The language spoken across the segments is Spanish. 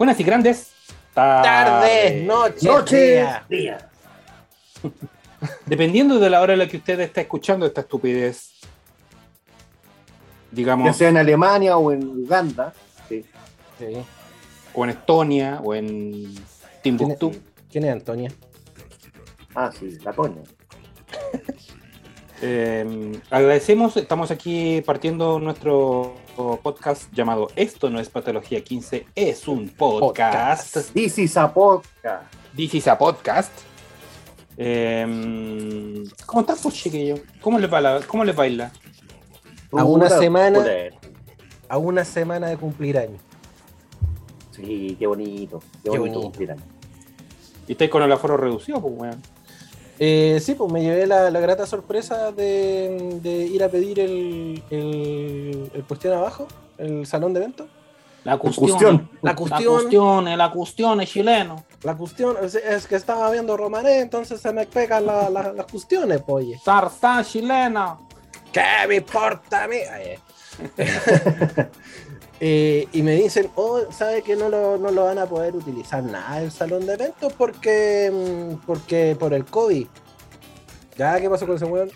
Buenas y grandes Tardes, noches, Noche, días. día. Dependiendo de la hora en la que usted está escuchando esta estupidez, Ya digamos, sea en Alemania o en Uganda. Sí. Sí. o en Estonia, o en Timbuktu, ¿Quién es Antonia? Ah, sí, la coña. eh, agradecemos, estamos aquí partiendo nuestro podcast llamado Esto no es Patología 15, es un podcast. Podcast. This is a podcast. This is a podcast. Eh, ¿Cómo estás, pues, chiquillo? ¿Cómo les baila? ¿Cómo les baila? A una Puta, semana. A una semana de cumplir años. Sí, qué bonito. Qué, Qué bonito, bonito. cumplir años. Y estáis con el aforo reducido, pues, weón. Eh, sí, pues me llevé la, la grata sorpresa de, de ir a pedir el, el, el cuestión abajo, el salón de eventos. La cuestión. cuestión. La La cuestión, eh, la cuestión es chileno. la cuestión, es, es que estaba viendo Romané, entonces se me pegan la- la- las cuestiones, pues, oye. Zarza chilena. ¿Qué me importa a mí? Eh, y me dicen, oh, ¿sabe que no lo, no lo van a poder utilizar nada el salón de eventos porque, mm, porque por el COVID? ¿Ya qué pasó con ese weón?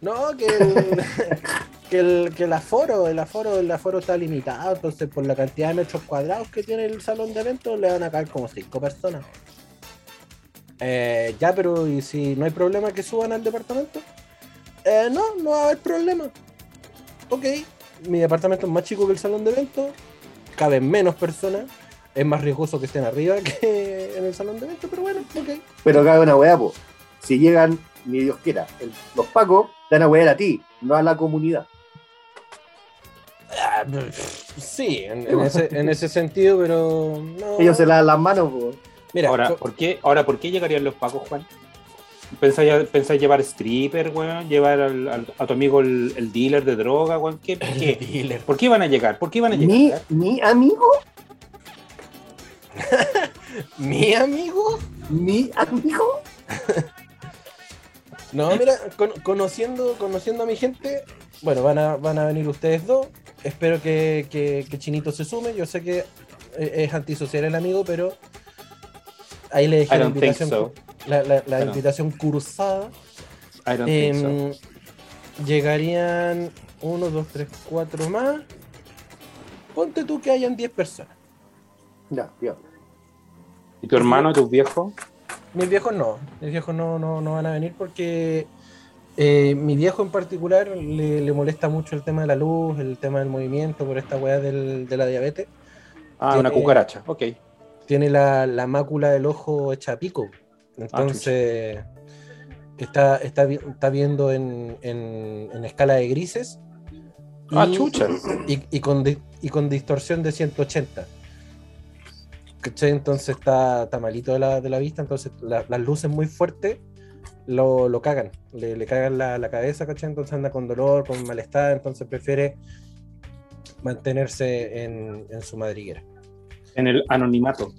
No, que el, que el, que el aforo, el aforo, el aforo está limitado, entonces por la cantidad de metros cuadrados que tiene el salón de eventos le van a caer como cinco personas. Eh, ya, pero ¿y si no hay problema que suban al departamento? Eh, no, no va a haber problema. Ok, mi departamento es más chico que el salón de eventos, caben menos personas, es más riesgoso que estén arriba que en el salón de eventos, pero bueno, ok. Pero acá hay una weá, po. Si llegan, ni Dios quiera, el- los pacos te van a wear a ti, no a la comunidad. Ah, Sí, en, en ese, en ese sentido, pero no. Ellos se lavan las manos, po. Mira, ahora, ¿por qué, ahora, ¿por qué llegarían los pacos, Juan? ¿Pensáis, pensáis llevar stripper, weón? ¿Llevar al- al- a tu amigo el, el dealer de droga, weón? ¿Qué, por qué? dealer. ¿Por qué iban a llegar? ¿Por qué iban a ¿Mi, llegar? mi amigo? ¿Mi amigo? ¿Mi amigo? No, mira, con- conociendo, conociendo a mi gente, bueno, van a, van a venir ustedes dos. Espero que, que- que Chinito se sume. Yo sé que eh, es antisocial el amigo, pero ahí le dejé la invitación, so. la, invitación cursada. I don't think so. Em, llegarían uno, dos, tres, cuatro más. Ponte tú que hayan 10 personas. Ya, tío. ¿Y tu hermano, tus viejos? Mis viejos no, mis viejos no, no, no van a venir porque eh, mi viejo en particular le, le molesta mucho el tema de la luz, el tema del movimiento por esta weá del- de la diabetes. Ah, una cucaracha, ok. Tiene la, la mácula del ojo hecha a pico. Entonces está, está, vi- está viendo en, en- en escala de grises. Ah, y- chucha. y, y con, y con distorsión de 180. ¿Cachai? Entonces está, está malito de la, de la vista, entonces la- las luces muy fuertes lo, lo cagan, le, le cagan la, la cabeza, ¿cachai? Entonces anda con dolor, con malestar, entonces prefiere mantenerse en, en su madriguera. En el anonimato.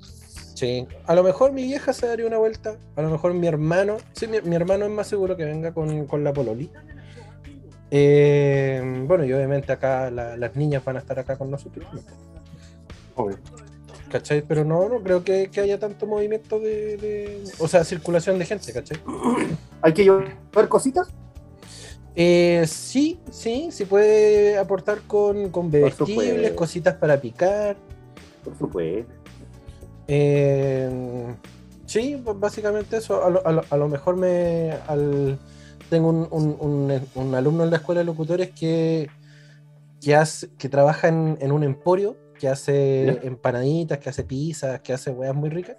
Sí, a lo mejor mi vieja se daría una vuelta, a lo mejor mi hermano, sí, mi, mi hermano es más seguro que venga con, con la Pololi. Eh, bueno, y obviamente acá la- las niñas van a estar acá con nosotros. ¿no? Obvio. ¿Cachai? Pero no, no creo que, que haya tanto movimiento de, de- O sea, circulación de gente, ¿cachai? ¿Hay que llevar cositas? Eh, sí, sí, sí puede aportar con, con bebestibles, cositas para picar. Por supuesto. Eh, sí, pues básicamente eso. A lo, a lo- a lo mejor me. al- tengo un, un- un- un alumno en la escuela de locutores que, que, hace, que trabaja en, en un emporio, que hace empanaditas, que hace pizzas, que hace weas muy ricas.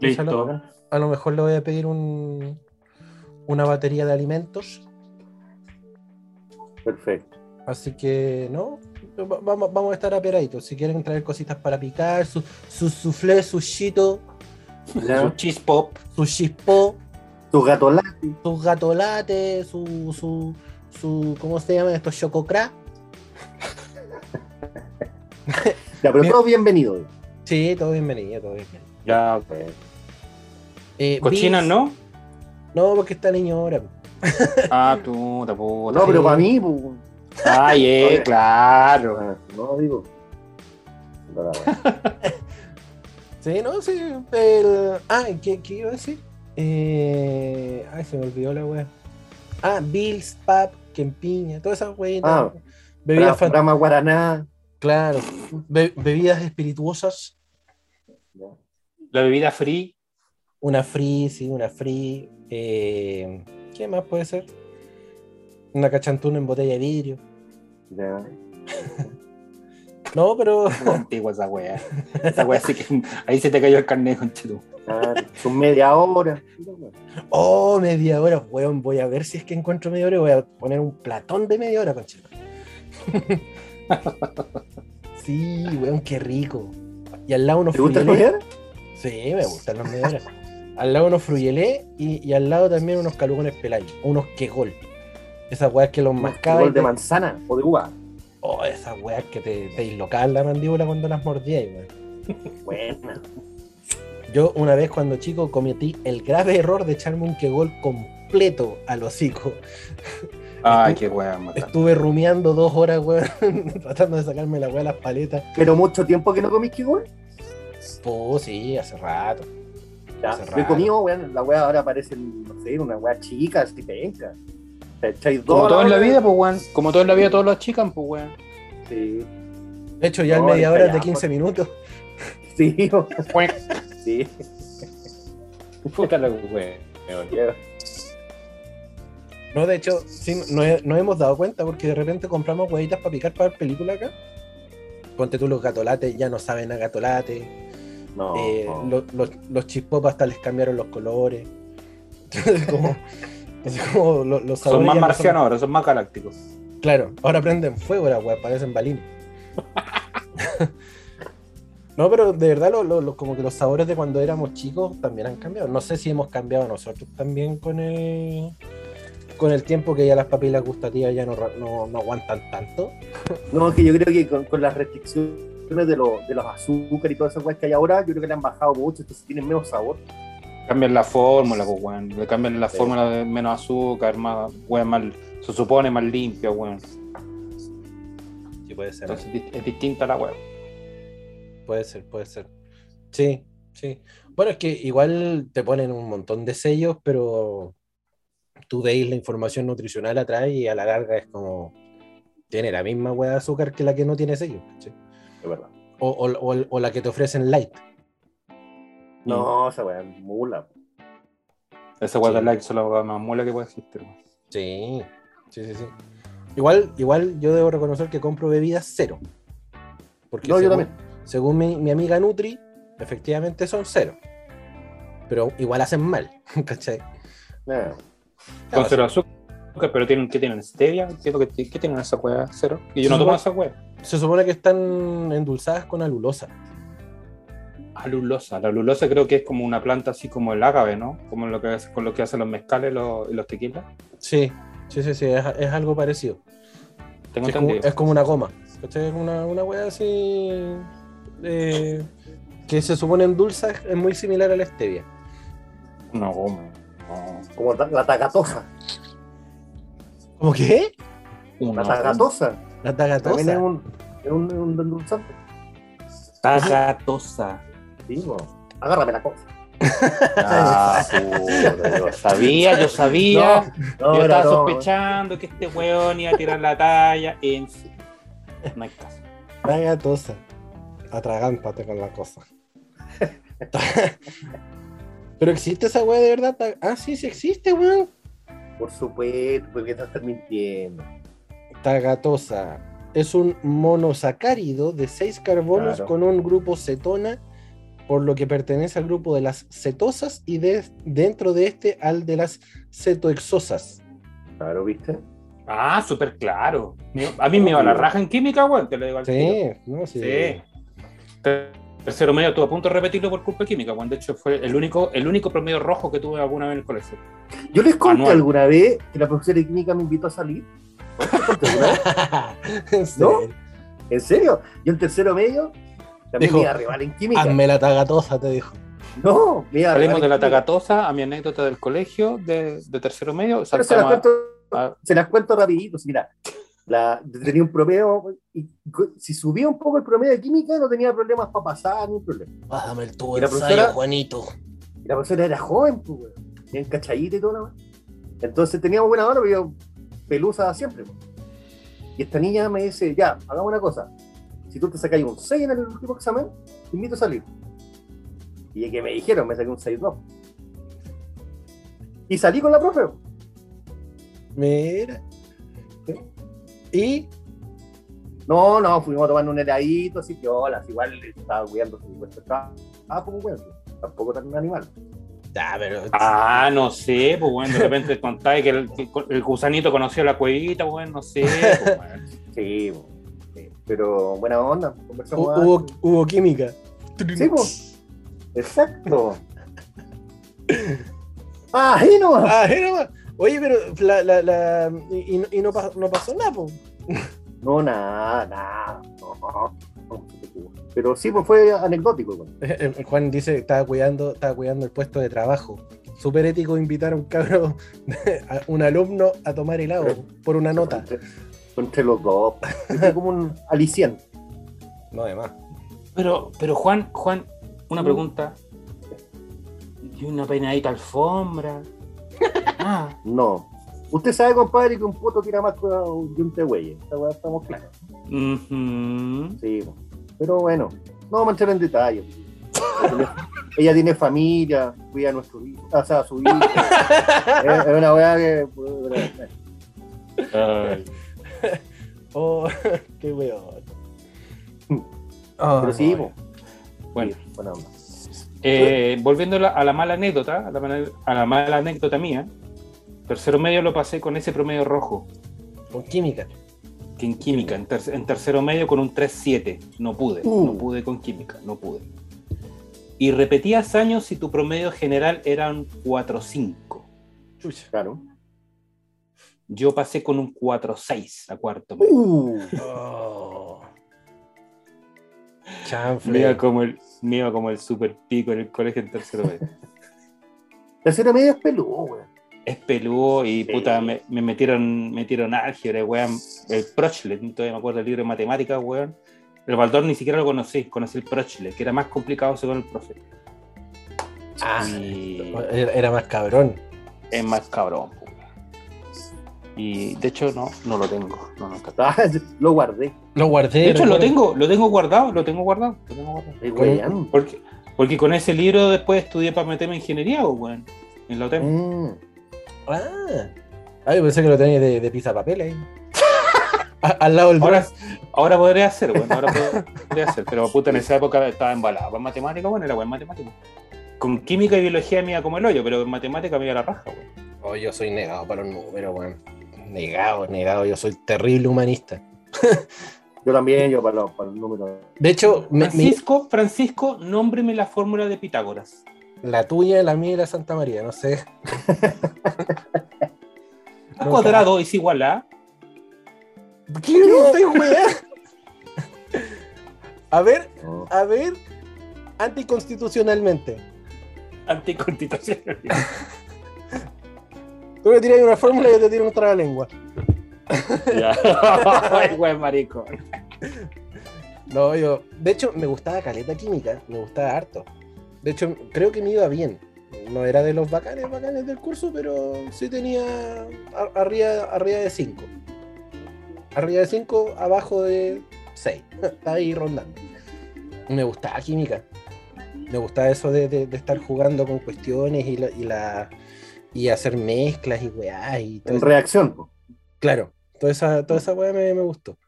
Entonces, a lo- Listo. a lo mejor le voy a pedir un, una batería de alimentos. Perfecto. Así que, ¿no? Va- Vamos, vamos a estar aperaditos. Si quieren traer cositas para picar, su, su soufflé, su chito, Su Ya. cheese pop. su chispo, Tu gato lácteo. sus gatolates, su, su, su, ¿cómo se llama esto? Chococra. Ya, pero Bien. todos bienvenidos. Sí, todo bienvenido, todo bienvenido. Ya, ok. Eh, ¿Cochinas bis- no? No, porque está niño ahora. Ah, tú, tampoco. No, pero para mí, pues. Ay, eh, Oye. claro. No, digo. No. Sí, no, sí. El... Ah, ¿qué, ¿qué iba a decir? Eh... Ay, se me olvidó la wea. Ah, Bills, Pap, Kempiña, todas esas weas. Ah, bebidas, Brahma Guaraná. claro, be- bebidas espirituosas. La bebida free. Una free, sí, una free. Eh... ¿Qué más puede ser? Una cachantuna en botella de vidrio. Ya. No, pero antigua esa wea. Esa wea sí que ahí se te cayó el carnet, conchetum. Ah, son media hora. Oh, media hora, weón. Voy a ver si es que encuentro media hora y voy a poner un platón de media hora, conchito. sí, weón, qué rico. Y al lado unos ¿Te gusta el fruyelé. Sí, me gustan los media hora. Al lado unos fruyelé y, y al lado también unos calugones pelayos, unos quegol. Esas weas que los mascabas. Gol de te- manzana o de uva. Oh, esas weas que te, te dislocaban la mandíbula cuando las mordías, weón. Buena. Yo una vez cuando chico cometí el grave error de echarme un quegol completo al hocico. Ay, qué wea, mata. Estuve rumiando dos horas, weón, tratando de sacarme la weá de las paletas. Pero mucho tiempo que no comís que gol. Pues sí, hace rato. Ya, Hace yo he rato. comido, weón, la weá ahora parece, no sé, una weá chica, así penca. Te echáis dos. Como todo en la vida, pues weón. Como todo en la vida, todos los chican, pues weón. Sí, De hecho, ya en media hora es de 15 minutos. sí, sí. Puta la wea. No, de hecho, sí, no, he- no hemos dado cuenta porque de repente compramos huevitas para picar para ver película acá. Ponte tú los gatolates, ya no saben a gatolate. No, Eh, no. los, los, los chispopas hasta les cambiaron los colores. Entonces, como, entonces, como lo- los Son más marcianos ahora, son más galácticos. Claro, ahora prenden fuego las weas, parecen balín. no, pero de verdad, lo- lo- lo- como que los sabores de cuando éramos chicos también han cambiado. No sé si hemos cambiado nosotros también con el, con el tiempo que ya las papilas gustativas ya no, no, no aguantan tanto. No, es que yo creo que con, con las restricciones de, lo- de los azúcar y todas esas weas que hay ahora, yo creo que le han bajado mucho, entonces tienen menos sabor. Cambian la fórmula, pues weón. Le cambian la Sí. fórmula de menos azúcar, más, weón, más, se supone más limpia, weón. Sí, puede ser. Entonces es distinta la weón. Puede ser, puede ser. Sí, sí. Bueno, es que igual te ponen un montón de sellos, pero tú veis la información nutricional atrás y a la larga es como. Tiene la misma hueá de azúcar que la que no tiene sellos. ¿cachai? Es verdad. O, o- o- o la que te ofrecen light. No, esa wea es mula. Esa Sí. de like es la weá más mula que puede existir, weón. Sí, sí, sí, sí. Igual, igual yo debo reconocer que compro bebidas cero. Porque No, yo según, también. según mi, mi amiga Nutri, efectivamente son cero. Pero igual hacen mal, ¿cachai? Nah. Con Claro, cero azúcar, pero tienen, ¿qué tienen? ¿Stevia? ¿Qué, es lo que, qué tienen esa weá? ¿Cero? Y yo no tomo esa weá. Se supone que están endulzadas con alulosa. Alulosa. La alulosa creo que es como una planta así como el ágave, ¿no? Como lo que con lo que hacen los mezcales los- y los tequilas. Sí, sí, sí, sí, es, es algo parecido. Tengo Es como, entendido. es como una goma. ¿cachai? Es una, una wea así. eh, que se supone endulza, es- es muy similar a la stevia. Una goma. No. Como la, tagatosa. ¿Cómo qué? Una La tagatosa. La También es tagatosa. un, es un, un endulzante. Tagatosa. Po. Agárrame la cosa. Ah, puta, yo sabía, yo sabía. No, yo estaba no. sospechando que este weón iba a tirar la talla. En fin. No hay caso. Tagatosa. Atragántate con la cosa. Pero existe esa wea de verdad. Ah, sí, sí existe, weón. Por supuesto, porque estás mintiendo. Tagatosa. Es un monosacárido de 6 carbonos Claro. con un grupo cetona, por lo que pertenece al grupo de las cetosas y de- dentro de este al de las cetoexosas. Claro, ¿viste? Ah, súper claro. A mí me iba la raja en química, weón. Te lo digo al. Sí, no, sí. Sí. Ter- Tercero medio estuve a punto de repetirlo por culpa de química, weón. De hecho, fue el único, el único promedio rojo que tuve alguna vez en el colegio. Yo les conté Anual. alguna vez que la profesora de química me invitó a salir. ¿Les conté alguna vez? ¿En serio? ¿En serio? Yo en tercero medio también Dijo, a arribar en química. Hazme la tagatosa, te dijo. No, me iba a arribar Salimos en de la química. tagatosa a mi anécdota del colegio de, de tercero medio. Pero se las cuento, a- se las cuento rapidito. Mira, La, tenía un promedio, y si subía un poco el promedio de química, no tenía problemas para pasar, ni problema. Bájame el tubo ¿Y la ensayo, profesora? Juanito. Y la profesora era joven, pues. Bien cachadita y todo, ¿no? Entonces teníamos buena hora, pero yo pelusa siempre, pues. Y esta niña me dice, ya, hagamos una cosa. Si tú te sacas un 6 en el último examen, te invito a salir. Y que me dijeron, me saqué un 6-2. Y salí con la profe. Mira. Y No, no, fuimos a tomar un heladito, así que hola, igual estaba cuidando su puesto trabajo, pues, weón. Tampoco tan animal. Ah, pero. Ah, no sé, pues bueno, de repente contáis que el, que el gusanito conoció la cuevita, bueno, no sé. Pues, bueno. Sí, po. Sí, pero buena onda, conversamos. hu- Hubo, hubo química. Sí, pues. Exacto. Ah, ahí no. Ah, era más. Oye, pero la, la, la, y, y no- y no, pa- no pasó nada, po. No, nada, nada. No, no. Pero sí, pues fue anecdótico. El- el Juan dice que estaba cuidando, estaba cuidando el puesto de trabajo. Súper ético invitar a un cabro, a un alumno a tomar helado por una nota. Entre, los dos. Es como un aliciente. No, además. Pero, pero Juan, Juan, una Mm. pregunta. ¿Y una peinadita alfombra? Ah, No. Usted sabe, compadre, que un poto tira más que un güey. Esta weá estamos claros. Sí, pero bueno, no vamos a entrar en detalles. Ella tiene- familia, cuida a nuestro hijo, o sea, a su hijo. es, es una weá que. Ay. Oh, qué weón. Pero sí, po. Bueno, onda. eh, volviendo a la, mala anécdota, a la, mala- a la mala anécdota mía, tercero medio lo pasé con ese promedio rojo, Con química. que en química, en, ter- en tercero medio con un 3-7, no pude, Uh. no pude con química, no pude. Y repetías años si tu promedio general era un 4-5. Chucha. Claro. Yo pasé con un 4-6 a cuarto. Uh, Oh. Me iba como el, me iba como el super pico en el colegio en tercero medio. tercero medio es peludo, weón. Es peludo y Sí. puta, me, me metieron, metieron álgebra, weón. El Prochlet, todavía me acuerdo del libro de matemáticas, weón. El Baldor ni siquiera lo conocí, conocí el Prochlet, que era más complicado según el profe. Ah, Y era, más cabrón. es más cabrón. Y de hecho, no, no lo tengo. No, no está. Ah, lo guardé. Lo guardé. De hecho, lo tengo, lo tengo guardado, lo tengo guardado, lo tengo guardado. Porque, porque con ese libro después estudié para meterme en ingeniería, po, weón. En la. Mm. Ah. Ay, pensé que lo tenías de, de pizza papel ahí. Al lado del Ahora, ahora podría hacer, bueno, ahora podría hacer, pero puta, en esa época estaba embalado en matemática, bueno, era buen matemático. Con química y biología me iba como el hoyo, pero en matemática me iba la raja, weón. Oh, yo soy negado para los números, weón. Negado, negado. Yo soy terrible humanista. Yo también, yo para los, para los números. De hecho, me- me- Francisco, Francisco, nómbreme la fórmula de Pitágoras. la tuya, la mía y la Santa María, no sé. A cuadrado es igual a. ¿Qué weá? A ver, No. a ver, anticonstitucionalmente. Anticonstitucional. Tú me tiras una fórmula y yo te tiro un trabalengua. ya. Ay, marico. No, yo. De hecho, me gustaba caleta química, me gustaba harto. De hecho, creo que me iba bien. No era de los bacanes, bacanes del curso, pero sí tenía a- arriba, arriba de 5. Arriba de 5, abajo de 6. Está ahí rondando. Me gustaba química. Me gustaba eso de, de- de estar jugando con cuestiones y, la, y, la- y hacer mezclas y weá y todo En eso. reacción, po. Claro, toda esa, toda esa weá me, me gustó.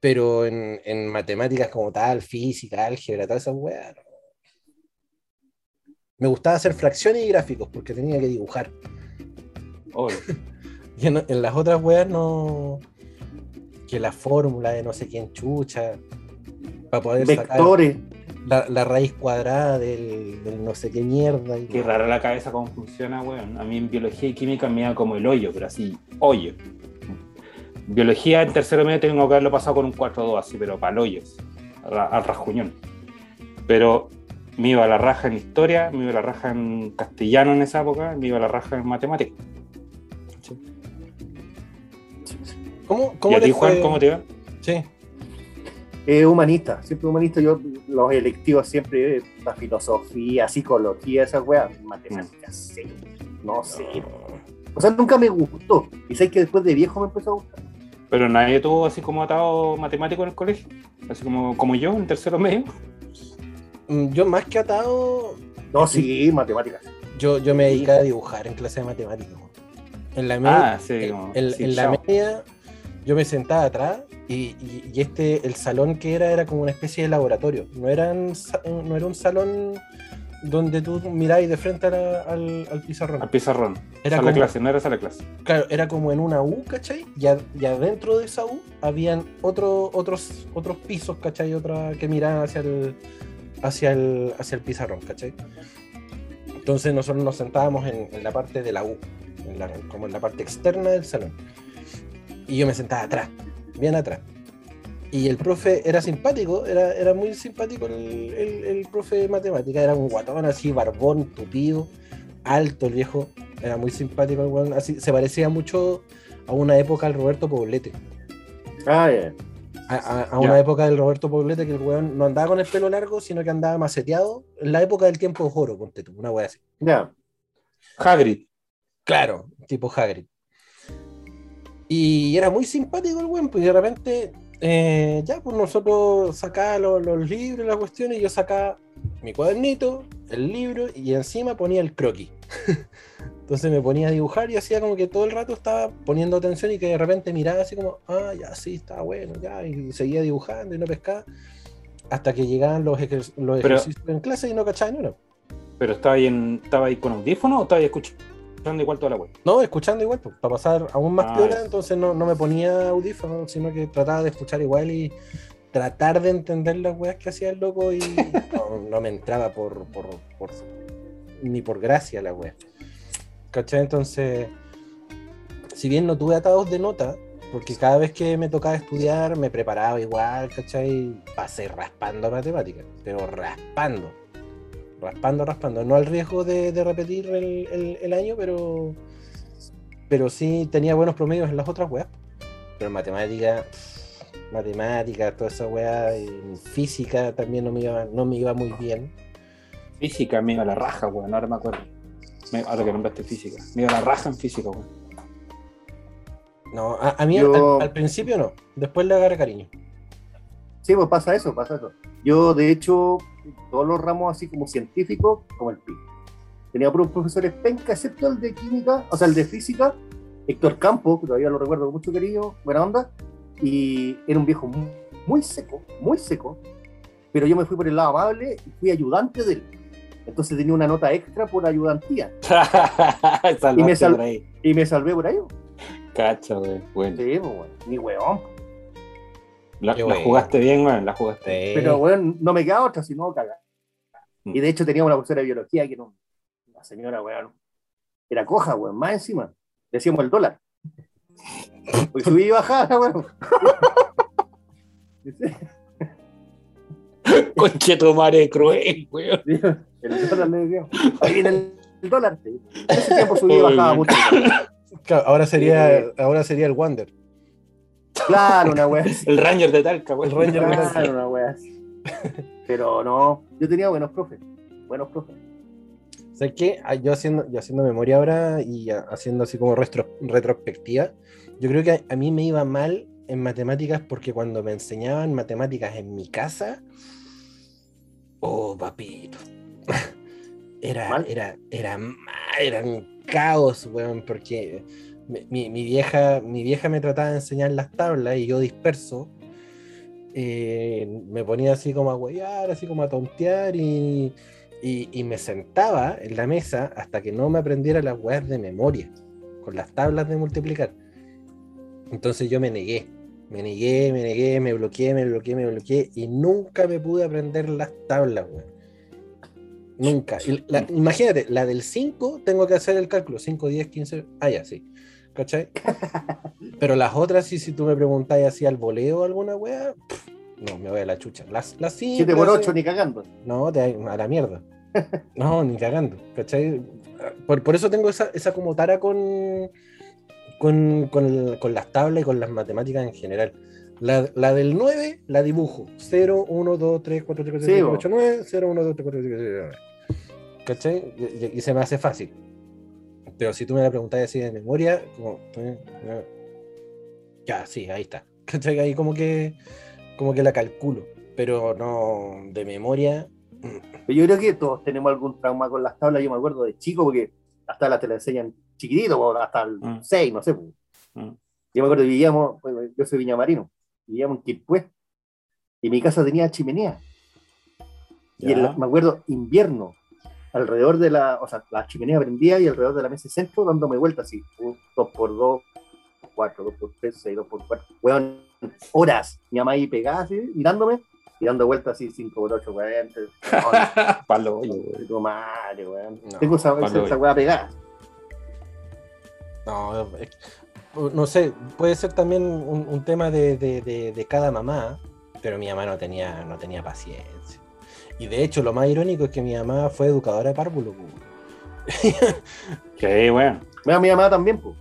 Pero en, en matemáticas como tal, física, álgebra, todas esas weas. no. Me gustaba hacer fracciones y gráficos porque tenía que dibujar. Oh, Y en, en las otras weas no. Que la fórmula de no sé quién chucha. Para poder sacar Vectores. La, la raíz cuadrada del, del no sé qué mierda. y- qué rara la cabeza cómo funciona, weón. A mí en biología y química me iba como el hoyo, pero así, hoyo. Biología en tercero medio tengo que haberlo pasado con un 4-2 así, pero para el hoyo, al, rajuñón. Pero me iba a la raja en historia, me iba a la raja en castellano en esa época, me iba a la raja en matemáticas. ¿Cómo, ¿Y cómo a ti, Juan, fue? cómo te va? Sí. Eh, humanista, siempre humanista. Yo, los electivos siempre, eh, la filosofía, psicología, esas weas, matemáticas, sí, no sé. O sea, nunca me gustó. Y sé que después de viejo me empezó a gustar. Pero nadie tuvo así como atado matemático en el colegio. Así como, como yo, en tercero medio. Mm, Yo más que atado, No, sí, matemáticas. yo, yo me dediqué a dibujar en clase de matemáticas. En la media, Ah, sí, en, como, en- sí, en la media yo me sentaba atrás y, y- y este, el salón que era, era como una especie de laboratorio. No, eran, no era un salón donde tú mirabas de frente la- al, al pizarrón. Al pizarrón. Era sala como- clase, no era sala clase. Claro, era como en una U, ¿cachai? Y, a- y adentro de esa U habían otro, otros, otros pisos, ¿cachai? Otra que miraban hacia el, hacia el, hacia el pizarrón, ¿cachai? Entonces nosotros nos sentábamos en, en la parte de la U, en la- como en la parte externa del salón. Y yo me sentaba atrás, bien atrás. Y el profe era simpático, era, era muy simpático el, el- el profe de matemática, era un guatón así, barbón, tupido, alto el viejo, era muy simpático el weón, así, se parecía mucho a una época al Roberto Poblete, Ah, ya. a, a- a una época del Roberto Poblete que el weón no andaba con el pelo largo, sino que andaba maceteado, en la época del tiempo de Joro, ponte tú, una wea así. Ya. Hagrid. Claro, tipo Hagrid. Y era muy simpático el weón, pues y de repente, eh, ya, pues nosotros sacábamos los, los libros, las cuestiones, y yo sacaba mi cuadernito, el libro, y encima ponía el croquis. Entonces me ponía a dibujar y hacía como que todo el rato estaba poniendo atención y que de repente miraba así como, ah, ya sí, está bueno, ya, y seguía dibujando y no pescaba. Hasta que llegaban los, ejer- los Pero- ejercicios en clase y no cachaba uno. Pero estaba ahí, en, estaba ahí con audífono o estaba ahí escuchando igual toda la web. No, escuchando igual, pues, para pasar aún más Ah, piola, entonces no, no me ponía audífonos, sino que trataba de escuchar igual y tratar de entender las weas que hacía el loco y no, no me entraba por, por, por- ni por gracia la wea. ¿Cachai? Entonces, si bien no tuve atados de nota, porque cada vez que me tocaba estudiar me preparaba igual, ¿cachai? Pasé raspando matemáticas, pero raspando. Raspando, raspando. No al riesgo de, de repetir el, el- el año, pero pero sí tenía buenos promedios en las otras weas. Pero en matemática, pff, matemática, toda esa wea, en física también no me iba, no me iba muy bien. Física, me iba a la raja, weón, ahora me acuerdo. Me, ahora que nombraste física. Me iba a la raja en física, weón. No, a, a mí Yo- al, al principio no, después le agarré cariño. Sí, pues pasa eso, pasa eso. Yo, de hecho, todos los ramos así como científicos, como el PIB. Tenía puros profesores penca, excepto el de química, o sea, el de física, Héctor Campos, que todavía lo recuerdo con mucho cariño, buena onda, y era un viejo muy, muy seco, muy seco, pero yo me fui por el lado amable y fui ayudante de él. Entonces tenía una nota extra por ayudantía, Y me sal- por ahí. y me salvé por ahí. Weón. Bueno, Sí, pues, weón, ni weón. La, jugaste bien, weón, la jugaste. Pero, weón, no me queda otra, sino cagar. Mm. Y de hecho tenía una profesora de biología que no, la señora, weón, era coja, weón, más encima. Decíamos el dólar. Porque subí y bajaba, weón. Concheto madre cruel, weón. El dólar le decíamos. Ahí viene el, el dólar. En ese tiempo subí y bajaba bien. mucho. Claro, ahora sería, ahora sería el Wander. Claro, una weá. así. El Ranger de Talca, El de Talca. Claro, una weá. así. Pero no, yo tenía buenos profes. Buenos profes. ¿Sabes qué? Ah, Yo haciendo, yo haciendo memoria ahora y haciendo así como retro- retrospectiva, yo creo que a, a mí me iba mal en matemáticas porque cuando me enseñaban matemáticas en mi casa, oh papito, era, ¿Mal? era, era, era un caos, weón, porque mi, mi- vieja, mi vieja me trataba de enseñar las tablas y yo disperso. eh, me ponía así como a huear, así como a tontear y, y, y me sentaba en la mesa hasta que no me aprendiera las weas de memoria, con las tablas de multiplicar. Entonces yo me negué, me negué, me negué, me bloqueé, me bloqueé, me bloqueé y nunca me pude aprender las tablas. Nunca. La- imagínate, la del 5 tengo que hacer el cálculo, 5, 10, 15, ah, ya, sí. ¿Cachai? Pero las otras, sí, si tú me preguntáis así al voleo o alguna wea, pff, no, me voy a la chucha. Las, las 7 simples, por así- 8 ni cagando. no, te, a la mierda. No, ni cagando. ¿Cachai? Por, por eso tengo esa, esa como tara con, con, con- con las tablas y con las matemáticas en general. La, la del 9 la dibujo. 0, 1, 2, 3, 4, 5, 6, Sí, 7, bo. 8, 9, 0, 1, 2, 3, 4, 5, 6, 7, 9. ¿Cachai? Y- y se me hace fácil. Pero si tú me la preguntas así de memoria, como. eh, eh, Ya, sí, ahí está. ¿Cachai? Ahí como que, como que la calculo. Pero no de memoria. mm, Pero yo creo que todos tenemos algún trauma con las tablas. Yo me acuerdo de chico, porque las tablas te las enseñan chiquitito, hasta el Mm. 6, no sé. Mm. Yo me acuerdo que vivíamos, yo soy viñamarino, vivíamos en Quilpué, y mi casa tenía chimenea. Y en Ya. la- me acuerdo, invierno, alrededor de la, o sea, la chimenea prendía y alrededor de la mesa de centro dándome vueltas así, 2 por 2 4, 2 por 3, 6, 2 por 4, weón, horas, mi mamá ahí pegada así, mirándome, y dando vueltas así, 5 por 8, 40, Palo madre, weón. No, Tengo esa, esa, weá pegada. No, no sé, puede ser también un, un tema de, de- de- de cada mamá, pero mi mamá no tenía, no tenía paciencia. Y de hecho, lo más irónico es que mi mamá fue educadora de párvulo. Qué bueno. Mira, mi mamá también, pues.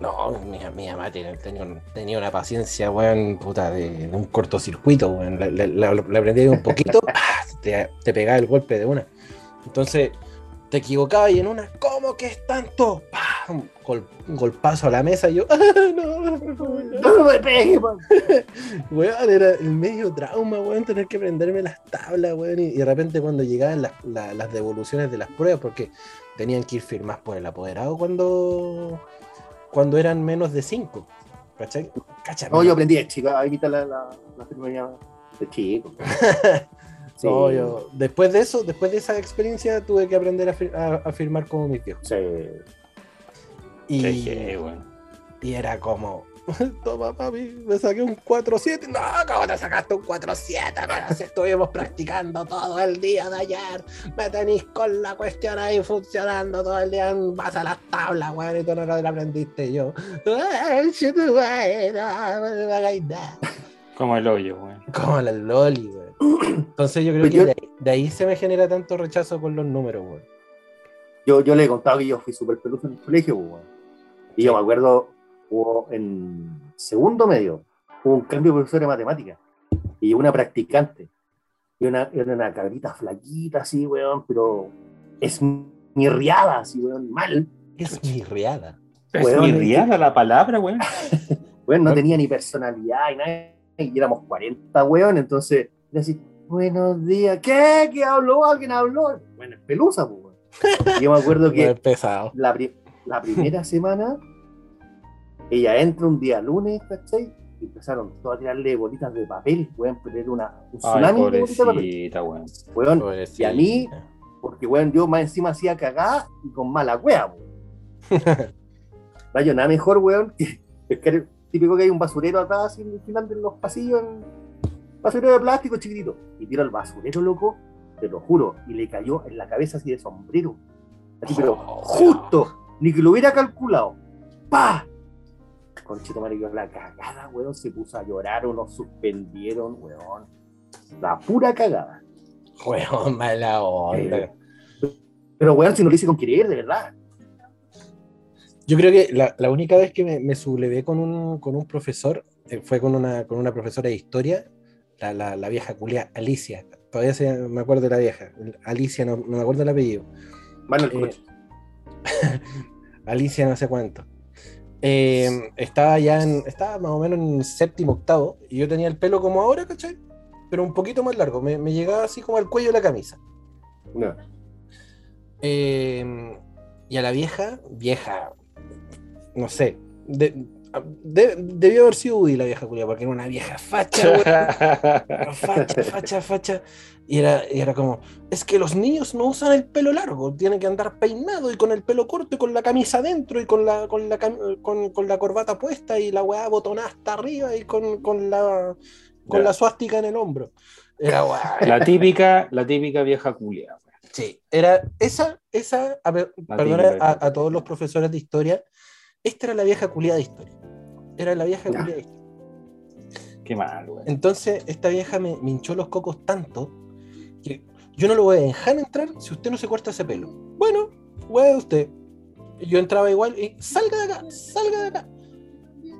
No, mi, mi mamá tenía, tenía, un- tenía una paciencia, weón, puta, de, de un cortocircuito, weón. La, la, la- la aprendí un poquito, ¡pah! te, te pegaba el golpe de una. Entonces, te equivocabas y en una, ¿cómo que es tanto? ¡Pah! Un, gol- un golpazo a la mesa y yo, ¡ah, no, no". No me pegue, man. Weón, era el medio trauma, weón, tener que aprenderme las tablas, weón. Y, y de repente cuando llegaban las, la- las devoluciones de las pruebas, porque tenían que ir firmadas por el apoderado cuando, cuando eran menos de 5. ¿Cachai? Cacha, No, yo aprendí de chico la, la, la firma de chico. Sí. No, yo- después de eso, después de esa experiencia, tuve que aprender a, fir- a- a firmar como mis viejos. Sí. Y, heavy, güey. y era como, toma papi, me saqué un 4-7. No, ¿cómo te sacaste un 4-7? Pero si estuvimos practicando todo el día de ayer. Me tenéis con la cuestión ahí funcionando todo el día en base a las tablas, weón, y tú no lo aprendiste Y yo. "Ay, shit, weón, nada". Como el hoyo, güey. Como la Loli, weón. Entonces yo creo Pues que yo- de, ahí- de ahí se me genera tanto rechazo con los números, weón. Yo, yo le he contado que yo fui súper peludo en el colegio, weón. Y yo me acuerdo, hubo en segundo medio, hubo un cambio de profesor de matemáticas. Y una practicante. Y una, era una cabrita flaquita, así, weón, pero es mirriada, así, weón, mal. Es mi riada. Es Weón, muy es riada la palabra, güey. Weón, no tenía ni personalidad y nada. Y éramos 40, weón. Entonces, así, buenos días. ¿Qué? ¿Qué habló? ¿Alguien habló? Bueno, es pelusa, pues, weón. Y Yo me acuerdo que pesado. la, pri- la primera semana, ella entra un día lunes, ¿cachai? Y empezaron todos a tirarle bolitas de papel, weón, pero era una, un Ay, tsunami de bolitas de papel. Weón, y a mí, porque, weón, yo más encima hacía cagada y con mala wea, weón. Vaya, nada mejor, weón, que pescar, típico que hay un basurero atrás, en el final de los pasillos, en- basurero de plástico chiquitito. Y tiro al basurero, loco, te lo juro, y le cayó en la cabeza así de sombrero. Así, pero Oh, justo, ni que lo hubiera calculado. ¡Pah! Conchito marido, la cagada, weón, se puso a llorar o nos suspendieron, weón. La pura cagada. Weón, mala onda. Eh, Pero, weón, si no lo hice con querer, de verdad. Yo creo que la, la única vez que me, me sublevé con un, con un profesor eh, fue con una, con una profesora de historia, la, la, la vieja culia Alicia. Todavía se, me acuerdo de la vieja. Alicia, no, no me acuerdo el apellido. Eh, Coche. Alicia no sé cuánto. Eh, estaba ya en, estaba más o menos en séptimo, octavo, y yo tenía el pelo como ahora, ¿cachai? Pero un poquito más largo, me, me llegaba así como al cuello de la camisa. No. Eh, y a la vieja, vieja, no sé, de- de- debió haber sido Woody la vieja culia, porque era una vieja facha, facha, facha, facha. Y era, y era como, es que los niños no usan el pelo largo, tienen que andar peinado y con el pelo corto y con la camisa adentro y con la, con la, con, con la corbata puesta y la weá botonada hasta arriba y con, con la, con la suástica en el hombro. Era weá. La típica, la típica vieja culia. Sí, era esa, esa, a perdona a, a todos los profesores de historia, esta era la vieja culia de historia. Era la vieja culia de historia. Qué mal, güey. Entonces, esta vieja me, me hinchó los cocos tanto yo no lo voy a dejar entrar si usted no se corta ese pelo. Bueno, weá de usted. Yo entraba igual y salga de acá, salga de acá.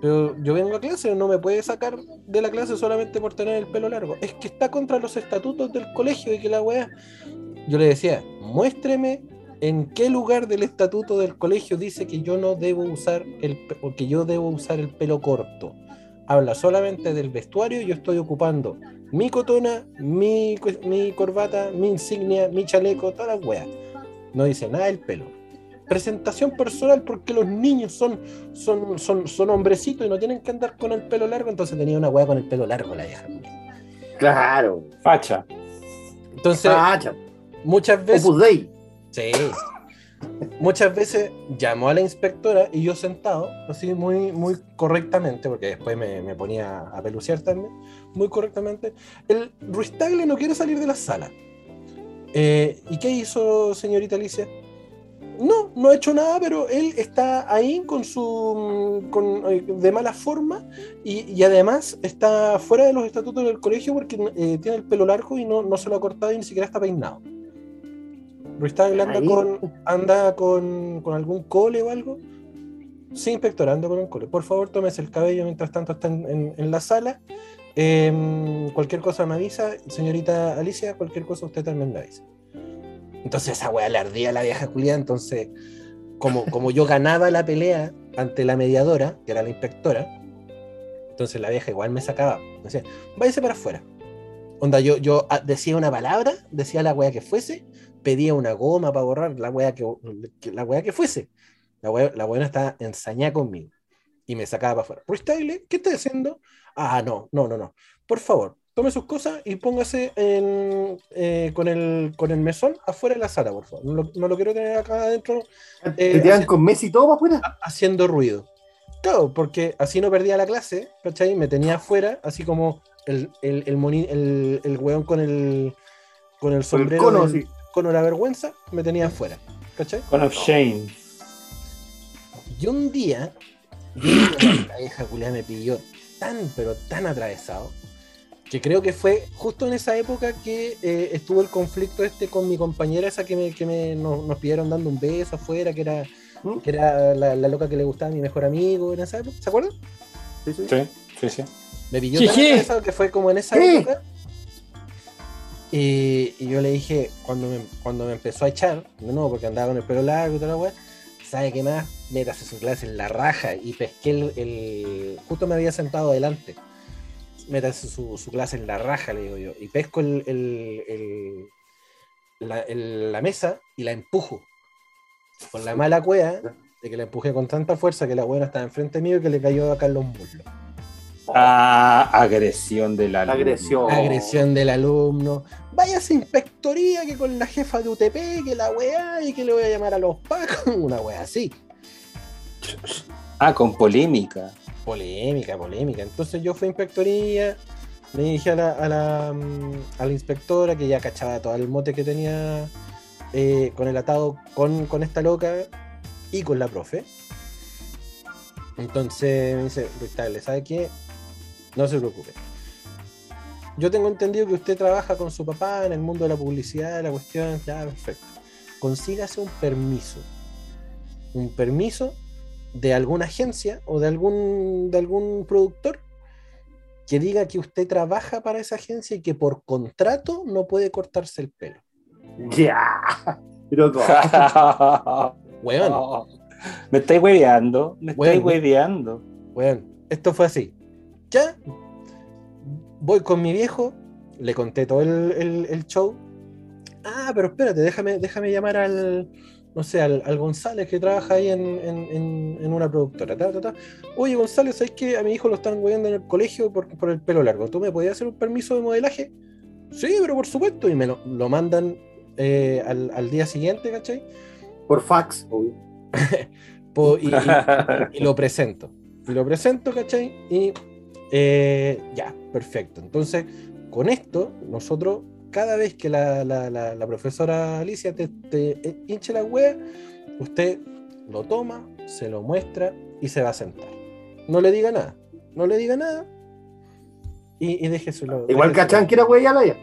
Pero yo vengo a clase, no me puede sacar de la clase solamente por tener el pelo largo. Es que está contra los estatutos del colegio y que la weá. Yo le decía, muéstreme en qué lugar del estatuto del colegio dice que yo no debo usar el o que yo debo usar el pelo corto. Habla solamente del vestuario y yo estoy ocupando mi cotona, mi, mi corbata, mi insignia, mi chaleco, toda la weá. No dice nada del pelo. Presentación personal porque los niños son, son, son, son hombrecitos y no tienen que andar con el pelo largo, entonces tenía una weá con el pelo largo la vieja. Claro. Facha. Entonces, Facha. muchas veces... Opus Dei. Sí. Muchas veces llamó a la inspectora y yo sentado, así muy, muy correctamente, porque después me, me ponía a peluciar también, muy correctamente. El Ruiz Tagle no quiere salir de la sala. Eh, ¿Y qué hizo, señorita Alicia? No, no ha hecho nada, pero él está ahí con su con, eh, de mala forma y, y además está fuera de los estatutos del colegio porque eh, tiene el pelo largo y no, no se lo ha cortado y ni siquiera está peinado. Ruiz Tagle anda con, anda con, con algún cole o algo. Sí, inspector, anda con un cole. Por favor, tómese el cabello mientras tanto está en, en- en la sala. Em, cualquier cosa me avisa. Señorita Alicia, cualquier cosa usted también me avisa. Entonces esa weá le ardía a la vieja Julia. Entonces, como, como yo ganaba la pelea ante la mediadora, que era la inspectora, entonces la vieja igual me sacaba. Decía, váyase para afuera. Onda, yo, yo ah, decía una palabra, decía la weá que fuese, pedía una goma para borrar la weá que, la weá que fuese. La weá, la weá está ensañada conmigo. Y me sacaba para afuera. Ruiz Tagle, ¿qué está haciendo? Ah, no, no, no, no. Por favor, tome sus cosas y póngase en, eh, con, el, con el mesón afuera de la sala, por favor. No lo, no lo quiero tener acá adentro Te Eh, tiran hace- con Messi y todo para afuera. ha- haciendo ruido. Claro, porque así no perdía la clase, ¿cachai? Me tenía afuera, así como el, el, el, moni- el, el weón con el, con el Con el sombrero cono, del- así. cono de la vergüenza, me tenía afuera, ¿cachai? Con of Shame. Y un día, la vieja culiá me pilló tan, pero tan atravesado, que creo que fue justo en esa época que eh, estuvo el conflicto este con mi compañera, esa que, me, que me, nos, nos pidieron dando un beso afuera, que era, ¿Mm? que era la, la loca que le gustaba a mi mejor amigo en esa época, ¿se acuerdan? Sí, sí. Sí, sí, sí. Me pilló tan atravesado que fue como en esa época. Y, y yo le dije, cuando me, cuando me empezó a echar, de nuevo porque andaba con el pelo largo y toda la weá, ¿sabe qué más? Métase su clase en la raja y pesqué el, el- Justo me había sentado adelante. Métase su, su clase en la raja, le digo yo. Y pesco el, el- el- la, el- la mesa y la empujo. Con la mala cueva de que la empujé con tanta fuerza que la buena estaba enfrente mío y que le cayó acá en los muslos. Ah, agresión de la Agresión. agresión del alumno. Váyase a inspectoría que con la jefa de UTP, que la weá y que le voy a llamar a los pacos. Una weá así. Ah, con polémica. Polémica, polémica. Entonces yo fui a inspectoría, le dije a la, a la, mm, a la inspectora que ya cachaba todo el mote que tenía eh, con el atado con, con esta loca y con la profe. Entonces me dice, ¿sabe qué? No se preocupe. Yo tengo entendido que usted trabaja con su papá en el mundo de la publicidad, la cuestión, ya, perfecto. Consígase un permiso. Un permiso de alguna agencia o de algún, de algún productor que diga que usted trabaja para esa agencia y que por contrato no puede cortarse el pelo. Ya. Pero ¿cómo? Weón, me estáis hueveando, me estáis Bueno. hueveando. weón, esto fue así. Ya, voy con mi viejo, le conté todo el, el- el show. Ah, pero espérate, déjame, déjame llamar al, no sé, al, al González que trabaja ahí en, en- una productora. ta, ta, ta. Oye, González, ¿sabes que a mi hijo lo están hueando en el colegio por, por el pelo largo? ¿Tú me podías hacer un permiso de modelaje? Sí, pero por supuesto. Y me lo, lo mandan eh, al, al día siguiente, ¿cachai? Por fax, obvio. Po- y- y- y lo presento. Y lo presento, ¿cachai? Y eh, ya, perfecto. Entonces, con esto, nosotros, cada vez que la, la- la- la profesora Alicia te, te eh, hinche la wea, usted lo toma, se lo muestra y se va a sentar. No le diga nada. No le diga nada. Y, y déjeselo. Igual déjeselo. cachan que era ya la ya.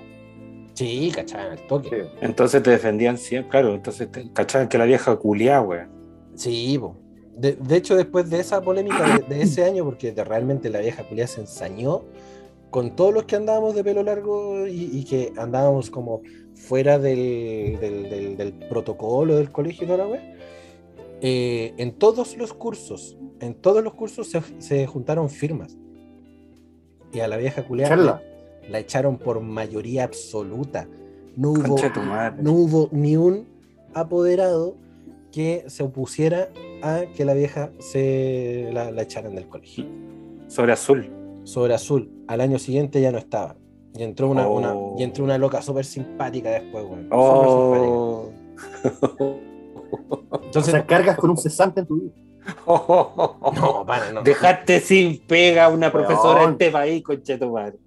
Sí, cachai, al toque. Sí. Entonces te defendían siempre, claro, entonces te, cachaban que la vieja culiá, weón. Sí, po. De, de hecho, después de esa polémica de, de ese año, porque de- realmente la vieja culia se ensañó con todos los que andábamos de pelo largo y, y que andábamos como fuera del, del- del- del protocolo del colegio y toda la wea, eh, en todos los cursos, en todos los cursos se, se juntaron firmas. Y a la vieja culia Charla. la, la echaron por mayoría absoluta. No hubo, no hubo ni un apoderado que se opusiera a que la vieja se la, la echaran del colegio. Sobre azul. Sobre azul, al año siguiente ya no estaba. Y entró una, Oh. una- y entró una loca súper simpática después, güey. Súper Oh. simpática. O Entonces, sea, cargas con un cesante en tu vida. no, para, no. Dejaste sin pega a una profesora en este país, concha tu madre.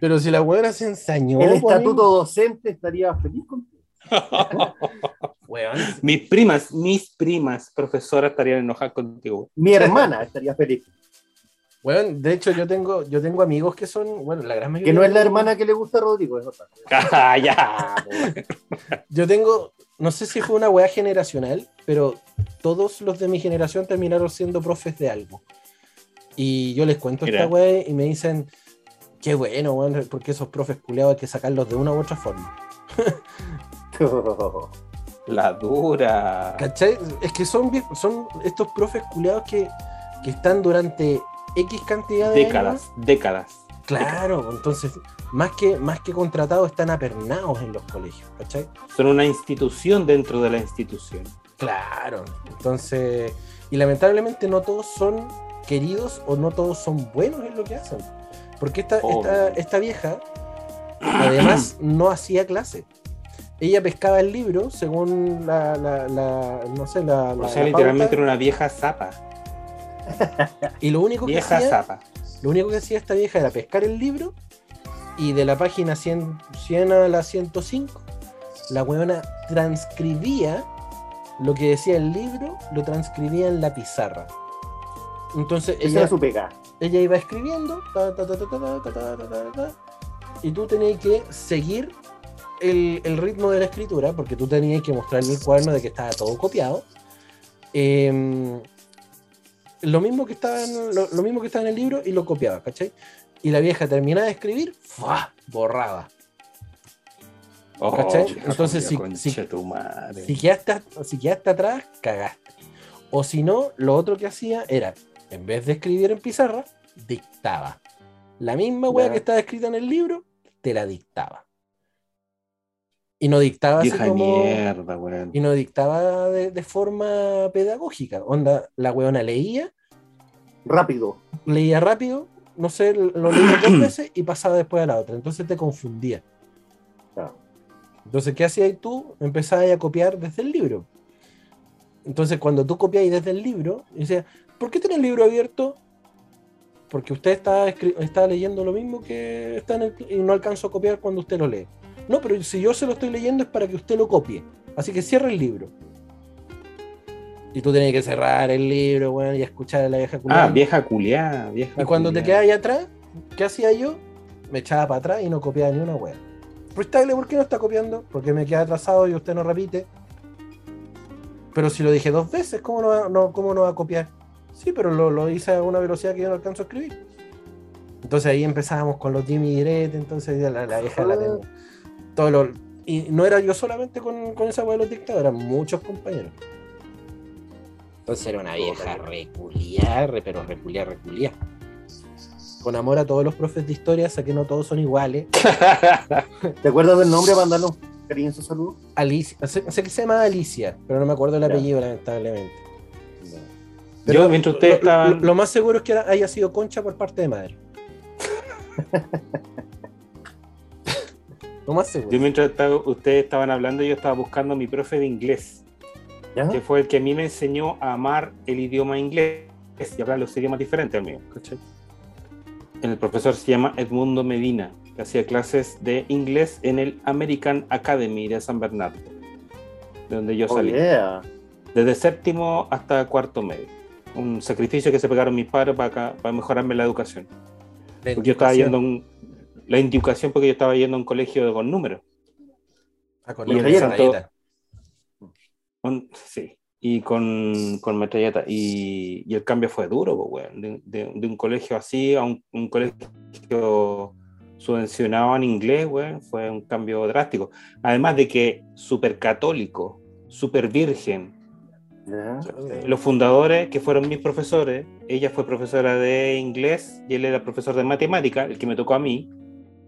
Pero si la buena se ensañó, El estatuto docente estaría feliz contigo. Weón, Mis primas, mis primas profesoras estarían enojadas contigo. Mi hermana estaría feliz. Weón, de hecho yo tengo, yo tengo amigos que son, bueno, la gran mayoría. Que no es la hermana que le gusta a Rodrigo, es otra. Ah, ya. Yo tengo, no sé si fue una weá generacional, pero todos los de mi generación terminaron siendo profes de algo. Y yo les cuento Mira. esta weá y me dicen, qué bueno, weón, porque esos profes culeados hay que sacarlos de una u otra forma. La dura. ¿Cachai? Es que son, son estos profes culeados que, que están durante X cantidad de Décadas, años. décadas. Claro, entonces, más que, más que contratados, están apernados en los colegios, ¿cachai? Son una institución dentro de la institución. Claro, entonces, y lamentablemente no todos son queridos o no todos son buenos en lo que hacen. Porque esta, esta, esta vieja, además, no hacía clase. Ella pescaba el libro según la, la, la- no sé, la, la- O sea, la literalmente pauta, era una vieja zapa y lo único que hacía, lo único que hacía esta vieja era pescar el libro y de la página 100, a la 105, la weona transcribía lo que decía el libro, lo transcribía en la pizarra. Entonces, Esa ella, era su pega. Ella iba escribiendo, y tú tenías que seguir el, ritmo de la escritura, porque tú tenías que mostrarle el cuaderno de que estaba todo copiado lo, mismo que estaba en, lo, lo mismo que estaba en el libro y lo copiaba, ¿cachai? Y la vieja terminaba de escribir, ¡fua! borraba. Oh, ¿Cachai? Entonces, si- si- quedaste, si quedaste atrás, cagaste. O si no, lo otro que hacía era, en vez de escribir en pizarra, dictaba. La misma Ya. que estaba escrita en el libro, te la dictaba. Y no dictaba así como. mierda, weón. Y no dictaba de, de forma pedagógica. Onda, la weona leía, Rápido. leía rápido, no sé, lo leía dos veces y pasaba después a la otra. Entonces te confundía. Claro. Entonces, ¿qué hacías tú? Empezabas a copiar desde el libro. Entonces, cuando tú copiáis desde el libro, decías, ¿por qué tiene el libro abierto? Porque usted está, está leyendo lo mismo que está en el, y no alcanzo a copiar cuando usted lo lee. No, pero si yo se lo estoy leyendo es para que usted lo copie. Así que cierra el libro. Y tú tenías que cerrar el libro, bueno, y escuchar a la vieja Ah, culiada. vieja culiada, vieja Y cuando te quedas ahí atrás, ¿qué hacía yo? Me echaba para atrás y no copiaba ni una wea. Freestyle, ¿por qué no está copiando? Porque me queda atrasado y usted no repite. Pero si lo dije dos veces, ¿cómo no va, no, cómo no va a copiar? Sí, pero lo, lo hice a una velocidad que yo no alcanzo a escribir. Entonces ahí empezábamos con los Jimmy Direct, entonces la, la vieja la tengo. Todo lo- y no era yo solamente con, con esa wea de los dictados, eran muchos compañeros. Entonces era una vieja reculiá, re- pero reculiá, reculiá. Con amor a todos los profes de historia, sé que no todos son iguales. ¿Te acuerdas del nombre para mandarnos un cariñoso saludo? Alicia, sé, sé que se llama Alicia, pero no me acuerdo el apellido, lamentablemente. Yo, mientras ustedes lo, estaban. lo- lo más seguro es que haya sido concha por parte de madre. lo más seguro. Yo mientras estaba- ustedes estaban hablando, yo estaba buscando a mi profe de inglés, ¿Ya? que fue el que a mí me enseñó a amar el idioma inglés y hablar los idiomas diferentes al mío. ¿cachai? El profesor se llama Edmundo Medina, que hacía clases de inglés en el American Academy de San Bernardo, de donde yo Oh, salí. yeah. Desde séptimo hasta cuarto medio. Un sacrificio que se pegaron mis padres para, acá- para mejorarme la educación. Porque yo estaba educación. yendo a un, la educación porque yo estaba yendo a un colegio con números. Ah, con y. Un- sí. y con, con metralleta. Y, y el cambio fue duro, pues. De, de- de un colegio así a un, un colegio subvencionado en inglés, weón, fue un cambio drástico. Además de que súper católico, súper virgen. Ya. Los fundadores, que fueron mis profesores, ella fue profesora de inglés y él era profesor de matemática, el que me tocó a mí.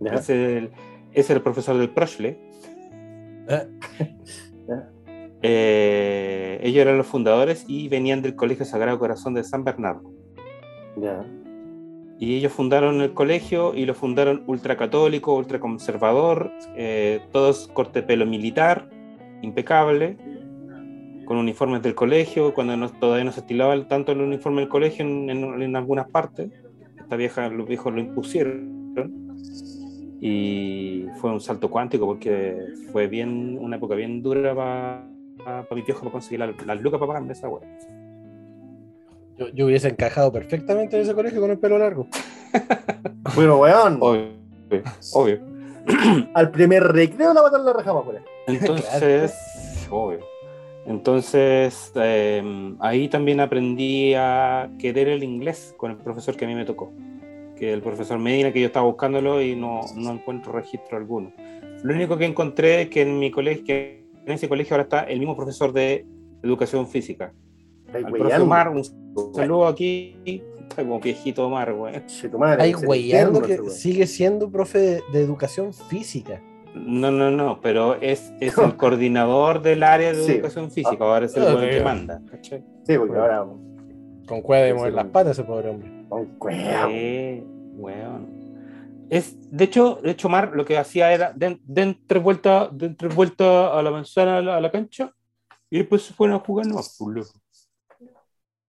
Ya. Es el, es el profesor del Prochle. Eh, Eh, ellos eran los fundadores y venían del Colegio Sagrado Corazón de San Bernardo. Ya. Y ellos fundaron el colegio y lo fundaron ultracatólico, ultraconservador, eh, todos corte pelo militar, impecable, con uniformes del colegio, cuando no- todavía no se estilaba tanto el uniforme del colegio en, en- en algunas partes. Esta vieja, los viejos lo impusieron. Y fue un salto cuántico porque fue bien una época bien dura para mi viejo para conseguir la- las lucas para pagarme esa wea. yo, yo hubiese encajado perfectamente en ese colegio con el pelo largo. Bueno, weón, Obvio. obvio. al primer recreo la mataron la rajamos por ahí. Entonces, obvio. Entonces, eh, ahí también aprendí a querer el inglés con el profesor que a mí me tocó. Que el profesor Medina, que yo estaba buscándolo y no, no encuentro registro alguno. Lo único que encontré es que en mi colegio, que en ese colegio ahora está el mismo profesor de educación física. Ay, Al weyando. profe Omar, un saludo aquí. Está como viejito Omar, güey. Che, tu madre, Ay, ese güeyando que sigue siendo profe de, de educación física. No, no, no, pero es, es el coordinador del área de Sí. educación física. Ahora es el Ah, que manda. Sí, porque ahora Con cueva de mover sí, las patas ese pobre hombre. Cueo. Sí, weón. Es, de hecho, de hecho, Mar lo que hacía era den, den tres vueltas, den tres vueltas a la manzana a la, a la cancha y después se fueron a jugar no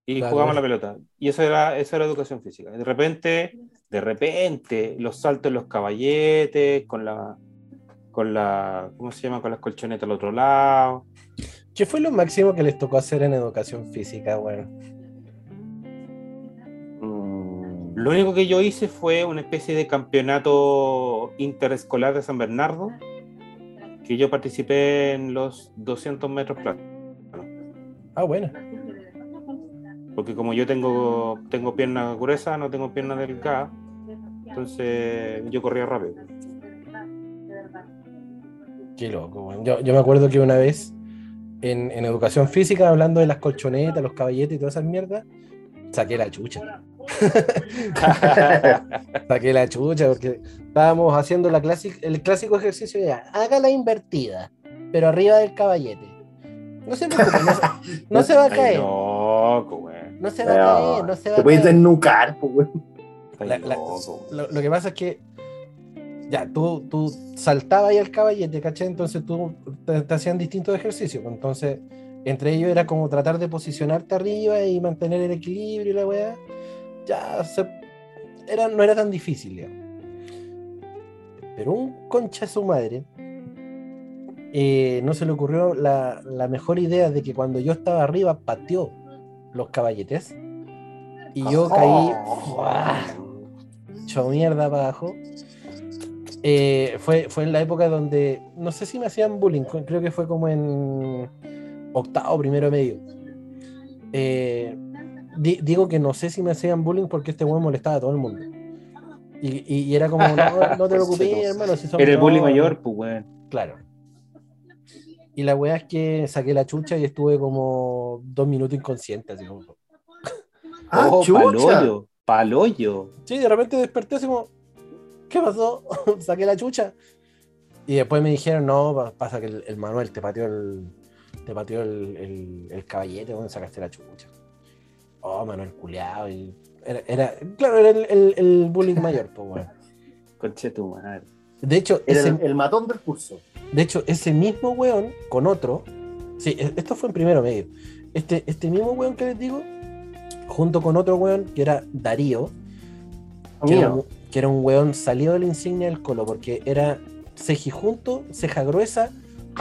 y Claro. jugaban la pelota. Y eso era, eso era educación física. De repente, de repente, los saltos en los caballetes, con la, con la, ¿cómo se llama? Con las colchonetas al otro lado. ¿Qué fue lo máximo que les tocó hacer en educación física, weón? Lo único que yo hice fue una especie de campeonato interescolar de San Bernardo, que yo participé en los 200 metros planos. Ah, bueno. Porque como yo tengo, tengo pierna gruesa, no tengo pierna delgada, entonces yo corría rápido. Qué loco. Yo, yo me acuerdo que una vez en, en educación física, hablando de las colchonetas, los caballetes y todas esas mierdas, saqué la chucha. Saqué la chucha porque estábamos haciendo la el clásico ejercicio de haga la invertida, pero arriba del caballete. No se preocupe, no, no se va a Ay, caer. loco, güey. No se va a caer, no se va Te a puedes caer. desnucar, pues. Está La- la- loco. Lo, lo que pasa es que ya, tú, tú saltabas ahí al caballete, ¿cachai? Entonces tú te, te hacían distintos ejercicios. pues, Entonces, entre ellos era como tratar de posicionarte arriba y mantener el equilibrio y la weá. Ya se- era, no era tan difícil, digamos. Pero un concha de su madre eh, no se le ocurrió la, la mejor idea de que cuando yo estaba arriba pateó los caballetes y yo caí ¡fua! hecho mierda para abajo. Eh, fue, fue en la época donde, no sé si me hacían bullying, creo que fue como en octavo, primero medio. Eh, di- digo que no sé si me hacían bullying porque este weón molestaba a todo el mundo. Y, y- y era como, no, no te preocupes, hermano, si Era el bully bromas". mayor, pues, güey. Claro. Y la weá es que saqué la chucha y estuve como dos minutos inconsciente, así como. Ah, oh, chucha. paloyo, paloyo. Sí, de repente desperté así como, ¿qué pasó? Saqué la chucha. Y después me dijeron, no, pa- pasa que el, el Manuel te pateó el, te pateó el, el, el caballete, bueno, sacaste la chucha. Oh, Manuel culeado. Y era, era- claro, era el, el- el bullying mayor, pues, weón. Conche tu madre. De hecho, Era ese, el, el matón del curso. de hecho, ese mismo weón con otro, sí, e- esto fue en primero medio. Este, este mismo weón que les digo, junto con otro weón que era Darío, que era, un, que era un weón salido de la insignia del colo, porque era cejijunto, ceja gruesa,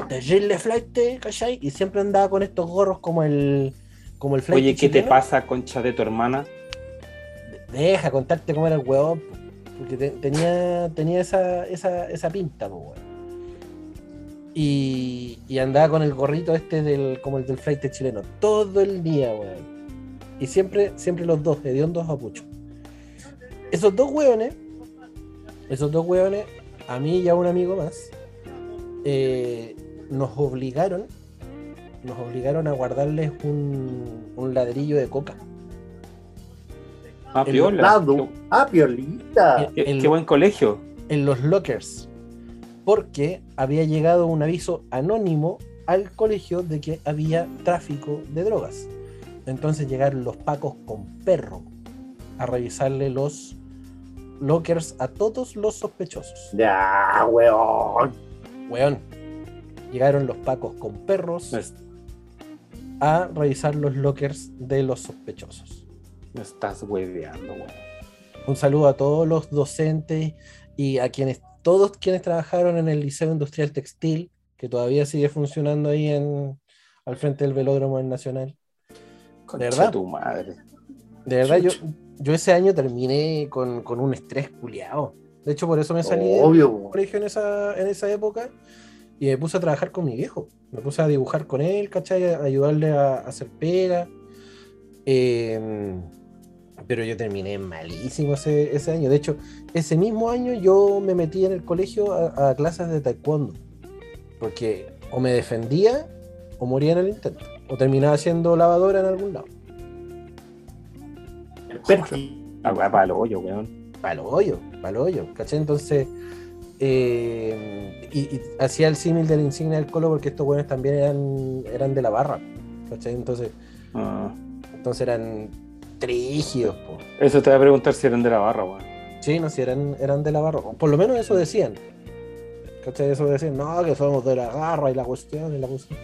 terrible flight, ¿cachai? Y siempre andaba con estos gorros como el como el flight Oye, ¿qué te pasa, concha de tu hermana? Deja contarte cómo era el po, porque te- tenía, tenía esa, esa, esa pinta, po, weón. Y, y andaba con el gorrito este del, como el del flight chileno, todo el día, weón. Y siempre, siempre los dos, hediondos a pucho. Esos dos weones, esos dos weones, a mí y a un amigo más, eh, nos obligaron, nos obligaron a guardarles un, un ladrillo de coca. Ah, piola. Lado. Ah, piolita. Qué, el- qué buen colegio. en los lockers porque había llegado un aviso anónimo al colegio de que había tráfico de drogas. Entonces llegaron los pacos con perro a revisarle los lockers a todos los sospechosos. Ya, weón. Weón. Llegaron los pacos con perros es- a revisar los lockers de los sospechosos. me estás hueveando, weón. Un saludo a todos los docentes y a quienes, todos quienes trabajaron en el Liceo Industrial Textil, que todavía sigue funcionando ahí en, al frente del velódromo del Nacional. Concha verdad? tu madre. De verdad, yo, yo ese año terminé con, con un estrés culiado. De hecho, por eso me salí del Obvio, weón. colegio en esa, en esa época y me puse a trabajar con mi viejo. Me puse a dibujar con él, ¿cachai? A ayudarle a, a hacer pega. Eh, pero yo terminé malísimo ese, ese año. De hecho, ese mismo año yo me metí en el colegio a, a clases de taekwondo. Porque o me defendía o moría en el intento. O terminaba siendo lavadora en algún lado. El weá para el hoyo, weón. Palo hoyo, palo hoyo, ¿cachai? Entonces, eh, y, y hacía el símil de la insignia del colo porque estos buenos también eran, eran de la barra, ¿cachai? Entonces, Ah, entonces eran trígidos, po. eso te voy a preguntar si eran de la barra, weón. Sí, no, si eran, eran de la barra, por lo menos eso decían, ¿cachai? Eso decían, no, que somos de la garra y la cuestión y la cuestión.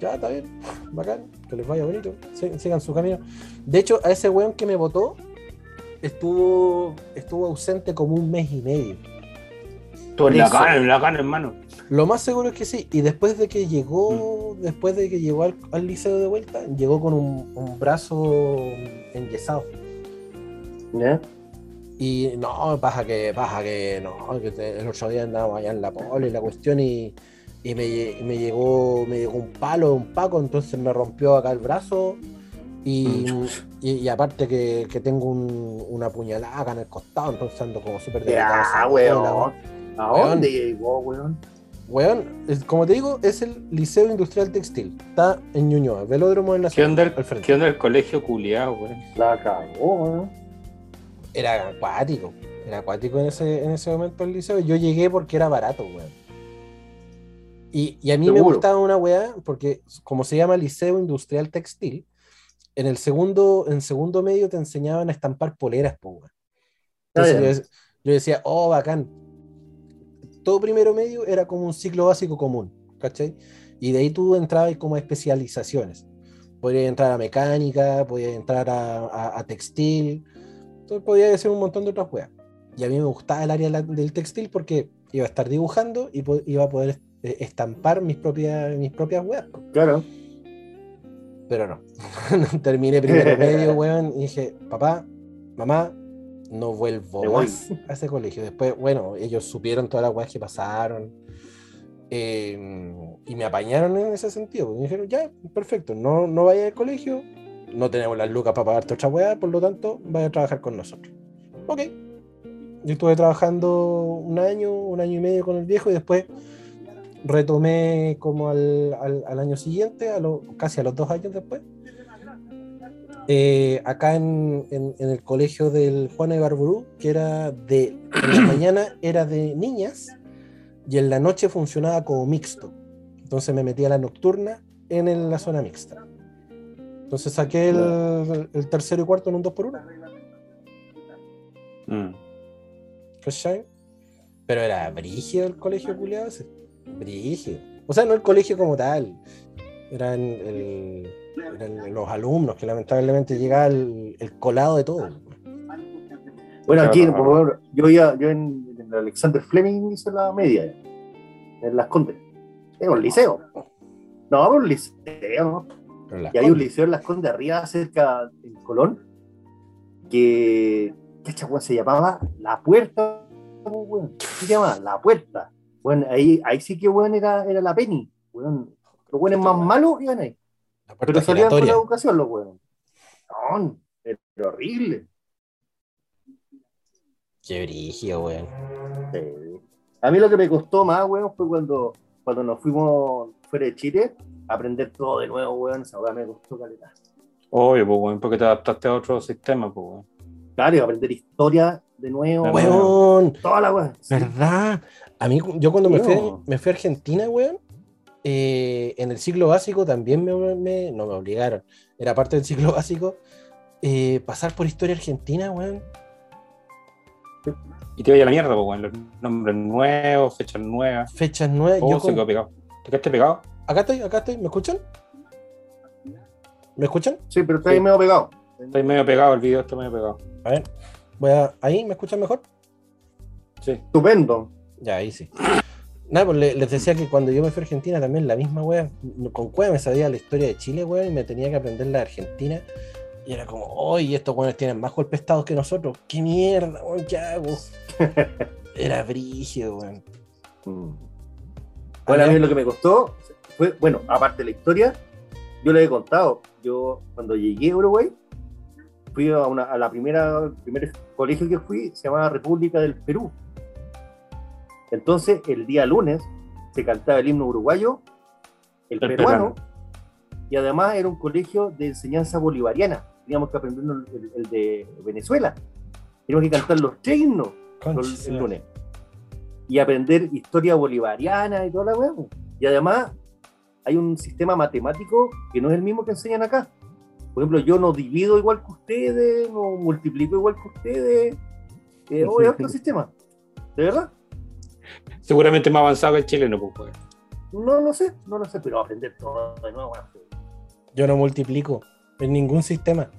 Ya, está bien, bacán, que les vaya bonito, sigan su camino. De hecho, a ese weón que me votó, estuvo, estuvo ausente como un mes y medio. Tú en la cara, en la cara, hermano. Lo más seguro es que sí. Y después de que llegó, después de que llegó al, al liceo de vuelta, llegó con un, un brazo enyesado. ¿Ya? Y no, pasa que, pasa que no, que te- el otro día andábamos allá en la poli y la cuestión y, y me, lle- me llegó, me llegó un palo de un paco, entonces me rompió acá el brazo. Y, y, y aparte que, que tengo un- una puñalada acá en el costado, entonces ando como súper delicado. Ya, weón. ¿A Weón. dónde llegó, weón? Weón, es- como te digo, es el Liceo Industrial Textil. Está en Ñuñoa, Velódromo del ¿Qué Nacional. onda, el, al frente. ¿Qué onda el colegio culiado, weón? La cagó, weón. Era acuático. Era acuático en ese, en ese momento el liceo. Yo llegué porque era barato, weón. Y, y a mí me gustaba una weá, porque como se llama Liceo Industrial Textil, en el segundo, en segundo medio te enseñaban a estampar poleras, po, weón. Entonces yo decía, oh, bacán. Todo primero medio era como un ciclo básico común, ¿cachai? Y de ahí tú entrabas como a especializaciones. Podías entrar a mecánica, podías entrar a, a- a textil, entonces podía hacer un montón de otras weas. Y a mí me gustaba el área del textil porque iba a estar dibujando y iba a poder eh, estampar mis propias, mis propias weas. Claro. Pero no. Terminé primero medio, weón, y dije, papá, mamá, no vuelvo más a ese colegio. Después, bueno, ellos supieron todas las weas que pasaron. eh, y me apañaron en ese sentido. Me dijeron, ya, perfecto, no, no vaya al colegio, no tenemos las lucas para pagarte otra weá, por lo tanto, vaya a trabajar con nosotros. Ok. Yo estuve trabajando un año, un año y medio con el viejo y después retomé como al, al- al año siguiente, a lo- casi a los dos años después, eh, acá en, en- en el colegio del Juan de Barburú, que era de, en la mañana era de niñas y en la noche funcionaba como mixto. Entonces me metí a la nocturna en el- la zona mixta. Entonces saqué el, el tercero y cuarto en un 2 por 1 Mm. ¿Cachai? Pero era brígido el colegio culiado ese. Brígido. O sea, no el colegio como tal. Eran, el- eran los alumnos que lamentablemente llegaba el, el colado de todo. Bueno, aquí, por favor, yo iba, yo en, en el Alexander Fleming hice la media, en Las Condes. Era un liceo. No, un liceo, Y hay un liceo en Las Condes arriba, cerca en Colón, que, ¿qué weón se llamaba? La Puerta. ¿Qué se? La Puerta. Bueno, ahí, ahí sí que weón era, era la Penny. Weón. Los weones más malos iban ahí. La puerta Pero salían con la educación los weones. No, era horrible. Qué brígido, weón. Sí. A mí lo que me costó más, weón, fue cuando, cuando nos fuimos fuera de Chile a aprender todo de nuevo, weón. Esa weá me costó caleta. Obvio, pues, weón, porque te adaptaste a otro sistema, pues, weón. Claro, aprender historia de nuevo. Weón. Weón, Toda la. Sí. ¿verdad? A mí, yo cuando me fui, me fui a Argentina, weón, eh, en el ciclo básico también me, me- no me obligaron, era parte del ciclo básico, eh, pasar por historia argentina, weón. Y te vaya a la mierda, pues, weón. Los nombres nuevos, fechas nuevas. Fechas nuevas. Oh, yo se con- quedó pegado. ¿Te quedaste pegado? Acá estoy, acá estoy, ¿me escuchan? ¿Me escuchan? Sí, pero Sí. medio pegado. Estoy medio pegado, el video está medio pegado. A ver, voy a, ahí, ¿me escuchan mejor? Sí. Estupendo. Ya, ahí sí. Nada, pues le- les decía que cuando yo me fui a Argentina también la misma wea, con cueva me sabía la historia de Chile, weón, y me tenía que aprender la de Argentina. Y era como, oye, estos weones tienen más golpes estados que nosotros. ¿Qué mierda, weón? ¿Qué hago? Era brígido, weón. Mm. Bueno, a mí lo que me costó fue, bueno, aparte de la historia, yo le he contado, yo cuando llegué a Uruguay, fui a, una, a la primera, el primer colegio que fui, se llamaba República del Perú. Entonces, el día lunes se cantaba el himno uruguayo, el, El peruano, y además era un colegio de enseñanza bolivariana. Teníamos que aprender el, de Venezuela. Teníamos que cantar los tres himnos Concha el, lunes. Y aprender historia bolivariana y toda la po. Y además hay un sistema matemático que no es el mismo que enseñan acá. Por ejemplo, yo no divido igual que ustedes, no multiplico igual que ustedes. Eh, es otro sistema. ¿De verdad? Seguramente más avanzado que el chileno, pues. No lo sé, no lo sé, pero aprender todo de nuevo. bueno, Yo no multiplico en ningún sistema.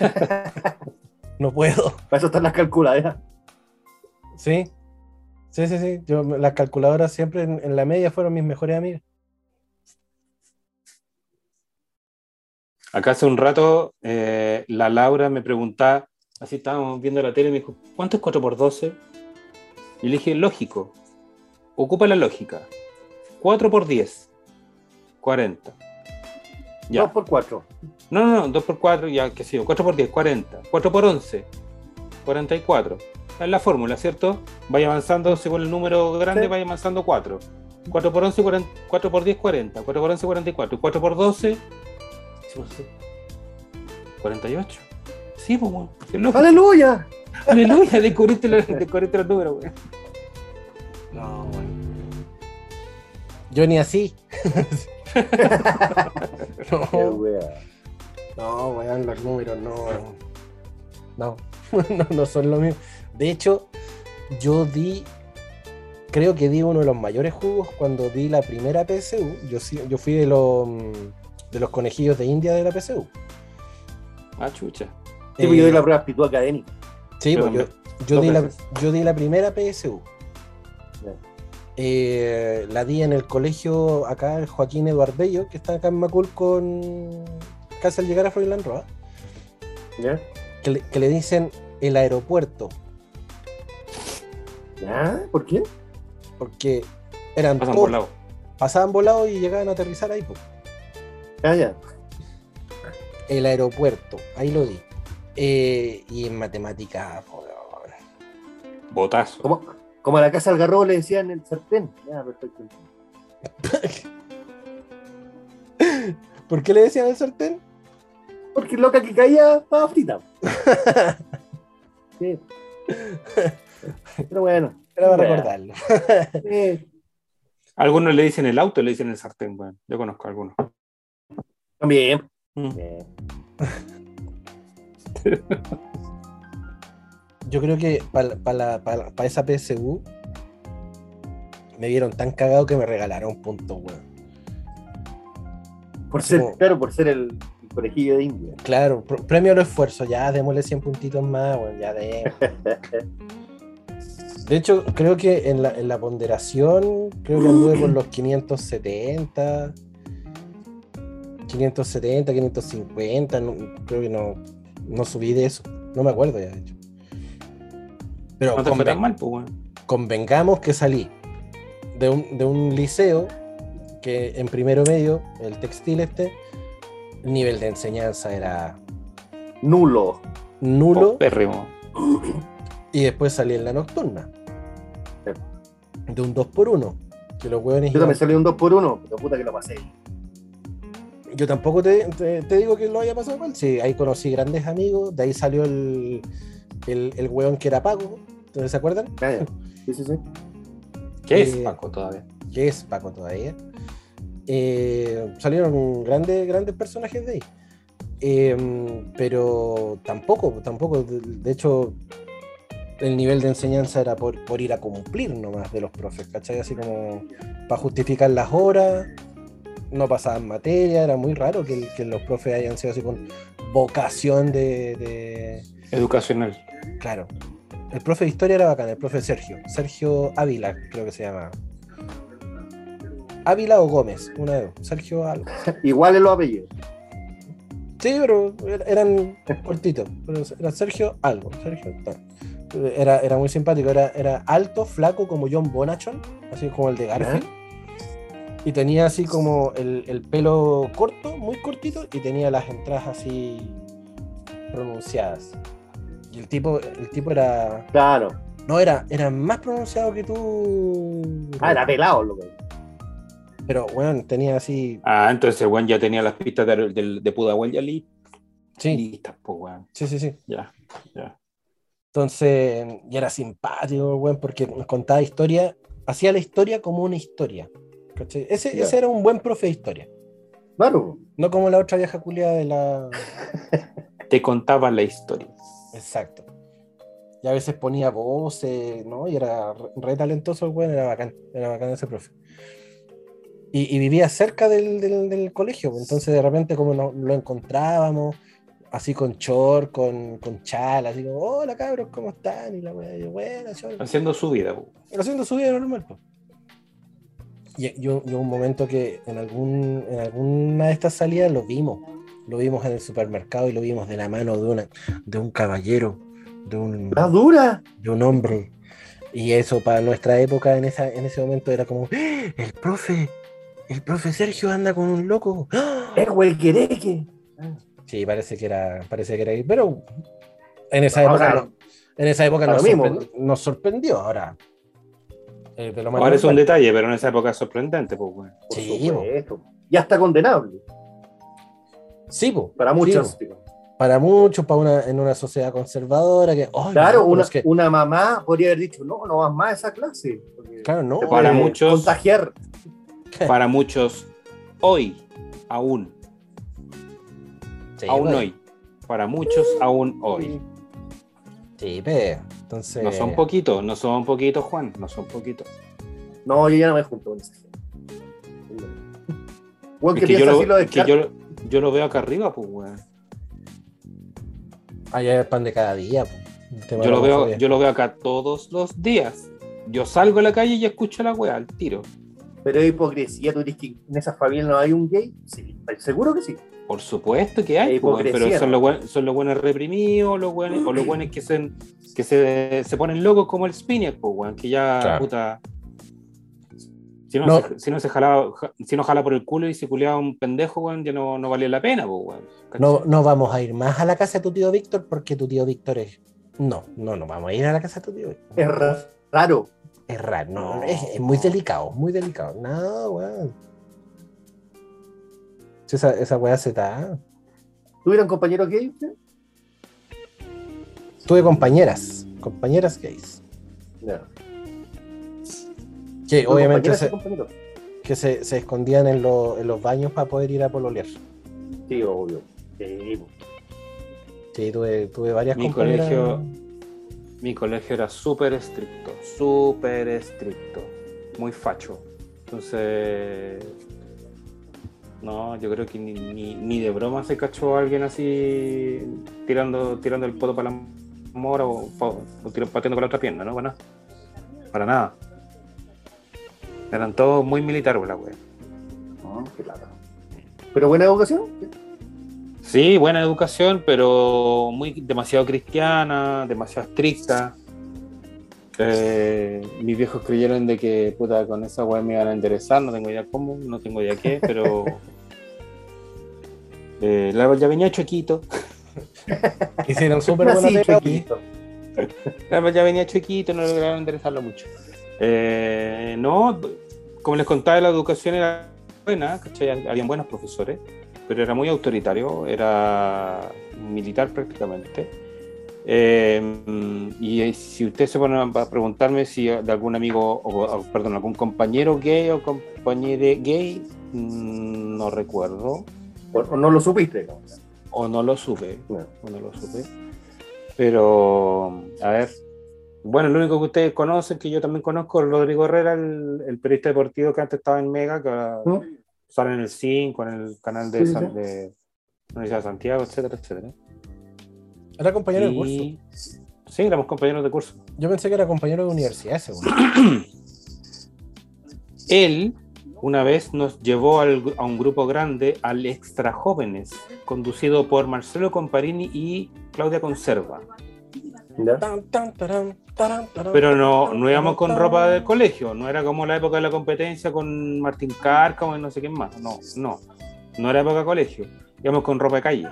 no puedo. Para eso están las calculadoras. Sí. Sí, sí, sí. Yo, las calculadoras siempre en, en la media fueron mis mejores amigas. Acá hace un rato eh, la Laura me preguntaba, así estábamos viendo la tele, y me dijo, ¿cuánto es 4 por 12? Y le dije, lógico, ocupa la lógica. 4 por 10, 40. Ya. 2 por 4. No, no, no, 2 por 4, ya, sé yo, 4 por 10, 40. 4 por 11, 44. Es la fórmula, ¿cierto? Vaya avanzando según el número grande, Sí. vaya avanzando 4. 4 por 11, 40, 4 por 10, 40. 4 por 11, 44. Y 4 por 12, sí, pues, sí. 48. Sí, pues. ¡Aleluya! Aleluya, descubriste, los- descubriste los números, weón. No, weón. Yo ni así. No, wea. no, weón, los números no. No, no, no son lo mismo. De hecho, yo di, creo que di uno de los mayores jugos cuando di la primera PSU. Yo, sí- yo fui de los, mm, de los conejillos de India de la PSU. Ah, chucha. Sí, pues yo doy la prueba académica. Sí, Yo pues yo, di la, veces. yo di la primera PSU. Eh, la di en el colegio acá, el Joaquín Eduardo Bello, que está acá en Macul con casi al llegar a Froilán Roa, ¿Ya? que le, que le dicen el aeropuerto, ¿Ya? ¿Por qué? porque eran Pasan todos- por pasaban volados y llegaban a aterrizar ahí. pues. Ah, ya. El aeropuerto, ahí lo di. Eh, y en matemáticas, po, weón. Botazo. Como, como a la casa del garrobo le decían el sartén. Perfecto. ¿por qué le decían el sartén? Porque loca que caía estaba frita. Sí. Pero bueno. Era para Bueno. recordarlo. Sí. Algunos le dicen el auto, le dicen el sartén, weón. Yo conozco a algunos. También. Mm. Bien. Yo creo que para esa PSU me vieron tan cagado que me regalaron puntos, weón. Por Así ser, como- claro, por ser el, el conejillo de India. Claro, pr- premio al esfuerzo, ya démosle 100 puntitos más, weón, ya de. De hecho, creo que en la, en la ponderación, creo que anduve por los 570, 570, 550, no- creo que no, no subí de eso, no me acuerdo ya, de hecho. Pero No te fue tan conven- mal, pues, convengamos que salí de un, de un liceo que en primero medio, el textil este, el nivel de enseñanza era Nulo. nulo Pérrimo. y después salí en la nocturna. Sí. De un 2 por 1 Que los hueones Yo iban- también salí un 2 por 1 pero puta que lo pasé. Yo tampoco te, te- te digo que lo haya pasado mal. Sí, ahí conocí grandes amigos. De ahí salió el, el, el hueón que era Paco. ¿Ustedes se acuerdan? Ya, ya. Sí, sí, sí. ¿Qué es Eh, Paco todavía? Que es Paco todavía. Eh, salieron grandes, grandes personajes de ahí. Eh, pero tampoco, tampoco. De, de hecho, el nivel de enseñanza era por, por ir a cumplir nomás de los profes, ¿cachai? Así como para justificar las horas, no pasaban materia, era muy raro que, que los profes hayan sido así con vocación de, de- Educacional. Claro. El profe de historia era bacán, el profe Sergio. Sergio Ávila, creo que se llama. Ávila o Gómez, una de dos. Sergio algo. Igual en los apellidos. Sí, pero er- eran cortitos. Pero era Sergio algo. Sergio tal. Era, era muy simpático. Era, era alto, flaco, como John Bonachon, así como el de Garfield. Y tenía así como el, el pelo corto, muy cortito, y tenía las entradas así pronunciadas. Y el tipo, el tipo era. Claro. No, era, era más pronunciado que tú. Ah, era pelado, loco. Pero bueno, tenía así. Ah, entonces el weón ya tenía las pistas de, de, de Pudahuel ya li- Sí, listas, pues weón. sí, sí, sí. Ya, ya. Entonces, y era simpático, weón, porque nos contaba historia, hacía la historia como una historia. ¿cachai? Ese, ese era un buen profe de historia. Claro. No como la otra vieja culia de la. Te contaba la historia. Exacto. Y a veces ponía voces, ¿no? Y era re, talentoso el weón, era bacán, era bacán ese profe. Y, y vivía cerca del, del- del colegio, pues, entonces de repente como no- lo encontrábamos, así con short, con, con chal, así como, hola cabros, ¿cómo están? Y la weá, y yo, buena, short. Haciendo su vida, pues. haciendo su vida normal. pues. Y yo, yo un momento que en, algún, en alguna de estas salidas lo vimos, lo vimos en el supermercado y lo vimos de la mano de, una, de un caballero, de un, ¿La dura? de un hombre. Y eso para nuestra época en, esa, en ese momento era como, ¡Ah! el profe, el profe Sergio anda con un loco. ¡Ah! Es huelquereque. Sí, parece que era, parece que era ahí, pero en esa época, en esa época nos, lo mismo. sorpre- nos sorprendió. Ahora, eh, Ahora es un detalle, pero en esa época es sorprendente, pues weón. Por Sí, supuesto. Ya está condenable. Sí, po, Para muchos. para muchos, para una, en una sociedad conservadora que, Claro, no, pero una, es que- una mamá podría haber dicho, no, no vas más a esa clase. claro, no, Para muchos- Contagiar. Para muchos, hoy, aún, sí, aún bueno, hoy. Para muchos, aún hoy. Sí, pe, entonces, No son poquitos, no son poquitos, Juan, no son poquitos. No, yo ya no me junto con esa gente. Bueno, que que yo lo, así lo es que yo, yo lo veo acá arriba, pues weón. allá es pan de cada día. el tema Yo lo veo, yo lo veo acá todos los días. Yo salgo a la calle y escucho la weá al tiro. Pero es hipocresía, tú dices que en esa familia no hay un gay. Sí, ¿estás seguro que sí. Por supuesto que hay, Es pues, pero son los, buen- son los buenos reprimidos, los buenos, o los buenos que, se, que se, se ponen locos como el Spiniak, pues, weón, que ya, Claro. puta. Si no, No. Se, si no se jalaba, ja- si no jala por el culo y se culeaba un pendejo, weón, ya no, no valía la pena, pues. No, no vamos a ir más a la casa de tu tío Víctor porque tu tío Víctor es. No, no, no vamos a ir a la casa de tu tío Víctor. Es ra- raro. Es raro, no, es, es muy delicado, muy delicado. No, weón. Esa, esa weá se está. ¿Tuvieron compañeros gay usted? Tuve compañeras, compañeras gays. No. Que obviamente se, que se, se escondían en, lo- en los baños para poder ir a pololear. Sí, obvio. Sí. Sí, tuve, tuve varias Mi compañeras. colegio- Mi colegio era súper estricto, súper estricto, muy facho. Entonces, no, yo creo que ni, ni, ni de broma se cachó a alguien así tirando, tirando el poto para la mora o, o tirando, pateando con la otra pierna, ¿no? Para nada. Para nada. Eran todos muy militares, la wea. Ah, qué lata. ¿Pero buena educación? Sí, buena educación, pero muy demasiado cristiana, demasiado estricta. Eh, mis viejos creyeron de que puta con esa weá me iban a enderezar, no tengo idea cómo, no tengo idea qué, pero eh, árbol ya venía chuequito, Hicieron súper buena el árbol ya venía chuequito, no lograron enderezarlo mucho. Eh, no, como les contaba, la educación era buena, ¿cachai? habían buenos profesores, pero era muy autoritario, era militar prácticamente. Eh, y eh, si ustedes se ponen a preguntarme si de algún amigo, o, perdón, algún compañero gay o compañero gay, mm, no recuerdo, O, no lo supiste. o no lo supe, No. o no lo supe. Pero, a ver, bueno, lo único que ustedes conocen, que yo también conozco, es Rodrigo Herrera, el, el periodista deportivo que antes estaba en Mega, que ahora ¿Mm? sale en el 5, en el canal de, Sí, San- de Universidad de Santiago, etcétera, etcétera. Era compañero de curso. Sí, éramos compañeros de curso. Yo pensé que era compañero de universidad weón. Él una vez nos llevó al- a un grupo grande al Extra Jóvenes, conducido por Marcelo Comparini y Claudia Conserva. Pero no, no íbamos con ropa del tarán. colegio, no era como la época de la competencia con Martín Cárcamo y no sé quién más. No, no. No era época de colegio. Íbamos con ropa de calle.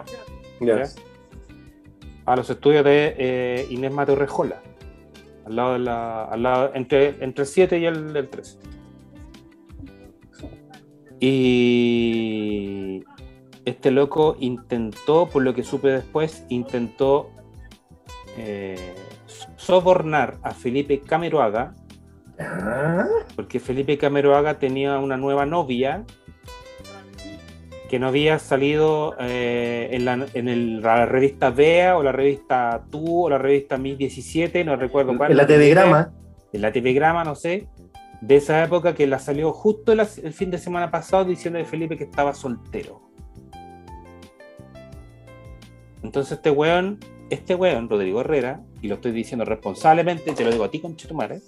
A los estudios de eh, Inés Mateo Rejola. Al lado de la. Al lado, entre, entre el 7 y el, el 13. Y este loco intentó, por lo que supe después, intentó eh, sobornar a Felipe Cameroaga, Ah, porque Felipe Cameroaga tenía una nueva novia que no había salido eh, en, la, en el- la revista Bea o la revista Tú o la revista 1017, no recuerdo cuál. en la telegrama. En la telegrama, no sé. De esa época que la salió justo el, el fin de semana pasado diciendo de Felipe que estaba soltero. Entonces este weón, este weón, Rodrigo Herrera, y lo estoy diciendo responsablemente, te lo digo a ti, conchetumare,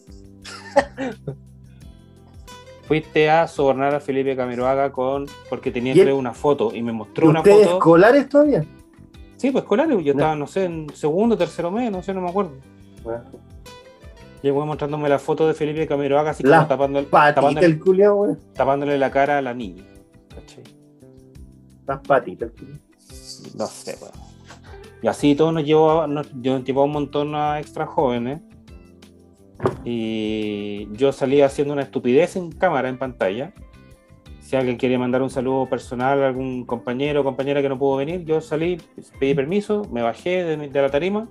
fuiste a sobornar a Felipe Camiroaga con, porque tenía ¿Y él- entre una foto y me mostró una ¿Ustedes foto. escolares todavía? Sí, pues escolar, yo estaba, no sé, en segundo, tercero mes, no sé, no me acuerdo. Ah, Llegó mostrándome la foto de Felipe Camiroaga así La como tapándole, el culiao, tapándole la cara a la niña. ¿cachai? Las patitas. No sé, weón. Y así todo nos llevó, nos, nos llevó un montón a extra jóvenes. Y yo salí haciendo una estupidez en cámara, en pantalla. Si alguien quiere mandar un saludo personal a algún compañero o compañera que no pudo venir, yo salí, pedí permiso, me bajé de, la tarima,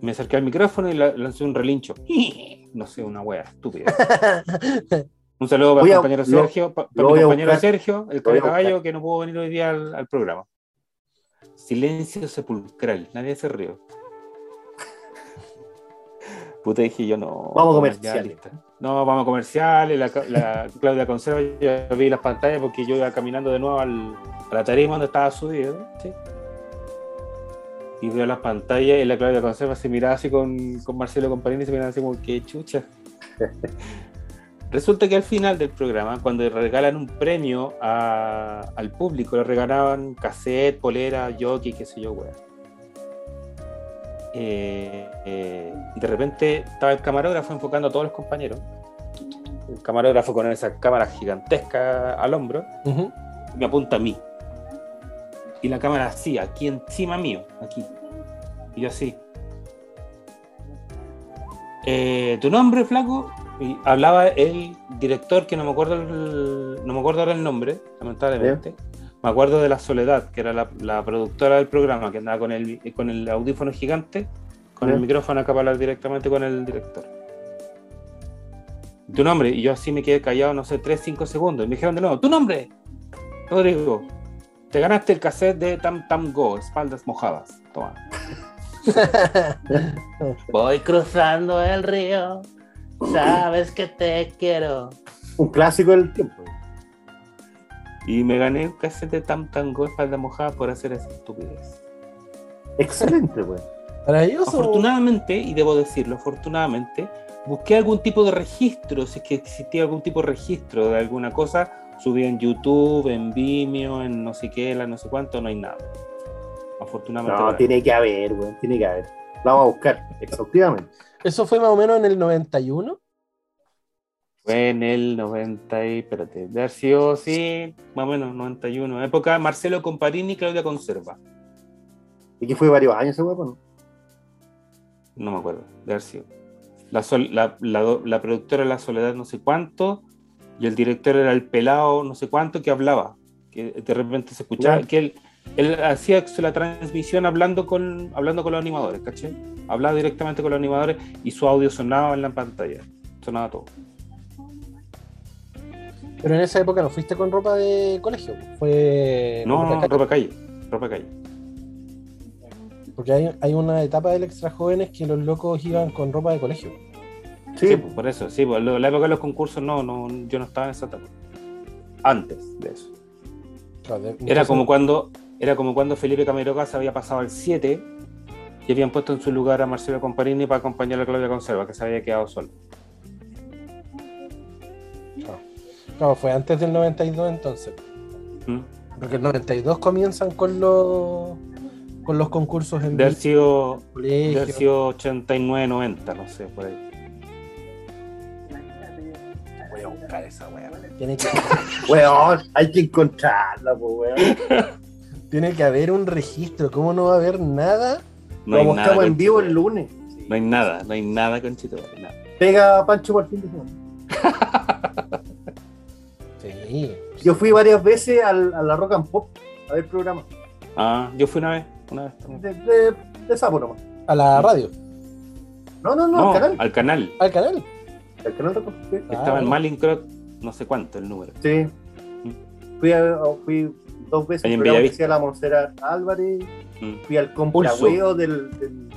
me acerqué al micrófono y la- lancé un relincho. No sé, una wea estúpida. Un saludo para el compañero Sergio, para mi compañero buscar. Sergio, el caballo que no pudo venir hoy día al, al programa. Silencio sepulcral, nadie se rió. Puta, dije yo no. Vamos a comerciales. No, vamos a comerciales. La, la Claudia Conserva, yo vi las pantallas porque yo iba caminando de nuevo al, a la tarima donde estaba subido. ¿sí? Y veo las pantallas y la Claudia Conserva se miraba así con, con Marcelo Comparini y se miraba así como que chucha. Resulta que al final del programa, cuando regalan un premio a- al público, le regalaban cassette, polera, jockey, qué sé yo, weón. Eh, eh, de repente estaba el camarógrafo enfocando a todos los compañeros. El camarógrafo con esa cámara gigantesca al hombro me apunta a mí. Y la cámara así, aquí encima mío, aquí. Y yo así. Eh, ¿Tu nombre, flaco? Y hablaba el director, que no me acuerdo el- no me acuerdo ahora el nombre, lamentablemente. Me acuerdo de La Soledad, que era la, la productora del programa, que andaba con el, con el audífono gigante, con Ya. el micrófono acá para hablar directamente con el director. Tu nombre, y yo así me quedé callado, no sé, 3, 5 segundos. Y me dijeron de nuevo, tu nombre, Rodrigo, te ganaste el cassette de Tam Tam Go, espaldas mojadas. Toma. Voy cruzando el río, sabes que te quiero. Un clásico del tiempo. Y me gané un cassette de Tam Tam Go, espaldas mojadas por hacer esa estupidez. Excelente, weón. Maravilloso. Afortunadamente, y debo decirlo, afortunadamente, busqué algún tipo de registro, si es que existía algún tipo de registro de alguna cosa, subí en YouTube, en Vimeo, en no sé qué, la no sé cuánto, no hay nada. Afortunadamente. No, tiene que haber, weón. Tiene que haber. La vamos a buscar exhaustivamente. Eso fue más o menos en el 91. Fue en el 90 y, espérate, de haber sido, sí, más o menos, 91. Época Marcelo Comparini y Claudia Conserva. Y que fue varios años ese huevo, ¿no? No me acuerdo, de haber sido. La, sol- la, la- la productora era La Soledad no sé cuánto, y el director era el pelado no sé cuánto que hablaba. Que de repente se escuchaba, Ya. que él, él hacía la transmisión hablando con, hablando con los animadores, ¿caché? Hablaba directamente con los animadores y su audio sonaba en la pantalla. Sonaba todo. Pero en esa época no fuiste con ropa de colegio. Fue. No, ropa no, calle. ropa calle. Ropa calle. Porque hay, hay una etapa del extra jóvenes que los locos iban con ropa de colegio. Sí, Sí, por eso, sí, lo- la época de los concursos no, no, yo no estaba en esa etapa. Antes de eso. Claro, de- Era como cuando, era como cuando Felipe Camiroga se había pasado al 7 y habían puesto en su lugar a Marcelo Comparini para acompañar a Claudia Conserva, que se había quedado solo. Claro, fue antes del 92 entonces. ¿Mm? Porque el 92 comienzan con los con los concursos en De haber vivo, sido, de colegio. haber sido 89, 90, no sé, por ahí. Voy a buscar esa weá. Tiene que, weón, hay que encontrarla, pues, weón. tiene que haber un registro. ¿Cómo no va a haber nada? No Lo hay buscamos nada, en vivo el lunes. No hay nada, no hay nada, conchito, nada. Pega a Pancho por fin de semana. Sí. Yo fui varias veces al- a la Rock and Pop a ver programa. Ah, yo fui una vez, una vez. también. De, de, de sapo nomás. A la radio. No, no, no, No, al canal. al canal. Al canal. Al canal Rock and Pop, sí. Ah, Estaba en no. Malincrot, no sé cuánto el número. Sí. Fui, a- fui dos veces en hacía la Monserrat Álvarez. Mm. Fui al compragüeo del, del,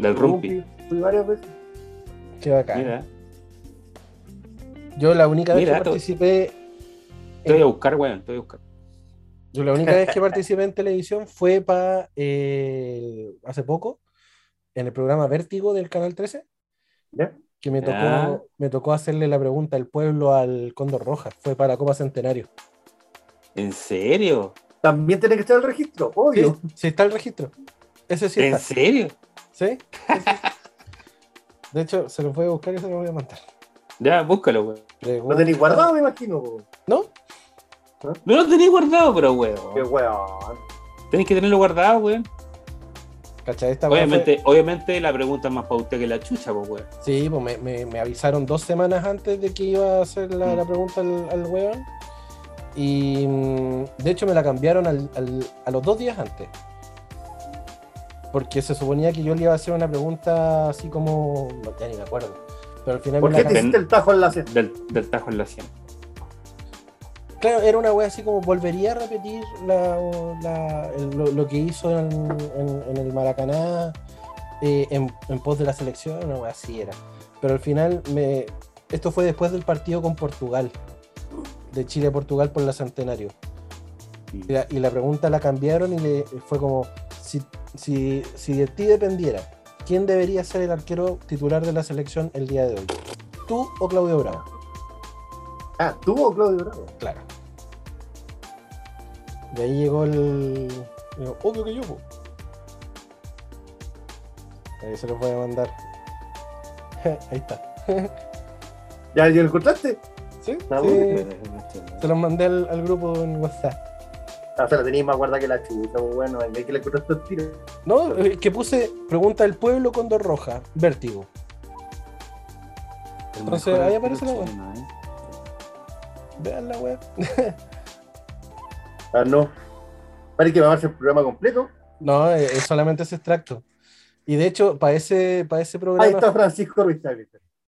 Del Rumpi. Fui varias veces. Qué bacán. Mira, Yo la única vez que participé. te voy a buscar, weón, te voy a buscar. Yo la única vez que participé en televisión fue para hace poco, en el programa Vértigo del Canal 13, ¿Ya? que me tocó, me tocó hacerle la pregunta al pueblo al Cóndor Roja. Fue para Copa Centenario. ¿En serio? También tiene que estar el registro, Sí, obvio. sí está el registro. Ese sí ¿En está. serio? ¿Sí? Sí, sí. De hecho, se lo voy a buscar y se lo voy a mandar. Ya, búscalo, weón. Lo tenéis guardado, me imagino. po. ¿No? No lo tenéis guardado, pero Qué weón. weón. Tenéis que tenerlo guardado, weón. ¿Cachai? Esta weá fue- Obviamente, obviamente la pregunta es más para usted que la chucha, pues, weón. Sí, pues me, me- me avisaron dos semanas antes de que iba a hacer la, Mm. la pregunta al, al weón. Y mm, de hecho me la cambiaron al- al- a los dos días antes. Porque se suponía que yo le iba a hacer una pregunta así como. no, ya ni me acuerdo. Pero al final ¿Por me qué la te hiciste el tajo en la C? Del, del tajo en la 100. Claro, era una wea así como volvería a repetir la- la- el- lo, lo que hizo en, en- en el Maracaná eh, en, en pos de la selección, una wea así era. Pero al final, me, esto fue después del partido con Portugal, de Chile-Portugal por la Centenario. Y la, y la pregunta la cambiaron y le, fue como, si, si, si de ti dependiera, ¿quién debería ser el arquero titular de la selección el día de hoy? ¿Tú o Claudio Bravo? Ah, ¿tú o Claudio Bravo? Claro. De ahí llegó el. digo, Obvio que yo, po". Ahí se los voy a mandar. Ahí está. ¿Ya, ya lo encontraste? ¿Sí? Sí, bueno. Se los mandé al, al grupo en WhatsApp. Ah, o sea, la tenéis más guardada que la pues bueno, hay que le encontraste el tiro. No, el que puse pregunta del pueblo con dos rojas, vértigo. El Entonces, ahí aparece la chileno, ¿eh? Vean la web. Ah, no. Parece que va a hacer el programa completo. No, es, es solamente ese extracto. Y de hecho, para ese, para ese Ahí programa está Francisco Ruiz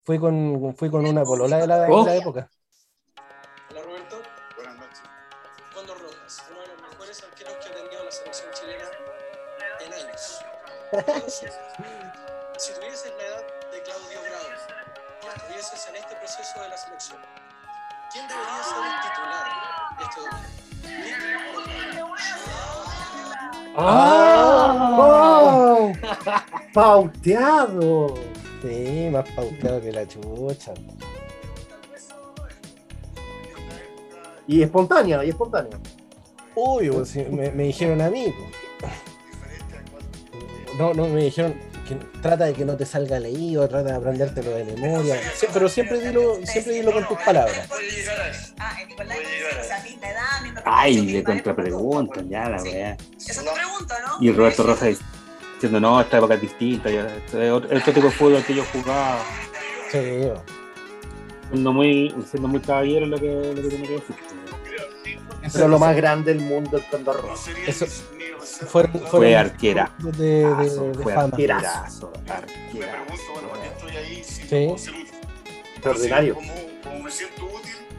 fui con, fui con una polola de la, de Oh. la época. Si tuvieses la edad de Claudio Bravo y estuvieses en este proceso de la selección, ¿quién debería ser el titular este domingo? ¿Nick o Claudio? ¡Oh! ¡Pauteado! Sí, más pauteado que la chucha. Y espontánea, y espontánea. Obvio, pues, si me, me dijeron a mí. pues. No, no, me dijeron que trata de que no te salga leído, trata de aprendértelo de memoria, Sí, pero siempre dilo, siempre dilo con tus palabras. Ah, el Nicolás dice, o sea, a misma edad, mientras Ay, le 80 años, contrapreguntan ya la weá. Esa es tu pregunta, ¿no? Y Roberto Rojas diciendo, no, esta época es distinta, ya, este es otro, tipo de fútbol que yo jugaba. Sí. Siendo muy, siendo muy caballero lo que, lo que tiene que decir. Pero lo más grande del mundo es cuando rosa. Eso fueron, Fue fueron arquera. de, de- de Fue fama. arquerazo, arquerazo. Sí. Extraordinario.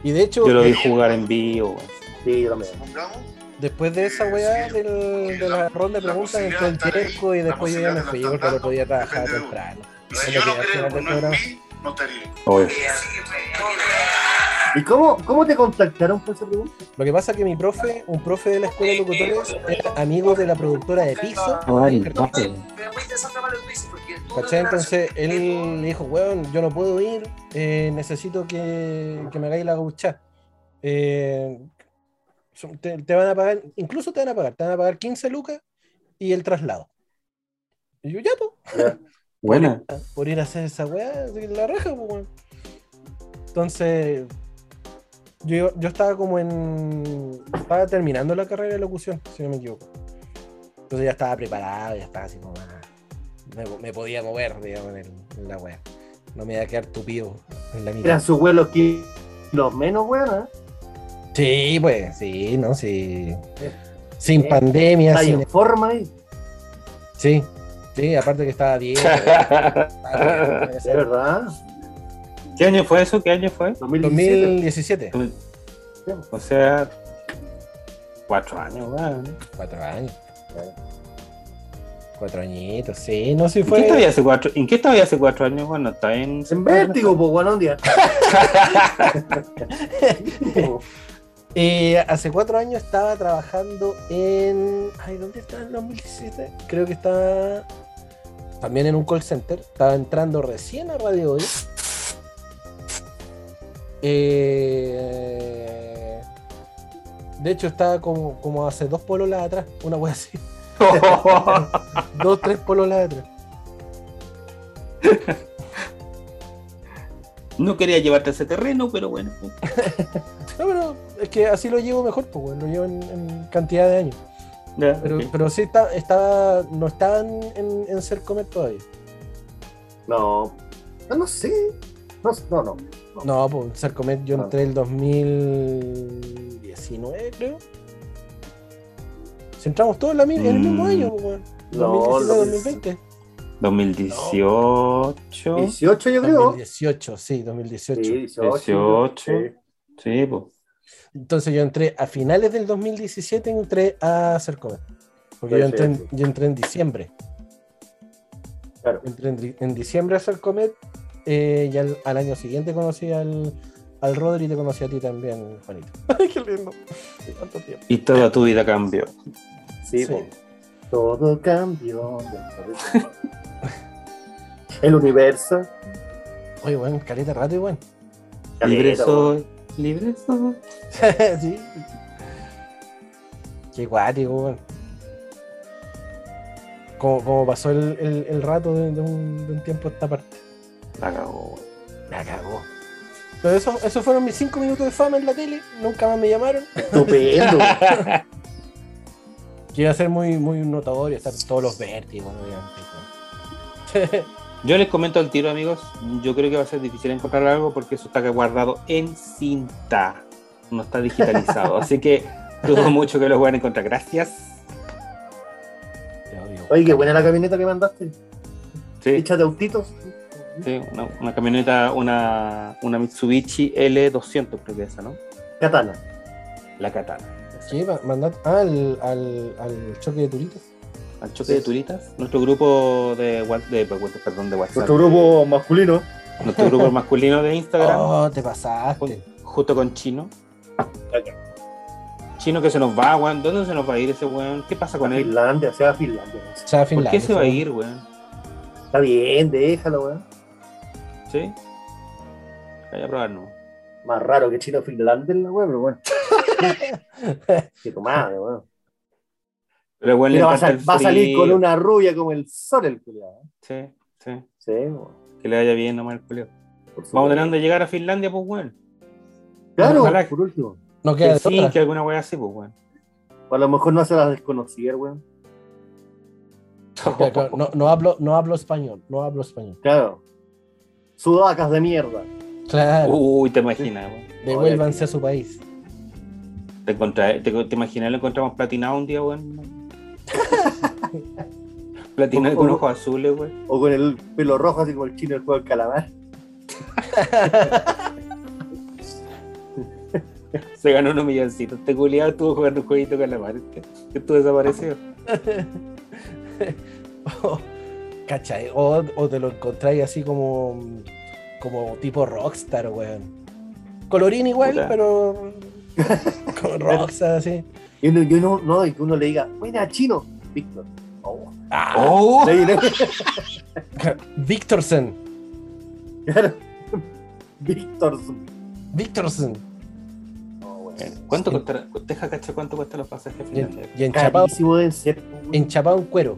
Y de hecho, Yo lo vi eh, jugar en vivo. Sí, yo también. después de esa weá del- de la ronda de preguntas entró el Jerko y después yo ya me fui porque no podía trabajar temprano. Si Bueno, yo no creo no mí, estaría. Obvio. ¿Y cómo, cómo te contactaron por esa pregunta? Lo que pasa es que mi profe, un profe de la escuela de locutores, era amigo de la productora de piso. No Entonces él le dijo, weón, yo no puedo ir, eh, necesito que, que me hagáis la gaucha. Eh, te, te van a pagar, incluso te van a pagar, te van a pagar 15 lucas y el traslado. Y yo, ya, pues, Buena. por ir a hacer esa weá, la raja, pues, weón. Entonces, yo, yo estaba como en. Estaba terminando la carrera de locución, si no me equivoco. Entonces ya estaba preparado, ya estaba así como. ah, me, me podía mover, digamos, en, el- en la weá. No me iba a quedar tupido en la mitad. Eran sus vuelos que los menos buenos, ¿eh? Sí, pues, sí, no, sí. Sin pandemia, Está sin. en forma ahí. Sí, sí, aparte que estaba bien. De verdad. ¿Qué año fue eso? ¿Qué año fue? 2017. 2017. O sea, cuatro años, weón. Cuatro años. Cuatro añitos, sí, no sé si ¿En qué fue. estaba hace cuatro, ¿En qué estaba hace cuatro años? Bueno, está en. En vértigo, pues, bueno, un día. Eh, hace cuatro años estaba trabajando en. Ay, ¿dónde estaba en 2017? Creo que estaba también en un call center. Estaba entrando recién a Radio Hoy. Eh, de hecho, estaba como, como hace dos pololas atrás. Una wea así. Dos, tres pololas atrás. no quería llevarte a ese terreno, pero bueno. No, pero es que así lo llevo mejor, pues, weón, lo llevo en, en cantidad de años. Pero, ok. pero sí está, estaba, no estaban en, en ser comer todavía. No. No, no sé. No, no, no. No, pues ser comer yo entré el 2019, creo. Si entramos todos en, la en el mismo Mm. año, pues. No, 2019, 2020. 2018. 18 yo creo. 2018, sí, 2018. Sí, 18. 18. Sí. Sí, pues. Entonces yo entré a finales del 2017, entré a ser comer. Porque yo entré, yo entré en diciembre. Claro. Entré en, di- en diciembre a hacer comer. Eh, y al, al año siguiente conocí al, al Rodri y te conocí a ti también, Juanito. Ay, qué lindo. Tiempo. Y toda tu vida cambió. Sí, Sí. po. Todo cambió. El universo. Oye, bueno, carita rato igual. Libre Caleta, soy. Libre soy. sí. Qué guático, weón. Como, como pasó el, el- el rato de, de un, de un tiempo a esta parte. La cagó. La cagó. Pero eso, esos fueron mis cinco minutos de fama en la tele. Nunca más me llamaron. Estupendo. Que iba a ser muy, muy notorio estar todos los vértigos, obviamente. Yo les comento al tiro, amigos. Yo creo que va a ser difícil encontrar algo porque eso está guardado en cinta. No está digitalizado. Así que dudo mucho que lo puedan encontrar. Gracias. Oye, qué buena la camioneta que mandaste. Sí, autitos. Sí, una, una camioneta, una, una Mitsubishi L200, creo que es esa, ¿no? Katana. La Katana. Sí, ma- mandad ah, al, al, al choque de turitos. Al choque de turitas. Nuestro grupo de, de, perdón, de WhatsApp. Nuestro grupo masculino. Nuestro grupo masculino de Instagram. Oh, te pasaste. Justo con Chino. Chino que se nos va, weón. ¿Dónde se nos va a ir ese weón? ¿Qué pasa con él? Finlandia, o sea, Finlandia. O sea, ¿Por Finlandia, qué se va a ir, weón? Está bien, déjalo, weón. ¿Sí? Vaya a probar, no. Más raro que chino Finlandia en la weón, pero bueno. Qué tomada, weón. Pero igual le Pero va a, encanta sal- el va a salir con una rubia como el sol, el culiado. Sí, sí. Sí, weón. Que le vaya bien nomás el culio. Por Vamos teniendo de llegar a Finlandia, pues, weón. Claro, Ojalá- por último. No queda Sí, que alguna wea así, pues, weón. O a lo mejor no hace la desconocida, weón. No hablo, no hablo español, no hablo español. Claro. Sudacas de mierda. Claro, Uy, te imaginas, devuélvanse a su país. Te, encontra- te, te imaginas, lo encontramos platinado un día, weón. platinado con ojos azules, weón. O con el pelo rojo, así como el chino del juego del calamar. Se ganó unos milloncitos. Este culiado estuvo jugando un jueguito con la madre. Que estuvo desaparecido. ¿Cachai? O, o te lo encontráis así como, como tipo rockstar, weón. Colorín igual, Puta. pero como rockstar, así. Y uno, y uno- no, y que uno le diga, buena, chino, Víctor. Oh. Ah, ¡Oh! Victorson, claro. Víctor. Victorson. Oh, weón. ¿Cuánto Sí. costará? Deja cacha cuánto cuestan los pasajes a Y, Finlandia. y enchapado, Carísimo deben ser. weón. enchapado en cuero,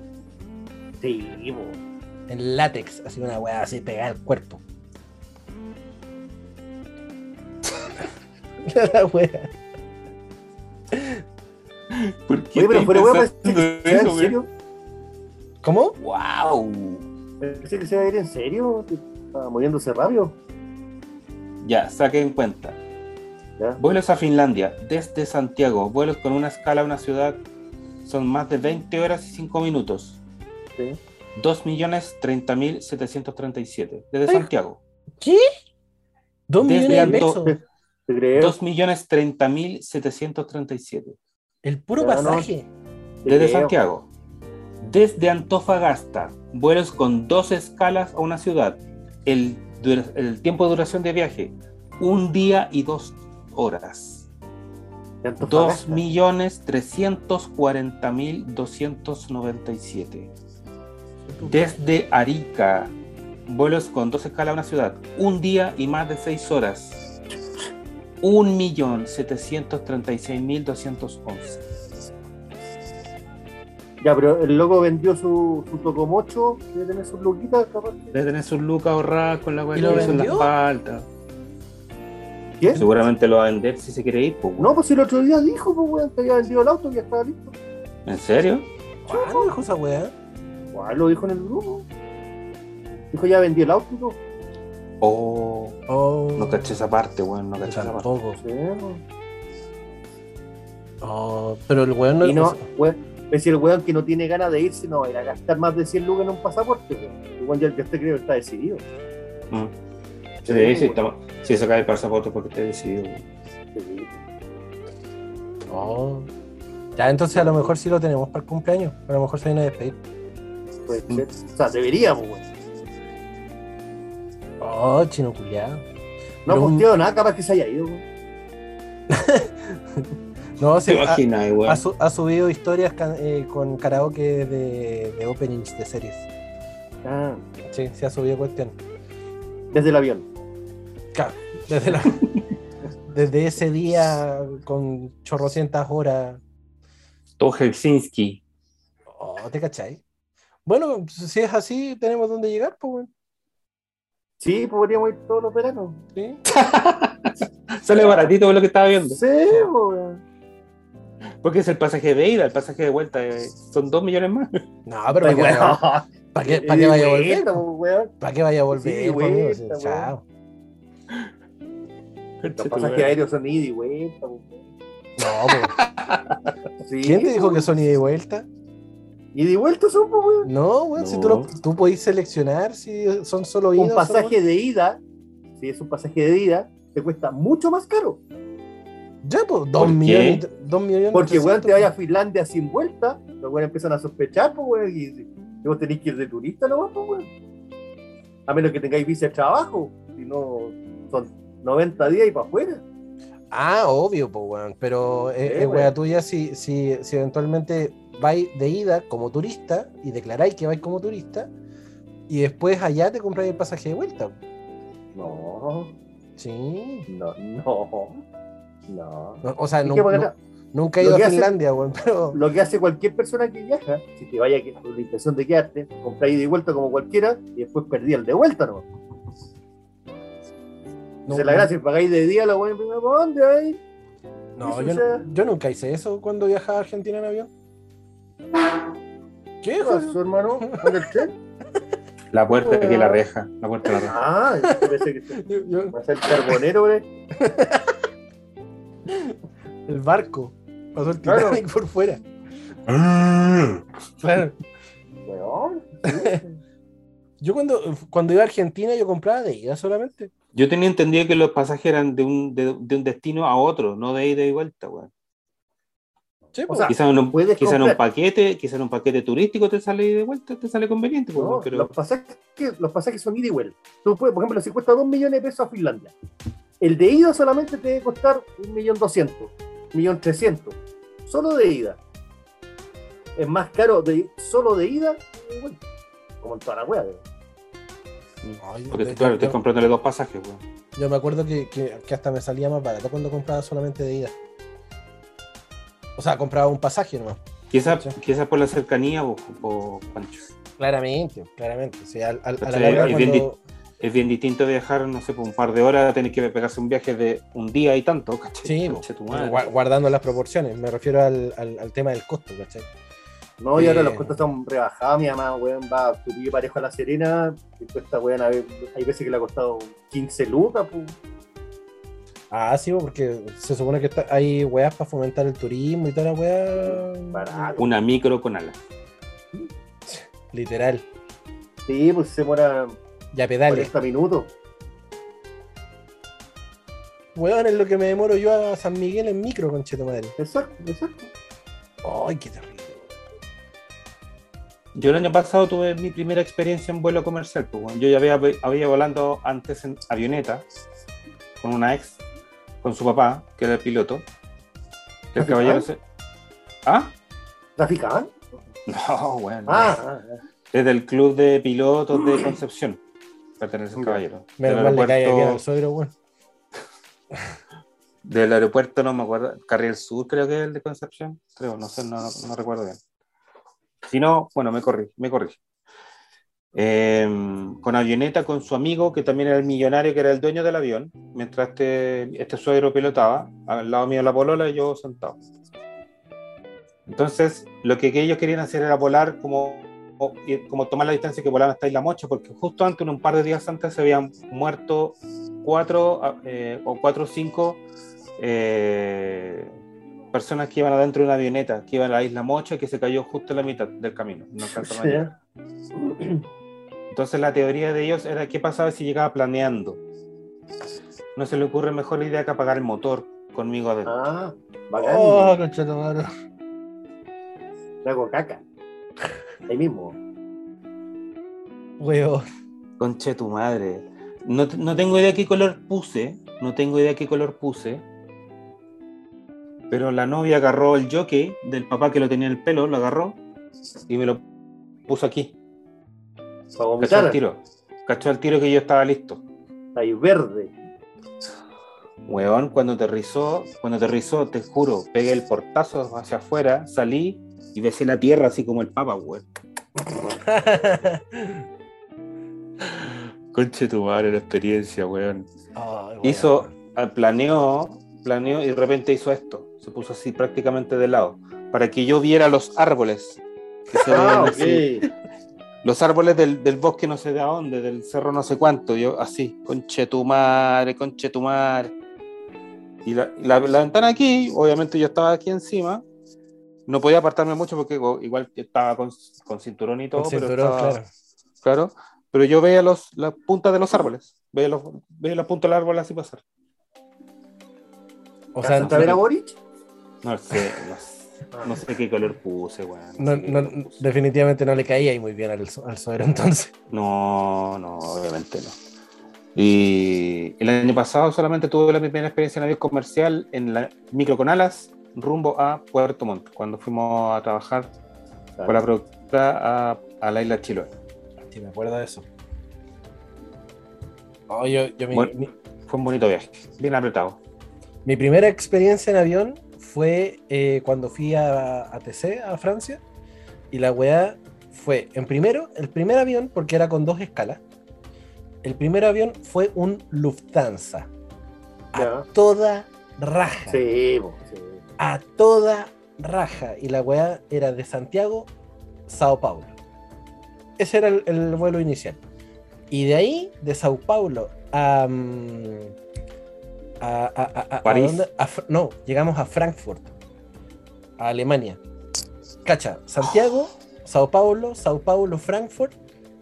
Sí, weón. En látex, así una weá así pegada al cuerpo. La weá. ¿Por qué Oye, pero fuera en serio. ¿Cómo? ¡Wow! Pensé que se iba a ir en serio. que Estaba moviéndose rápido. Ya, saquen cuenta. ¿ya? Vuelos a Finlandia desde Santiago. Vuelos con una escala a una ciudad son más de 20 horas y 5 minutos. Sí. 2.030.737 desde Ay. Santiago. ¿Qué? Dos Desde millones de pesos. Te creo. 2.030.737 El puro no. pasaje. desde. Santiago. Desde Antofagasta, vuelos con dos escalas a una ciudad. El, tiempo de duración de viaje, un día y dos horas. De Antofagasta. 2.340.297. Desde Arica, vuelos con dos escalas a una ciudad, un día y más de seis horas. 1.736.211. Ya, pero el loco vendió su, su tocomocho, debe tener sus luquitas, capaz. Debe tener sus lucas ahorradas con la ¿Y weá lo que hizo en la vendió? falta. ¿Qué? Seguramente lo va a vender si se quiere ir. pues, No, pues si el otro día dijo, pues, weón, que había vendido el auto, que ya estaba listo. ¿En serio? ¿Cuándo dijo esa weá? Igual lo dijo en el grupo. Dijo ya vendí el auto y todo. Oh, Oh, no caché esa parte, weón. No caché esa parte. Sí, weón. Oh, pero el weón no Y no, weón, es decir, el weón que no tiene ganas de irse no va a ir a gastar más de 100 lucas en un pasaporte, weón. El weón ya, ya te creo que está decidido. Mm. Sí, sí, está- sí, saca el pasaporte porque he decidido. weón. Sí. Oh. Ya, entonces a lo mejor sí lo tenemos para el cumpleaños. A lo mejor se viene a despedir. Puede ser. O sea, deberíamos, weón. Oh, chino culiado. No ha un- posteado nada, capaz que se haya ido, weón. No, ¿Te sí, ha, imaginas, weón? ha su- ha subido historias can- eh, con karaoke de, de openings de series. Ah, Sí, se ha subido cuestión. desde el avión. Claro, desde, la- desde ese día con chorrocientas horas. Todo Helsinki. Oh, ¿te cachai? Bueno, si es así, tenemos dónde llegar, pues, weón. Sí, pues podríamos ir todos los veranos. ¿Sí? Sale baratito por lo que estaba viendo. Sí, pues, weón. Porque es el pasaje de ida, el pasaje de vuelta eh, son dos millones más. No, pero ¿para Weón. ¿para qué- para qué vaya a volver? Pues. ¿Para qué vaya a volver? Sí, vuelta, chao. Los pasajes aéreos son ida y vuelta, pues. No, pues. Sí, ¿Quién te dijo que son ida y vuelta? Y vuelta son, pues, weón. No, weón, si tú, lo, tú podés seleccionar si son solo ida Un solo pasaje de ida, si es un pasaje de ida, te cuesta mucho más caro. Ya, pues, dos millones, dos millones. Porque, weón, te vayas a Finlandia sin vuelta, los weones empiezan a sospechar, pues, weón, y y vos tenés que ir de turista nomás, pues, weón. A menos que tengáis visa de trabajo, si no, son 90 días y para afuera. Ah, obvio, pues, weón. Pero es Sí, es wea weón. tuya si, si, si eventualmente vais de ida como turista y declaráis que vais como turista y después allá te compráis el pasaje de vuelta. No, Sí. no, no, no. No, o sea, ¿Y no, Nunca he ido a hace- Finlandia, weón, pero. Lo que hace cualquier persona que viaja, si te vaya con la intención de quedarte, comprar ida y vuelta como cualquiera, y después perdí el de vuelta, ¿no? No, la gracia, pagáis de día la weá primero, ¿para dónde hay? No, yo, yo nunca hice eso cuando viajaba a Argentina en avión. ¿Qué, pasó, hermano? ¿Dónde el tren? La puerta que la reja. La puerta de la reja. Ah, yo pensé que se- va a ser carbonero, güey. el barco. Pasó el Claro. Titanic por fuera. Claro. Weón. Yo cuando, cuando iba a Argentina yo compraba de ida solamente. Yo tenía entendido que los pasajes eran de un, de, de un destino a otro, no de ida y vuelta, weón. Sí, O pues. sea, Quizás puedes quizá en un paquete, quizá en un paquete turístico te sale y vuelta, te sale conveniente, pues, No, pero los, pasajes, los pasajes son ida y vuelta. Tú puedes, por ejemplo, si cuesta 2 millones de pesos a Finlandia, el de ida solamente te debe costar 1.200.000, 1.300.000. Solo de ida. Es más caro de, solo de ida que de vuelta. Como en toda la wea. Ay, porque de- claro, yo- estoy comprándole dos pasajes, weón. Yo me acuerdo que, que- que hasta me salía más barato cuando compraba solamente de ida. O sea, compraba un pasaje nomás. Quizás Sí. quizás por la cercanía, o, o Pancho. Claramente, claramente. O sea, al- al- a la Sí, larga es bien cuando- Es bien distinto viajar, no sé, por un par de horas, tener que pegarse un viaje de un día y tanto, ¿cachai? Sí, tu guardando las proporciones. Me refiero al, al- al tema del costo, ¿cachai? No, y ahora Eh. los costos están rebajados. Mi mamá, weón, va a subir parejo a la Serena. Y cuesta, weón, a ver, hay veces que le ha costado 15 lucas, pues. Ah, sí, porque se supone que está- hay weas para fomentar el turismo y toda la wea. Barato. Una micro con alas. Literal. Sí, pues se demora Ya pedale. 40 minutos. Weón, es lo que me demoro yo a San Miguel en micro, concheto madre. Exacto, exacto. Ay, qué terrible. Yo el año pasado tuve mi primera experiencia en vuelo comercial. Pues, bueno. Yo ya había, había volando antes en avioneta con una ex, con su papá, que era el piloto. Que el caballero se... ¿Ah? ¿Traficaban? No, bueno. Ah, ah, ah. Es del club de pilotos de Concepción. Pertenece al caballero. Menos Del mal le cae bien aeropuerto- suegro, weón. Del aeropuerto, no me acuerdo. Carril Sur, creo que es el de Concepción. Creo, no sé, no, no, no recuerdo bien. Si no, bueno, me corrí, me corrí. Eh, con avioneta con su amigo, que también era el millonario, que era el dueño del avión, mientras este, este suegro pilotaba, al lado mío la polola y yo sentado. Entonces, lo que, que ellos querían hacer era volar como, y- como tomar la distancia que volaban hasta Isla Mocha, porque justo antes, un par de días antes, se habían muerto cuatro eh, o cuatro o cinco eh, personas que iban adentro de una avioneta, que iban a la Isla Mocha, que se cayó justo en la mitad del camino. No. Entonces la teoría de ellos era qué pasaba si llegaba planeando. No se le ocurre mejor idea que apagar el motor conmigo adentro. Ah, bacán. Oh. Le hago caca. Ahí mismo. Weón. Conche tu madre. No, no tengo idea qué color puse. No tengo idea qué color puse. Pero la novia agarró el jockey del papá que lo tenía en el pelo, lo agarró y me lo puso aquí. Para Cachó al vomitar. tiro. Cachó al tiro que yo estaba listo. Ahí verde. Weón, cuando aterrizó, cuando aterrizó, te juro, pegué el portazo hacia afuera, salí y besé la tierra así como el papa, weón. Conche tu madre la experiencia, weón. Weón. Hizo, ah, planeó, planeó y de repente hizo esto. Se puso así prácticamente de lado. Para que yo viera los árboles. Que se Ah, así. Los árboles del, del bosque no sé de dónde, del cerro no sé cuánto. Yo así, conche tu madre, conche tu madre. Y la, la- la ventana aquí, obviamente yo estaba aquí encima. No podía apartarme mucho porque igual- estaba con, con cinturón y todo. Con pero cinturón, estaba- claro. claro. Pero yo veía los, las puntas de los árboles. Veía, los, veía las puntas del árbol así pasar. O sea, ¿Alcanzaste a ver a Boric? No sé, no sé, no sé qué color puse, weón. no, no- color puse. definitivamente no le caía ahí muy bien al, al suegro entonces. No, no, obviamente no. Y el año pasado solamente tuve la primera experiencia en avión comercial en la micro con alas rumbo a Puerto Montt, cuando fuimos a trabajar con la productora a, a la isla Chiloé. Sí, me acuerdo de eso. Oh, yo, yo mi, Bueno. mi- Fue un bonito viaje, bien apretado. mi primera experiencia en avión fue eh, cuando fui a ATC, a Francia, y la weá fue, en primero, el primer avión, porque era con dos escalas, el primer avión fue un Lufthansa. A toda raja. Sí, sí. A toda raja. Y la weá era de Santiago, Sao Paulo. Ese era el, el vuelo inicial. Y de ahí, de Sao Paulo a. mm, a, a- a- a- a París. dónde? A Fr- no, llegamos a Frankfurt, a Alemania. Cacha, Santiago, Sao Paulo, Sao Paulo, Frankfurt,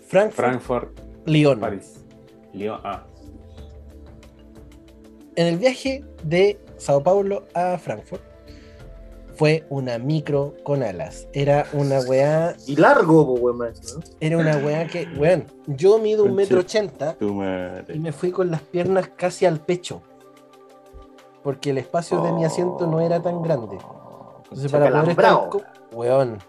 Frankfurt, Frankfurt, Lyon. París. Lyon, ah. En el viaje de Sao Paulo a Frankfurt fue una micro con alas. Era una weá, Y largo, weón, ¿no? era una weá que, weón, yo mido un metro ochenta y me fui con las piernas casi al pecho. Porque el espacio de mi asiento no era tan grande. Entonces, para poder estar, weón,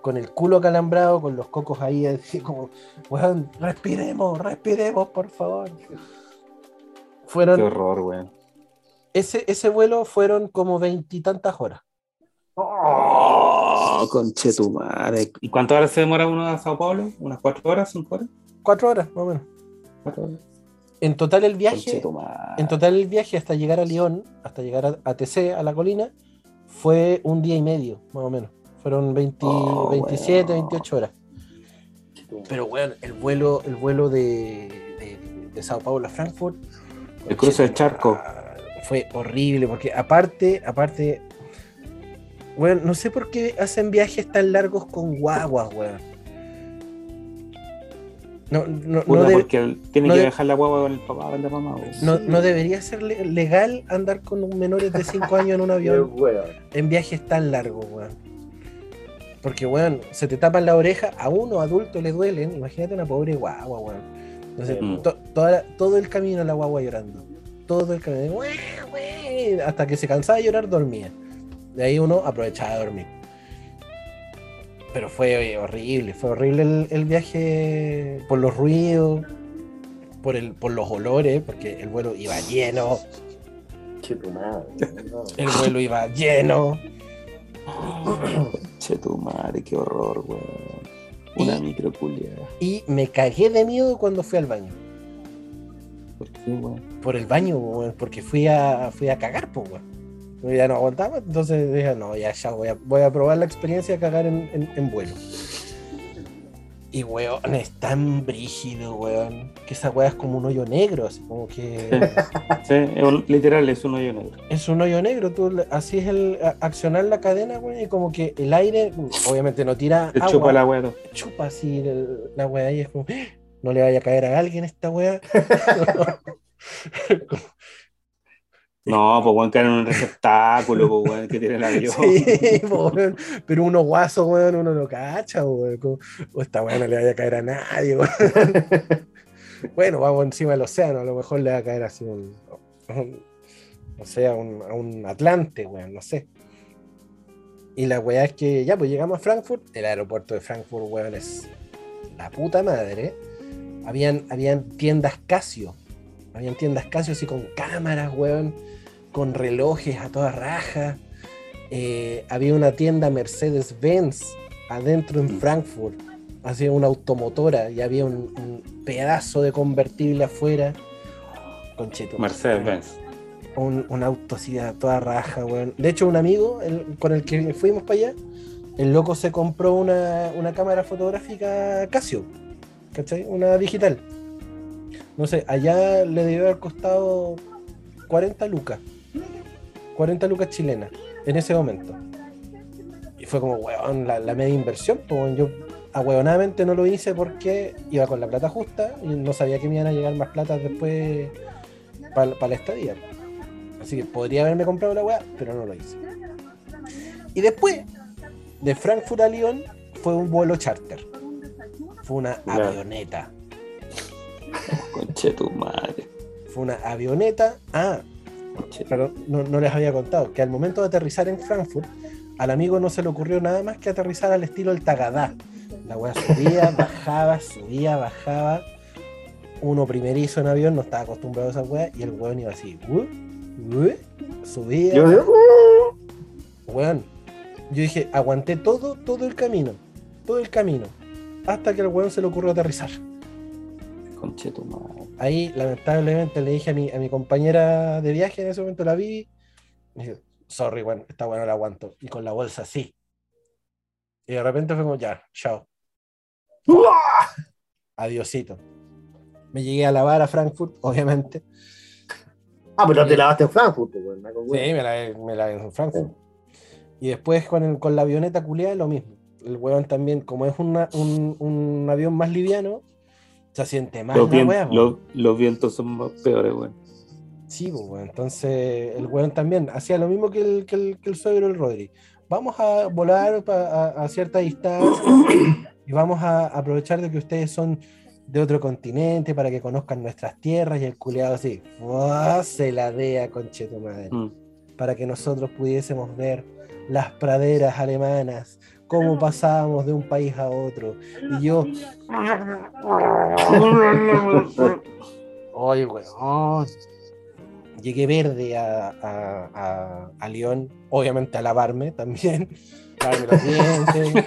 con el culo calambrado, con los cocos ahí, así como, weón, respiremos, respiremos, por favor. Qué Fueron, horror, weón. ese, ese vuelo fueron como veintitantas horas. Oh, conche tu madre. ¿Y cuántas horas se demora uno a Sao Paulo? ¿Unas cuatro horas? ¿Cinco horas? Cuatro horas, más o menos. ¿Cuatro horas? En total el viaje, en total el viaje hasta llegar a Lyon, hasta llegar a, a TC, a la colina, fue un día y medio, más o menos. Fueron 20 Oh, 27, weón. 28 horas. Pero bueno, el vuelo, el vuelo de, de, de Sao Paulo a Frankfurt. El cruce del charco. Fue horrible, porque aparte, aparte. Bueno, no sé por qué hacen viajes tan largos con guaguas, weón. No, no, no, Puta, de- porque tiene no que de- dejar la guagua con el papá con la mamá, no- no debería ser le- legal andar con menores de 5 años en un avión en viajes tan largos, weón. Porque, weón, se te tapan la oreja, a uno adulto le duelen, imagínate una pobre guagua, weón. Entonces, Mm. to- toda la- todo el camino la guagua llorando. Todo el camino, hasta que se cansaba de llorar, dormía. De ahí uno aprovechaba de dormir. Pero fue horrible, fue horrible el, el viaje por los ruidos, por, el, por los olores, porque el vuelo iba lleno, Che, tu madre. no. el vuelo iba lleno. Che tu madre, qué horror, weón. Una Y- micro culiada. Y me cagué de miedo cuando fui al baño. ¿Por qué, weón? Por el baño, weón, porque fui a, fui a cagar, pues, weón. Yo Ya no aguantaba, entonces dije, no, ya, ya voy a, voy a probar la experiencia de cagar en, en- en vuelo. Y, weón, es tan brígido, weón, que esa weá es como un hoyo negro, así como que Sí, literal, es un hoyo negro. es un hoyo negro, tú así es el accionar la cadena, weón, y como que el aire, obviamente no tira Te agua, chupa la weá. chupa así el- la weá y es como, "Ah, no le vaya a caer a alguien esta weá. No, pues weón, caer en un receptáculo, pues weón, que tiene el avión. Sí, po, weón. pero uno guaso, weón, uno no cacha, weón. como, "Oh, esta weá no le vaya a caer a nadie, weón. Bueno, vamos encima del océano, a lo mejor le va a caer así un, un- no sé, a un, a un Atlante, weón, no sé. Y la weá es que ya, pues llegamos a Frankfurt, el aeropuerto de Frankfurt, weón, es la puta madre. Habían, habían tiendas Casio, habían tiendas Casio así con cámaras, weón, con relojes a toda raja. Eh, había una tienda Mercedes-Benz adentro en Mm. Frankfurt, hacía una automotora y había un, un pedazo de convertible afuera. Concheto. Mercedes-Benz. Un, un auto así a toda raja, weón. De hecho, un amigo el- con el que fuimos para allá, el loco se compró una, una cámara fotográfica Casio, ¿cachai? Una digital. No sé, allá le debió haber costado 40 lucas. 40 lucas chilenas en ese momento. Y fue como, weón, la, la media inversión. Pues yo ahueonadamente no lo hice porque iba con la plata justa y no sabía que me iban a llegar más plata después para la estadía. Así que podría haberme comprado la weá, pero no lo hice. Y después, de Frankfurt a Lyon, fue un vuelo charter. Fue una avioneta. Conche tu madre. Fue una avioneta. Ah, pero no, no les había contado que al momento de aterrizar en Frankfurt, al amigo no se le ocurrió nada más que aterrizar al estilo del Tagadá. La weá subía, bajaba, subía, bajaba. Uno primerizo en avión, no estaba acostumbrado a esa weá, y el weón iba así, "Uh, uh", subía, Yo digo, weón, yo dije, aguanté todo, todo el camino, todo el camino, hasta que al weón se le ocurrió aterrizar. Ahí, lamentablemente, le dije a mi, a mi compañera de viaje, en ese momento la vi, me dije, sorry, weón, esta weón no la aguanto. Y con la bolsa así. Y de repente fue como, ya, chao. Adiosito. Me llegué a lavar a Frankfurt, obviamente. Ah, pero te lavaste en Frankfurt, pues, Sí, bueno. me la, me la en Frankfurt. Y después con, el- con la avioneta culiada lo mismo. El weón también, como es una- un, un avión más liviano, se siente más Los, la vien- wea, po. los- los vientos son más peores, weón. Sí, pues, weón. entonces el weón también hacía lo mismo que el, que el, que el suegro del Rodri. Vamos a volar a, a cierta distancia y vamos a aprovechar de que ustedes son de otro continente para que conozcan nuestras tierras y el culeado así, se la dea conche tu madre, Mm. para que nosotros pudiésemos ver las praderas alemanas, cómo pasábamos de un país a otro. Y yo, Oye, weón. Llegué verde a, a, a, a León, obviamente a lavarme también. Lavarme los dientes.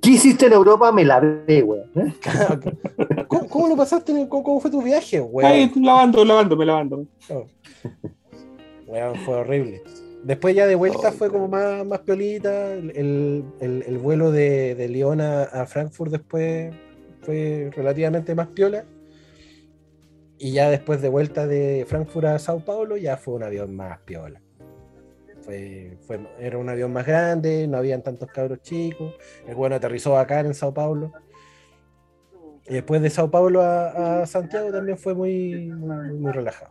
¿Qué hiciste en Europa? Me lavé, weón. ¿Cómo, cómo lo pasaste? ¿Cómo, cómo fue tu viaje, Ay, weón? lavando, lavándome, lavándome. Weón, fue horrible. Después ya de vuelta Oh, fue como más, más piolita. El, el- el- el vuelo de, de León a, a Frankfurt después fue relativamente más piola. Y ya después de vuelta de Frankfurt a Sao Paulo ya fue un avión más piola. Fue, fue- era un avión más grande, no habían tantos cabros chicos. El bueno aterrizó acá en Sao Paulo. Y después de Sao Paulo a, a Santiago también fue muy, muy, muy relajado.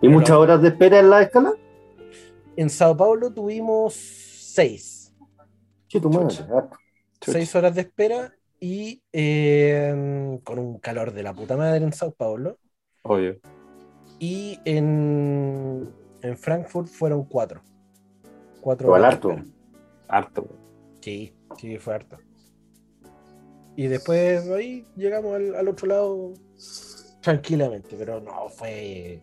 ¿Y muchas horas de espera en la escala? En Sao Paulo tuvimos seis, Sí, tu madre. seis horas de espera y eh, con un calor de la puta madre en Sao Paulo. Obvio. Y en, en Frankfurt fueron cuatro. Cuatro Igual horas harto. Harto, weón. Sí, sí, fue harto. Y después ahí llegamos al, al otro lado tranquilamente, pero no, fue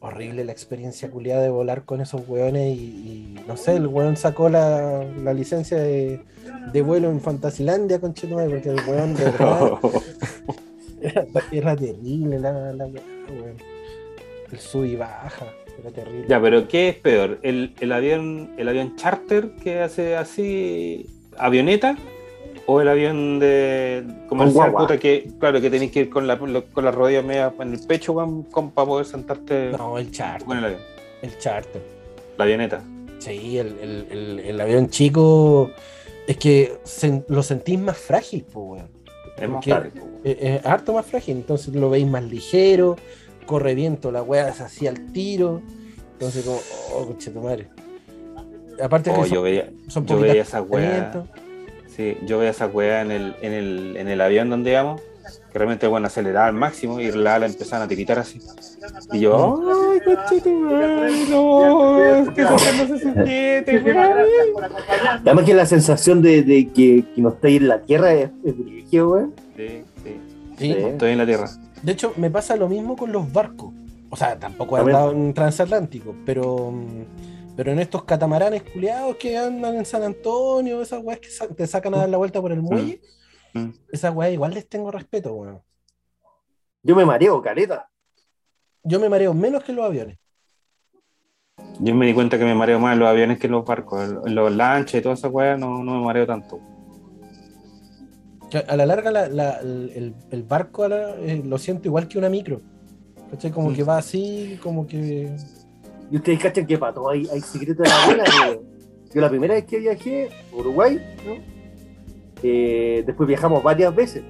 horrible la experiencia culiada de volar con esos weones y, y, no sé, el weón sacó la, la licencia de, de vuelo en Fantasilandia con porque el weón de verdad era, era terrible la, la weón. El sub y baja, era terrible. Ya, pero ¿qué es peor? ¿El, el avión el avión charter que hace así avioneta? ¿O el avión de comercial puta que, claro, que tenés que ir con la, con las rodillas media en el pecho weón, para poder sentarte No, el charter, con el avión? el charter. La avioneta. Sí, el, el- el- el avión chico es que lo sentís más frágil, pues, weón. Es más fácil. Es, es harto más frágil, entonces lo veis más ligero, corre viento, la weá es así al tiro. Entonces, como, oh, coche tu madre. Aparte que Oh, son, yo veía, son yo veía esa weá. Sí, yo veía esa weá en el, en el, en el avión donde íbamos, que realmente bueno, aceleraba al máximo y la ala empezaban a tiritar así. Y yo, ay, conchetumare, no, es que eso no se siente, weón. Además que la sensación de, de que, que no estáis en la tierra es, weón. Sí, sí, estoy en la tierra. De hecho, me pasa lo mismo con los barcos. O sea, tampoco he andado en transatlántico, pero, mm, pero en estos catamaranes culiados que andan en San Antonio, esas weas que sa- te sacan a dar la vuelta por el muelle, Mm. esas weas igual les tengo respeto, weón. Yo me mareo, careta. Yo me mareo menos que en los aviones. Yo me di cuenta que me mareo más en los aviones que en los barcos. En los lanchas y toda esa weá no, no me mareo tanto. A la larga la- la- el, el- barco la- eh, lo siento igual que una micro. ¿Cachai? Como Mm. que va así, como que. Y ustedes cachan que para todo hay, hay secretos de la buena, weón. Yo la primera vez que viajé a Uruguay, ¿no? Eh, después viajamos varias veces.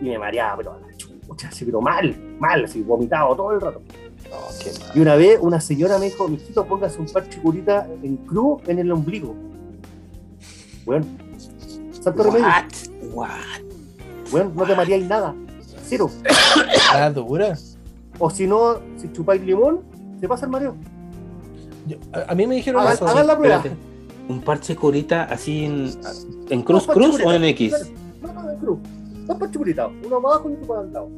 Y me mareaba, pero la chucha, así, pero mal, mal, así, vomitado todo el rato. No, qué mal. Y una vez una señora me dijo, mijito, póngase un parche curita en cruz en el ombligo. Bueno, santo remedio. What? Bueno, no te mareáis nada. Cero. Ah, dura. O si no, si chupáis limón, se pasa el mareo. Yo- a, a mí me dijeron eso. hagan la prueba. Espérate. Un parche curita así en, en cruz, cruz o en X. No, no, en cruz. Dos parches curitados. Uno para abajo y otro para el lado.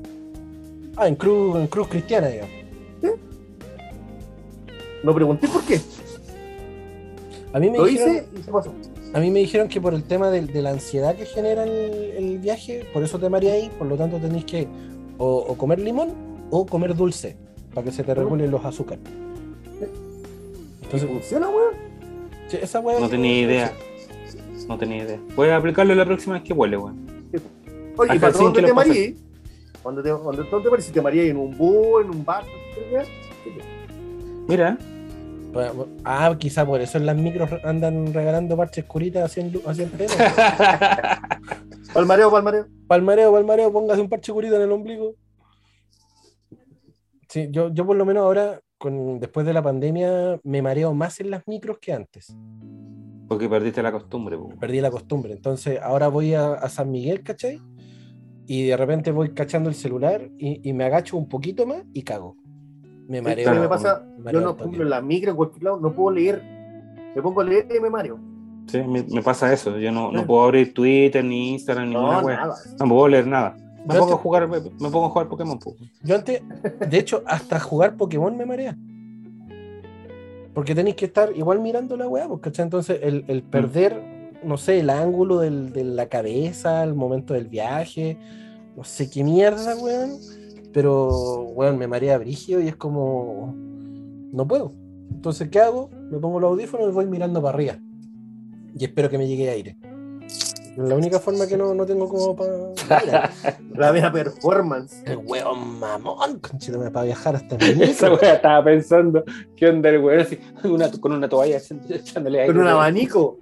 Ah, en cruz, en cruz cristiana, digamos. No pregunté por qué. A mí me Lo dijeron, hice y se pasó. a mí me dijeron que por el tema del- de, la ansiedad que genera el, el viaje, por eso te mareáis, por lo tanto tenéis que o, o comer limón o comer dulce, para que se te regulen los azúcares. ¿Y Entonces, funciona, weón? sí, esa weá- No tenía idea. No tenía idea. Voy a aplicarlo la próxima vez que huele, weón. Oye, y para sin donde te marees, cuando te, cuando te marees, si te mareas en un bus, en un bar, Mira, Ah, quizá por eso en las micros andan regalando parches curitas en, lu- así en pleno. Palmareo, palmareo. palmareo, palmareo, póngase un parche curita en el ombligo. Sí, yo, yo por lo menos ahora, con, después de la pandemia, me mareo más en las micros que antes. porque perdiste la costumbre, po. Perdí la costumbre. Entonces ahora voy a, a San Miguel, ¿cachai? Y de repente voy cachando el celular y, y me agacho un poquito más y cago. Me mareo. a mí me pasa, me yo mareo no, toque. ejemplo, en la micro, en cualquier lado, no puedo leer. Me pongo a leer y me mareo. Sí, me, me pasa eso. Yo no, no puedo abrir Twitter, ni Instagram, ni No. No puedo leer nada. Me pongo a jugar, me, me pongo a jugar Pokémon, po. Yo antes, de hecho, hasta jugar Pokémon me marea. Porque tenéis que estar igual mirando la weá, ¿cachai? Entonces, el, el perder, no sé, el ángulo del- de la cabeza, el momento del viaje, no sé qué mierda, weón. Pero, weón, me marea brigio y es como. No puedo. Entonces, ¿qué hago? Me pongo los audífonos y voy mirando para arriba. Y espero que me llegue aire. La única forma que no, no tengo como para. La mera performance. El weón mamón, conchito, para viajar hasta mi Esa wea estaba pensando, ¿qué onda el weón así, una- con una toalla echándole aire? Con un abanico.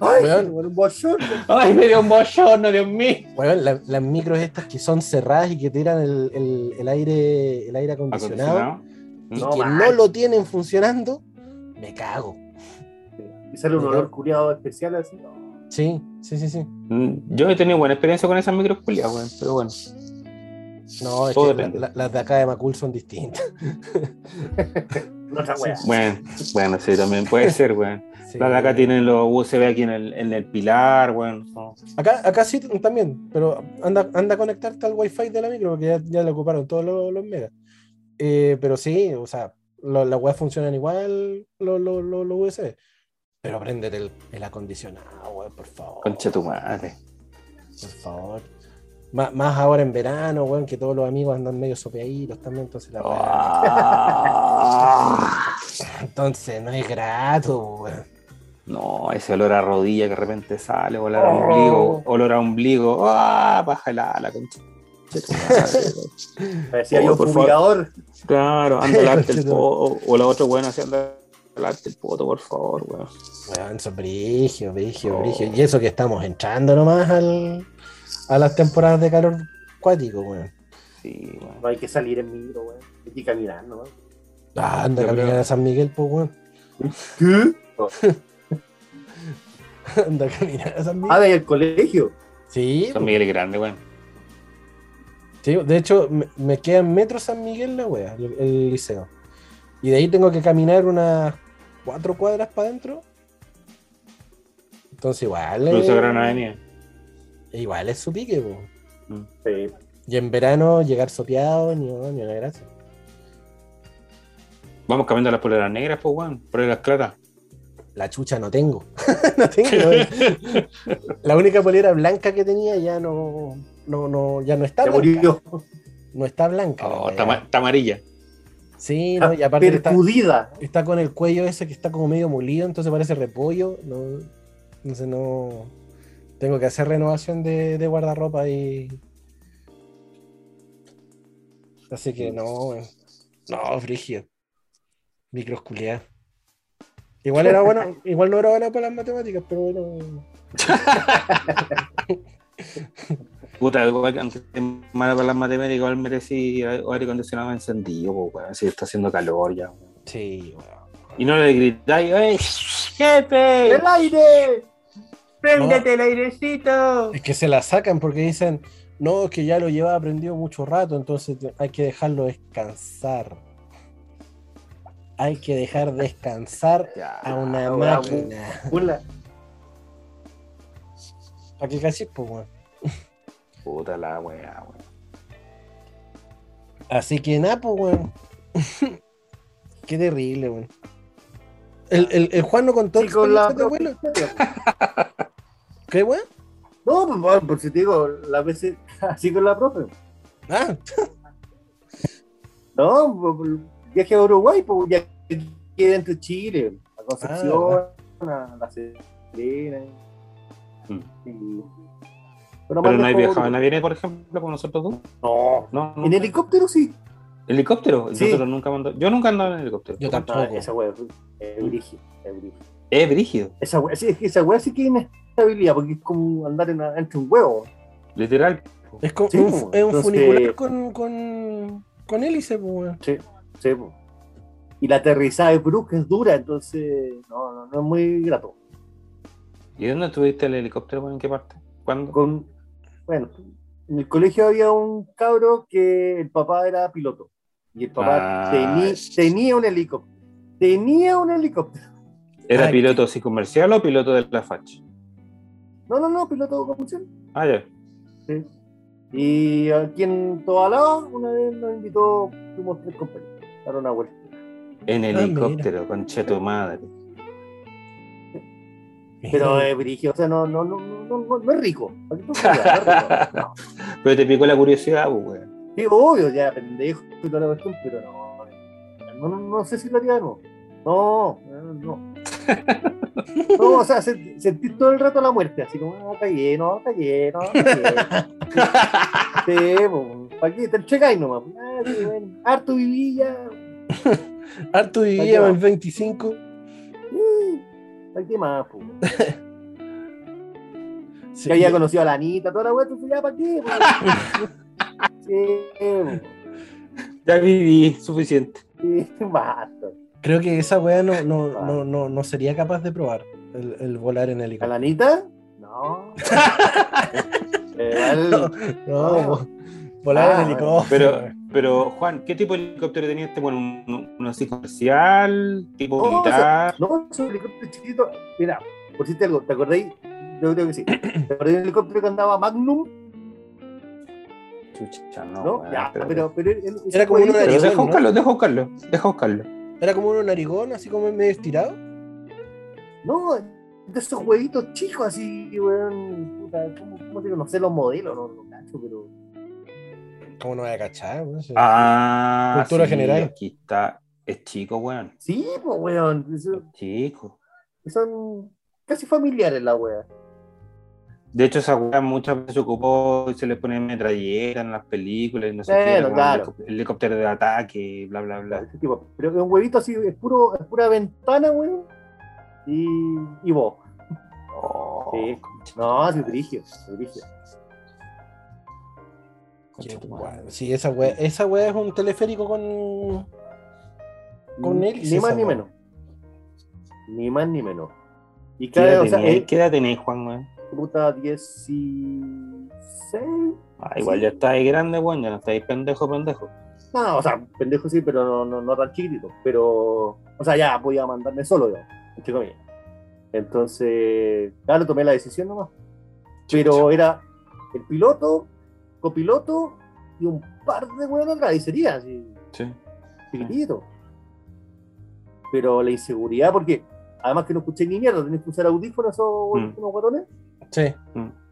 Ay, Weón. con un bochón. Ay, me dio un bochorno, Dios mío. Weón, la- las micros estas que son cerradas y que tiran el, el- el aire, el aire acondicionado, ¿Acondicionado? y No, que man. no lo tienen funcionando, me cago. Y sale un olor curiado especial así. Sí, sí, sí, sí. Mm, Yo he tenido buena experiencia con esas micros culiadas, weón, pero bueno. No, es Todo que depende. la- la- las de acá de Macul son distintas. Wea. Bueno, bueno, sí, también puede ser, weón. Sí. Las de acá tienen los USB aquí en el, en el pilar, weón. no. Acá, acá sí también, pero anda, anda a conectarte al wifi de la micro porque ya, ya le ocuparon todos los, los megas. Eh, pero sí, o sea, lo- las weas funcionan igual los los- los- los USB. Pero préndete el, el acondicionado, weón, por favor. Concha tu madre. Por favor. Má- más ahora en verano, weón, que todos los amigos andan medio sopeaditos también, entonces la Ah. Entonces no es grato, weón. No, ese olor a rodilla que de repente sale, olor a Oh. ombligo, olor a ombligo. ¡Ah! Baja la ala, concha. Parecía Oh, yo por fumigador. Claro, anda arte el tu poto. O la otra weón así anda al arte el poto, por favor, weón. Weón, son brigio, brigio, Oh. brigio. Y eso que estamos entrando nomás al, a las temporadas de calor cuático, weón. Sí, weón. No hay que salir en micro, weón. Hay que caminar, ¿no? Ah, anda a caminar a San Miguel, pues, weón. ¿Qué? anda a caminar a San Ah, Miguel. de ahí al colegio. Sí, San Miguel es grande, weón. sí, de hecho, me, me queda en metro San Miguel la wea, el, el liceo. Y de ahí tengo que caminar unas cuatro cuadras para adentro. Entonces, igual. Eh, Gran Avenida. Igual es su pique, po. Mm. Sí. Y en verano llegar sopeado, ni, ni una gracia. Vamos cambiando las poleras negras, pues, weón. Poleras claras. La chucha no tengo. no tengo. la única polera blanca que tenía ya no, no, no, ya no está Ya blanca. murió. No está blanca. la Oh, está amarilla. Sí, no, y aparte está, Percudida. está con el cuello ese que está como medio molido, entonces parece repollo. No, entonces no. Tengo que hacer renovación de, de guardarropa y. Así que no, no, frigio. Micros culiadas. Igual era bueno, igual no era bueno para las matemáticas, pero bueno. Puta, igual que aunque mala para las matemáticas, igual merecí aire acondicionado encendido, weón. Si está haciendo calor ya, weón. Sí, weón. Y no le gritáis, ¡Ey, jefe! ¡El aire! ¡Préndete el airecito! Es que se la sacan porque dicen, no, es que ya lo lleva aprendido mucho rato, entonces hay que dejarlo descansar. Hay que dejar descansar Ya, a una máquina. ¿Para qué casi? Pues, weón. Puta la weá, weón. Así que nada, pues, weón. qué terrible, weón. El, el, el Juan no contó Sí, con la abuelo. ¿Qué, weón? No, pues, bueno, por si te digo, las veces así con la profe. Ah, No, pues, pues, viaje a Uruguay, pues ya quedé dentro de Chile, a Concepción, a La Serena. Mm. y- Pero, no hay lejos, viajado en aviones, por ejemplo, con nosotros dos. No, No, no. en helicóptero sí. ¿Helicóptero? Sí. Nosotros nunca mandó- Yo nunca andaba en helicóptero. yo No, tampoco. esa wea es brígida, es brígida. Es brígido, Esa wea, sí, es que esa wea sí que es inestabilidad, porque es como andar en, entre un huevo. literal. Es, como Sí, un, po. es un Entonces- funicular con, con, con hélice, pues, weón. Sí, sí. po. Y la aterrizada es brusca, es dura, entonces no, no, no es muy grato. ¿Y dónde tuviste el helicóptero? weón? ¿En qué parte? ¿Cuándo? Con, bueno, en el colegio había un cabro que el papá era piloto. Y el papá Ah, tenía un helicóptero. Tenía un helicóptero. ¿Era Ay, piloto así comercial o piloto de la FACH? No, no, no, piloto comercial. Ah, ya. Sí. Y aquí en Tobalaba, una vez nos invitó, fuimos tres compañeros, a dar una vuelta. En Ah, helicóptero, concha tu madre. Pero es brígido, o sea, no, no, no, no, no, es rico. No es rico, no. Pero te picó la curiosidad, pues, weón. Sí, obvio, ya pendejo y toda la cuestión, pero no, no, no, no sé si lo haría de nuevo. No, no, no. No, o sea, se- sentí todo el rato la muerte, así como, ah, está lleno, está lleno, está lleno. Sí, pues, ¿para qué? Te entregáis nomás. pues, Ah, sí, bueno, harto viví ya. Harto va. en el 25. Sí, ¿Para qué más, pues? Sí, Ya había conocido a la Anita, toda la wea, entonces ya, ¿para qué? Sí, Ya viví suficiente. sí, basta. Creo que esa weá no, no, no, no, no sería capaz de probar el, el volar en ¿A la helicóptero. Anita? No. Igual- No, no, po. Volar Ah, en helicóptero. Pero, pero, Juan, ¿qué tipo de helicóptero tenía este? Bueno, un, un así comercial, tipo No, militar. No, es un helicóptero chiquito. Mira, por si te algo, ¿te acordáis? Yo creo que sí. ¿Te acordáis del helicóptero que andaba Magnum? Chucha, no. ¿No? ya, pero- pero, pero, él- Era como Pero jueguito- deja ¿no? buscarlo, deja buscarlo, deja buscarlo. Era como un narigón, así como medio estirado. No, de esos jueguitos chicos así, weón. Puta, ¿cómo, cómo digo? No sé los modelos, no lo cacho, pero. ¿Cómo no voy a cachar? weón? Ah, Cultura sí, general. Aquí está. Es chico, weón. Sí, pues, weón. Es chico. Son casi familiares la wea. De hecho, esa weá muchas veces se ocupó y se le pone metralleta en las películas y no sé qué. Bueno, claro. helicó- Helicóptero de ataque, bla, bla, bla. Ese tipo. Pero es un huevito así, es, puro, es pura ventana, weón. Y, y vos. Oh, Sí. No, es brigio, es brigio. Qué guay. Sí, esa weá, esa weá es un teleférico con. Con Ni- hélices, Ni más ni wea. menos. Ni más ni menos. Y ¿Qué edad cada, o sea, tenéis, es ¿Qué edad tenéis, Juan, weón? puta 16. Ah, igual ya estáis grande, weón, ya no estáis pendejo, pendejo. No, o sea, pendejo sí, pero no, no, no tan chiquitito. Pero, o sea, ya podía mandarme solo, yo, entre comillas. Entonces, claro, tomé la decisión nomás. Pero era el piloto, copiloto y un par de huevos atrás, y sería así, Sí. chiquitito. Pero la inseguridad, porque además que no escuché ni mierda, tenés que usar audífonos esos Mm. unos guatones. Sí.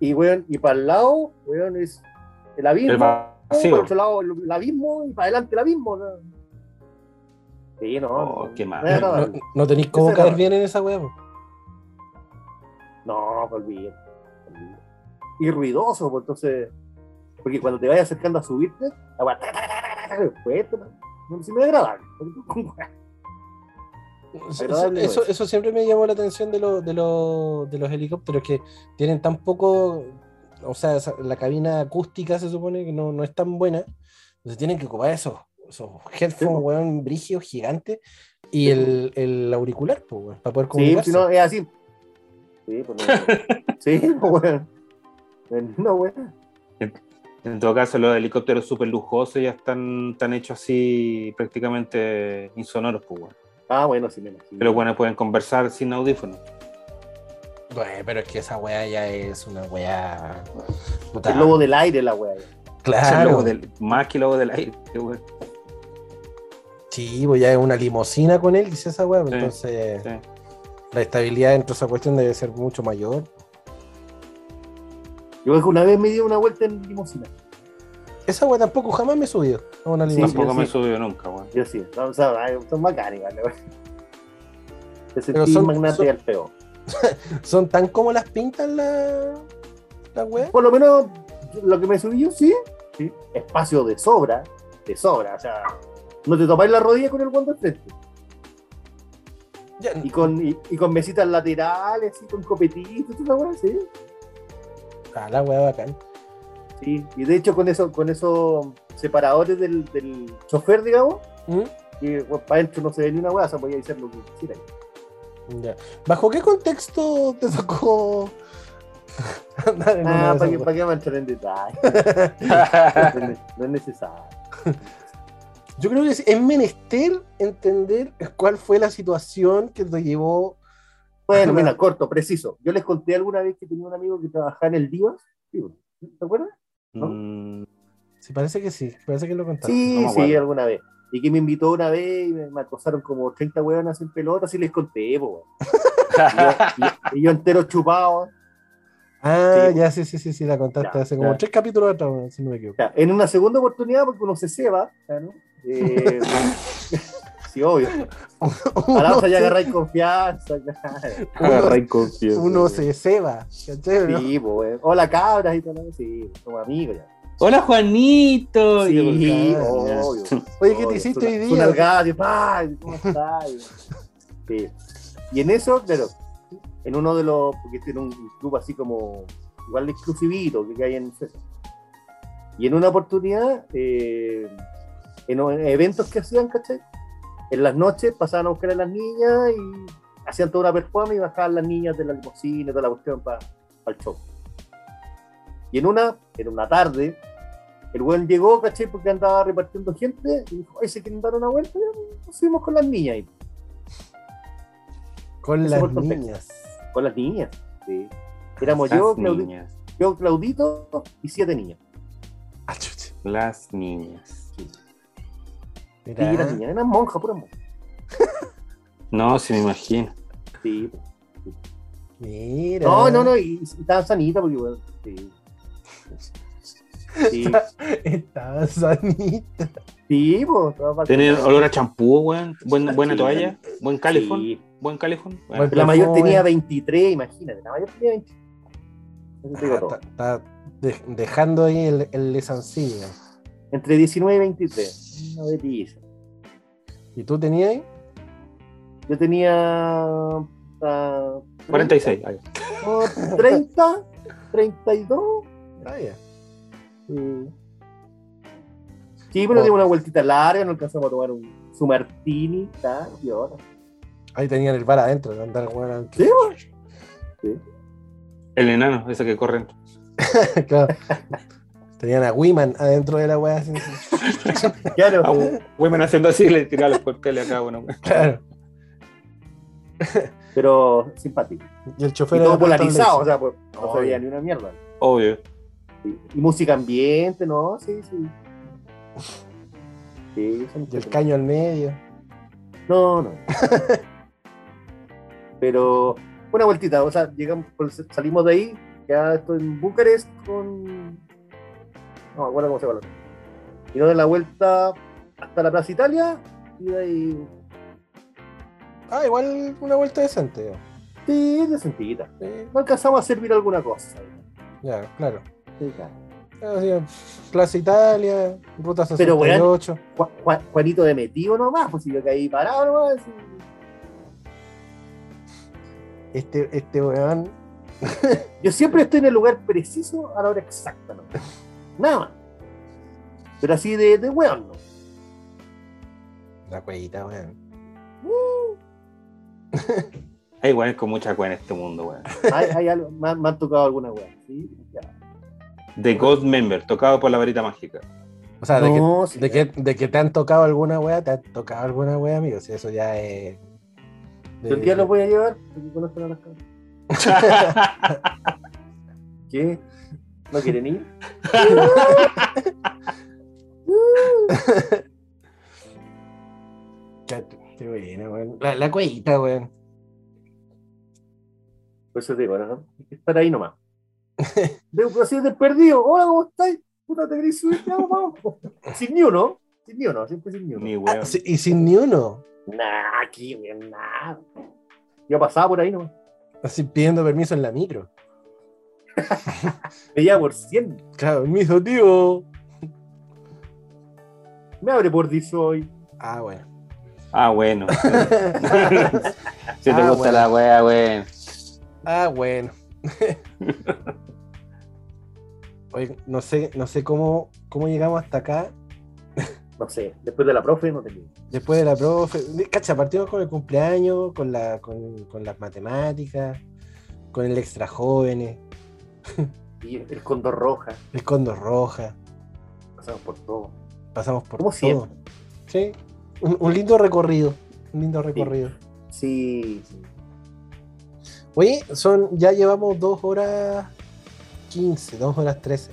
Y, weón, y para el lado, weón, es el abismo. El para vacío. el otro lado el, el abismo y para adelante el abismo. ¿no? Sí, no. Oh, no, qué mal. no tenéis cómo caer bien en esa po. No, no olvides. olvide. Y ruidoso, pues entonces. Porque cuando te vayas acercando a subirte, la weá, pues, esto, no es agradable. Eso, eso, siempre me llamó la atención de, lo- de, lo- de los helicópteros que tienen tan poco, o sea, la cabina acústica se supone que no, no es tan buena, entonces tienen que ocupar esos, esos headphones, weón, brígidos, gigantes, y Sí, el, el auricular, pues, weón, para poder Sí, comunicarse. si no, es así. Sí, pues no. sí, pues weón. No, weón. En todo caso, los helicópteros súper lujosos ya están, están hechos así prácticamente insonoros, pues, weón. Ah, bueno, sí, me imagino. Pero bueno, pueden conversar sin audífonos. Güey, pero es que esa weá ya es una weá. puta, El lobo del aire, la weá. Claro. lobo del- más que el lobo del aire, weón. Sí, pues ya es una limosina con él, dice esa weá. Sí, Entonces, Sí. la estabilidad dentro de esa cuestión debe ser mucho mayor. Yo una vez me di una vuelta en limusina. Esa weá tampoco jamás me he subido a una Sí, limosina. Tampoco me subido nunca, weón. Yo sí. O sea, son bacanas, ¿vale? Pero son- magnate son- al feo. ¿Son tan como las pintan la, la weá? Por lo menos lo que me subí yo, sí. sí. Espacio de sobra. De sobra. O sea, no te topáis la rodilla con el guante al frente. Ya, Y con, y, y con mesitas laterales, así, con copetitos, toda la weá, sí. La weá bacán. Sí. Y de hecho, con eso, con esos separadores del, del chofer, digamos, ¿Mm? que para adentro no se ve ni una weá, o sea, podía hacer lo que quisiera. Ya. ¿Bajo qué contexto te tocó andar en Ah, para que, weas? pa' qué vamos a entrar en detalle. no, es, necesario. Yo creo que es, es menester entender cuál fue la situación que te llevó. Bueno, mira, corto, preciso. Yo les conté alguna vez que tenía un amigo que trabajaba en el Divas. ¿Te acuerdas? ¿no? Mm, Sí, parece que sí, parece que lo contaste. Sí, no sí, alguna vez. Y que me invitó una vez y me, me acosaron como 30 hueonas en pelotas y les conté, po, y, yo, y- y yo entero chupado. Ah, Sí. ya, sí, sí, sí, sí, la contaste hace como tres capítulos atrás, si no me equivoco. En una segunda oportunidad, porque uno se ceba, ¿no? Eh, sí, obvio. A la otra ya se- agarráis confianza. claro. agarré confianza, uno se ceba. Sí, pues. Hola, cabras y todo. Sí, somos amigos ya. Hola, Juanito. Sí, Y obvio. Oye, ¿qué te hiciste hoy día? y, ¿cómo estás? Sí. Y en eso, claro, en uno de los, porque este era un club así como, igual de exclusivito que hay en César. Y en una oportunidad, eh, en eventos que hacían, ¿cachai? En las noches pasaban a buscar a las niñas y hacían toda una performance y bajaban las niñas de la limusina, toda la cuestión para el show. Y en una, en una tarde, el weón llegó, ¿cachai? Porque andaba repartiendo gente y dijo, ay, ¿se quieren dar una vuelta? Ya, Nos subimos con las niñas ahí. Con Ese las niñas. Con las niñas, sí. Éramos Las yo, yo, Claudito y siete niñas. Ah. Las niñas. Y Mira, las niñas eran monjas, puras monjas. No, si me imagino. Sí. mira. No, no, no, y, y estaban sanitas porque, bueno, sí. Sí, Estaba sanita. sí, pues, estaba. Tener olor a champú, weón. Buen- buena Sí. toalla. Buen calefón. Sí. Buen calefón. Bueno, Buen- La mayor tenía 23, imagínate, la mayor tenía 23. Eso te digo todo. Está, está de- dejando ahí el, el lesancillo. Entre 19 y 23. Una belleza. ¿Y tú tenías ahí? Yo tenía. ah, 46. ay. no, 30, 32. Ah, ya. Sí, Sí, pero Oh. dimos una vueltita larga, no alcanzamos a tomar un, su martini, tal, y ahora. Ahí tenían el bar adentro, de andar weón, Sí, bueno. El enano, ese que corre. claro. Tenían a Wiman adentro de la weá. Claro. Women haciendo así, le tiraba los cócteles acá, bueno. weón. Claro. pero simpático. Y el Y chofer todo era polarizado, o sea, pues, no Obvio. se veía ni una mierda. Obvio. Sí. Y música ambiente, ¿no? Sí, sí. Sí. Y el caño al medio. No, no. Pero una vueltita, o sea, llegamos, pues, salimos de ahí, ya estoy en Bucarest con. No me acuerdo cómo se llama. Y nos de la vuelta hasta la Plaza Italia y de ahí. Ah, igual una vuelta decente. Sí, de sentita. Sí, No alcanzamos a servir alguna cosa. ya, claro. Sí, claro. Así, Plaza Italia, Ruta Pero, weón, 68. Ju- Ju- Juanito de metido nomás, pues si yo caí parado nomás. sí. Este, este weón. Yo siempre estoy en el lugar preciso a la hora exacta, ¿no? Nada más. Pero así de, de weón, ¿no? La cuellita, weón. Hay weones con mucha cueva en este mundo, weón. Hay, hay algo, me, han- me han tocado alguna weón. ¿sí? Ya. The God Member, tocado por la varita mágica. O sea, de, que, sí, de, que, de que te han tocado alguna wea, te han tocado alguna wea, amigo. Si eso ya es. de- Yo un día los voy a llevar porque conozco a las cabras. ¿Qué? ¿No quieren ir? Qué buena, weón. La, la cuevita, weón. Por eso te digo, ¿no? Hay que estar ahí nomás. Veo así de perdido. Hola, ¿cómo estás? Puta, te querés subir, Ya, vamos. Sin ni uno. Sin ni uno, siempre sin ni uno. Ni Ah, weón. sí, y sin ni uno. Nah, aquí, weón, nada. Yo pasaba por ahí nomás. Así pidiendo permiso en la micro. Me lleva por 100. Claro, permiso, tío. Me abre por hoy. Ah, bueno. Ah, bueno. si te Ah, gusta bueno. la wea, weón. Ah, bueno. Oye, no sé, no sé cómo, cómo llegamos hasta acá. No sé, después de la profe no tenía. Después de la profe. Cacha, partimos con el cumpleaños, con, la, con, con las matemáticas, con el extra jóvenes, Y el condor roja. el condor roja. Pasamos por todo. Pasamos por Como todo. siempre. Sí. Un, un lindo recorrido. Un lindo recorrido. Sí, sí. Oye, son, ya llevamos dos horas 15, dos horas 13.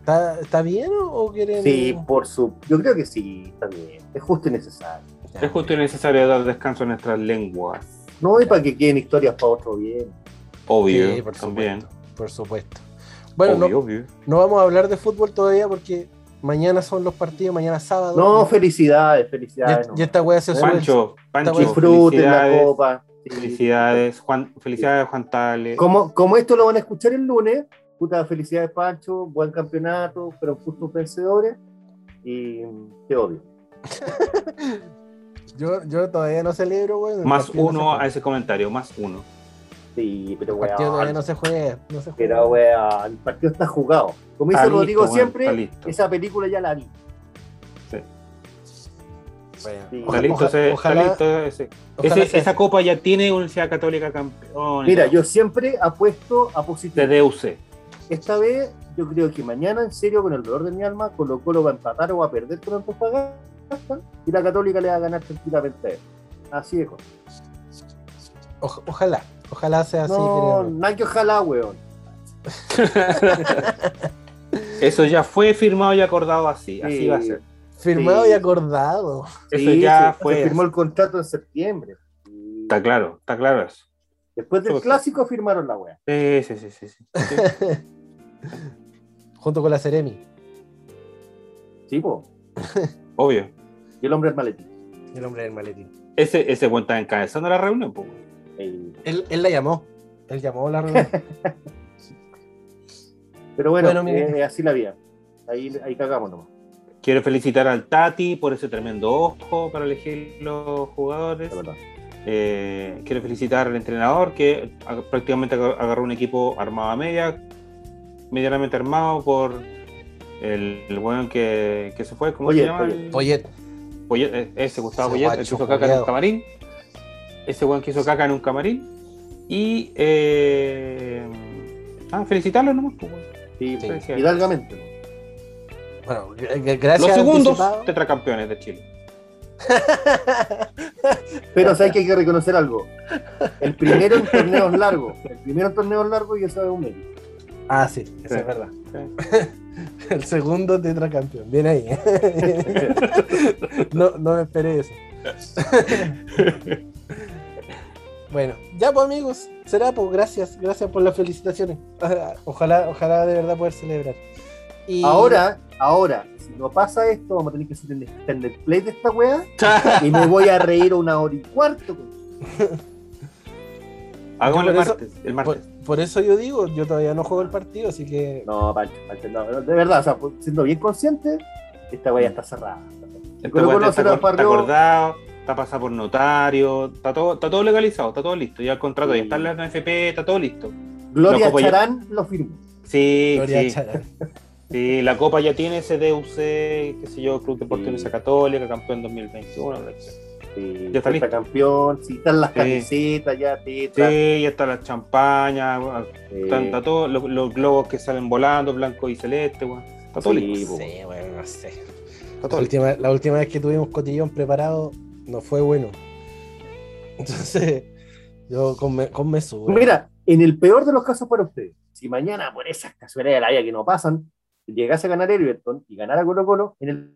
¿Está, está bien o, o quieren.? Sí, por su. Yo creo que sí, está bien. Es justo y necesario. Es justo y necesario dar descanso a nuestras lenguas. No es para que queden historias para otro bien. Obvio, Sí, por también. supuesto. Por supuesto. Bueno, obvio, no, obvio. no vamos a hablar de fútbol todavía porque mañana son los partidos, mañana sábado. No, felicidades, felicidades. y esta weá se sube. Pancho, Pancho, Disfruten la copa. Felicidades, Juan, felicidades, Juan Tale. Como, como esto lo van a escuchar el lunes, puta felicidades, Pancho, buen campeonato, pero justos vencedores. Y te odio. Yo, yo todavía no celebro, weón. Más no uno a ese comentario, más uno. Sí, pero El partido todavía no se juega. No se juega. Pero weón, el partido está jugado. Como dice Rodrigo weón, siempre, esa película ya la vi. Bueno, Sí. Listo, está ojalá, listo ese- ojalá ese- sea esa copa ya tiene Universidad Católica campeón. Mira, yo siempre apuesto a positivo. de DUC. Esta vez, yo creo que mañana, en serio, con el dolor de mi alma, Colo Colo va a empatar o va a perder con Antofagasta y la Católica le va a ganar tranquilamente a él. Así de ojalá, ojalá sea así. No, nada que ojalá, weón. Eso ya fue firmado y acordado así. Así Sí. va a ser. Firmado Sí. y acordado. Eso Sí, ya fue se firmó el contrato en septiembre. Está claro, está claro eso. Después del clásico firmaron la weá. Sí, sí, sí, sí. sí. Junto con la Ceremi. Sí, po. Obvio. Y el hombre del maletín. El hombre del maletín. Ese, ese buen está encabezando la reunión, pues. El- Él, él la llamó. Él llamó a la reunión. Pero bueno, Bueno, eh, así la vida. Ahí, ahí cagamos nomás. Quiero felicitar al Tati por ese tremendo ojo para elegir los jugadores. la verdad. Eh, quiero felicitar al entrenador que prácticamente ag- agarró un equipo armado a media, medianamente armado por el, el weón que, que se fue, ¿cómo Poyet, se llama? Poyet. El- Poyet. Poyet, eh, ese Gustavo Poyet, el que caca en un camarín. Ese weón que hizo caca en un camarín. Y eh, ah, felicitarlo nomás. pues, weón. Sí, Sí. pues, hidalgamente. ¿no? Bueno, gra- gracias. Los segundos anticipado. tetracampeones de Chile. Pero sabes que hay que reconocer algo. El primero en torneos largos. El primero en torneos largos y eso es un mérito. Ah, sí, eso Sí. es verdad. Sí. El segundo tetracampeón. Bien ahí. no, no me esperé eso. Bueno, ya pues amigos, será pues gracias, gracias por las felicitaciones. Ojalá, ojalá de verdad poder celebrar. Y Ahora, ahora, si no pasa esto, vamos a tener que hacer el extended play de esta weá y me voy a reír una hora y cuarto. Hagámoslo el martes. El por, martes. por eso yo digo, yo todavía no juego el partido, así que No, Pancho, Pancho, no, de verdad, o sea, siendo bien consciente, esta weá ya está cerrada. Este Colo weón Colo está, acordado, está pasado por notario, está todo, está todo legalizado, está todo listo. Ya el contrato Sí. ya está en la NFP, está todo listo. Gloria ya- Charán lo firmó. Sí, Gloria sí, Charán. sí, la Copa ya tiene ese DUC, qué sé yo, Club Deportivo Sí. Católica, campeón 2021. la etcétera. Sí, Ya está está listo. campeón, sí, están las Sí. camisetas ya, tetra. Sí, ya está la champaña, weón, eh, están- está todo, los, los globos que salen volando, blanco y celeste, weón. Está todo Sí, listo. Sí, bueno, no sé. Está La todo última, la última vez que tuvimos cotillón preparado no fue bueno. Entonces, yo con, me- con mesura. Mira, en el peor de los casos para ustedes, si mañana por esas casualidades de la vida que no pasan, llegase a ganar Everton y ganara Colo Colo, en el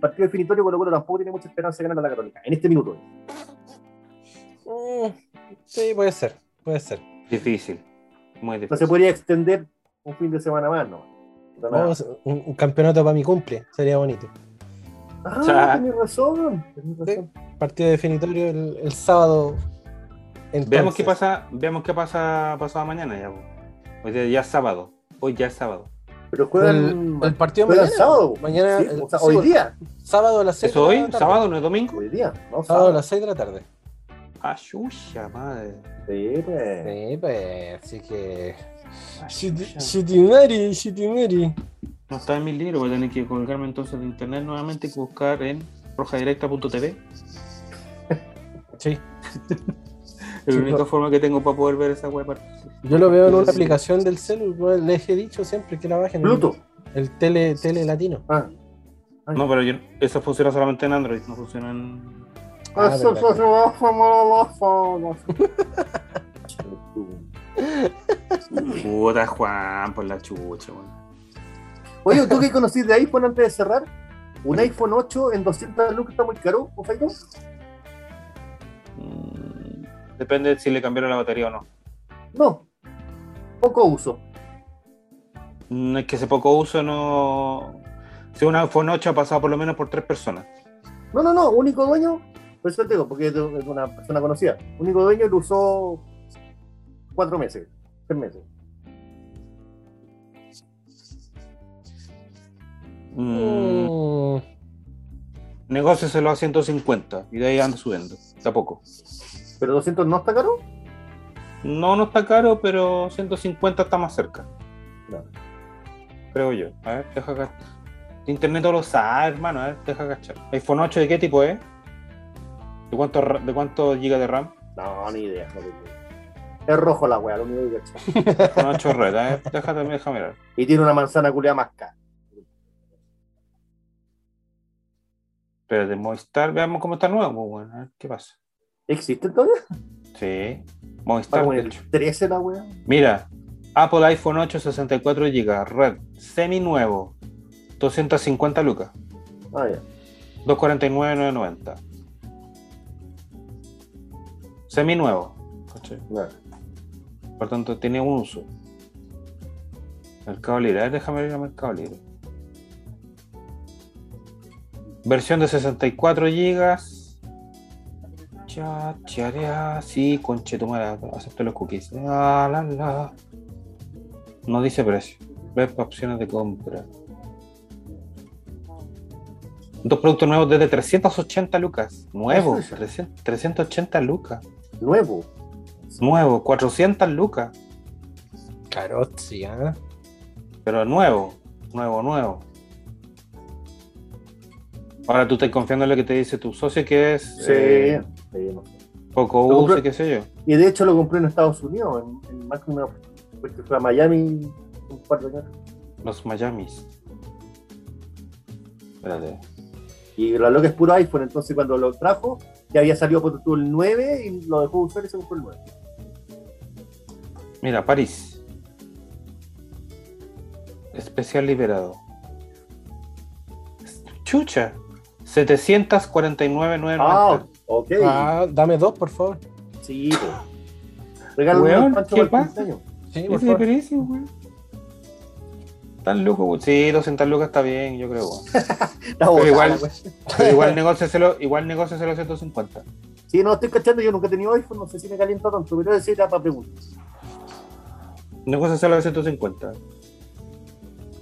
partido definitorio Colo Colo tampoco tiene mucha esperanza de ganar a la Católica. En este minuto. Mm, sí, puede ser, puede ser. Difícil. Muy No se difícil. podría extender un fin de semana más, ¿no? Un, un campeonato para mi cumple, sería bonito. Ah, Cha- tenés razón. tenés razón. Partido definitorio el, el sábado. Entonces, Veamos qué pasa, veamos qué pasa pasado mañana ya. Hoy día ya es sábado. Hoy ya es sábado. Pero juegan El, el partido juegan mañana. sábado. Mañana, Sí, el- o sea, sí, hoy día. Sábado a las 6 ¿Eso hoy? ¿Sábado? ¿No es domingo? Hoy día. No, Sábado a las 6 de la tarde. Ah, chucha, madre. Sí, pues. Sí, pues, así que. Ah, Shiti- chucha. Shitimari, Shitimari. No está en mi libro, voy a tener que colgarme entonces de internet nuevamente y buscar en rojadirecta.tv. Sí. Es Sí, la única no. forma que tengo para poder ver esa web. Yo lo veo en una aplicación del celu, pues, les he dicho siempre que la bajen. Pluto. El tele, tele latino. Ah. No, pero yo, eso funciona solamente en Android, no funciona en. Ah, Eso verdad. se va a formar la Puta Juan, por la chucha, weón. Oye, ¿tú qué conocís de iPhone antes de cerrar? ¿Un iPhone 8 en 200 lucas está muy caro, o Faito? Mm, Depende si le cambiaron la batería o no. No. Poco uso. Mm, Es que ese poco uso no. Si un iPhone 8 ha pasado por lo menos por tres personas. No, no, no. Único dueño, por eso te digo, porque es una persona conocida. Único dueño lo usó cuatro meses, tres meses. Mm, Mm, negócieselo a 150 y de ahí anda subiendo. Tampoco. Pero 200 no está caro. No, no está caro, pero 150 está más cerca. No. Creo yo. A ver, deja acá. Internet todo lo sabe, hermano. A ver, deja cachar. ¿iPhone 8 de qué tipo es? ¿De cuánto, de cuánto giga de RAM? No, ni idea. no idea. Es rojo la weá, lo único que cacho. iPhone 8 red. A ver, déjate, deja mirar. Y tiene una manzana culiada más cara. Pero de Movistar, veamos cómo está nuevo. bueno, a ver qué pasa. ¿Existe todavía? Sí, Movistar, de en el hecho. 13 la weá. Mira, Apple iPhone 8 64 GB, red, semi nuevo, 250 lucas, Ah, ya. 249,990. Semi nuevo. Ya. por tanto tiene un uso. Mercado Libre, a ver, déjame ir a Mercado Libre. Versión de 64 GB. Ya, charea, sí, conchetumara, acepto los cookies. Ah, la, la. No dice precio. Ver opciones de compra. Dos productos nuevos desde 380 lucas. Nuevo, Eso es. 300 380 lucas. Nuevo. Nuevo, 400 lucas. Carozzi, ¿ah? Pero nuevo, nuevo, nuevo. Ahora tú estás confiando en lo que te dice tu socio, que es Sí. eh, Sí, no sé. poco Lo uso, compré- qué sé yo. Y de hecho lo compré en Estados Unidos, en, en una- porque fue a Miami un par de años. Los Miamis. Espérate. Y la loca es puro iPhone, entonces cuando lo trajo, ya había salido por tú el 9 y lo dejó usar y se compró el 9. Mira, París. Especial liberado. Chucha. 749,990. Ah, ok. Ah, dame dos, por favor. Sí. Regálame Weón, un pancho ¿qué para el pasa? cumpleaños. Sí, por favor. weón. Tan loco, weón. Sí, 200 lucas está bien, yo creo, weón. Pero botada, igual-. Pero igual negociaselo, igual negociaselo a 150. Sí, no estoy cachando, yo nunca he tenido iPhone, no sé si me calienta tanto, pero decir era para preguntar. Negociaselo a 150.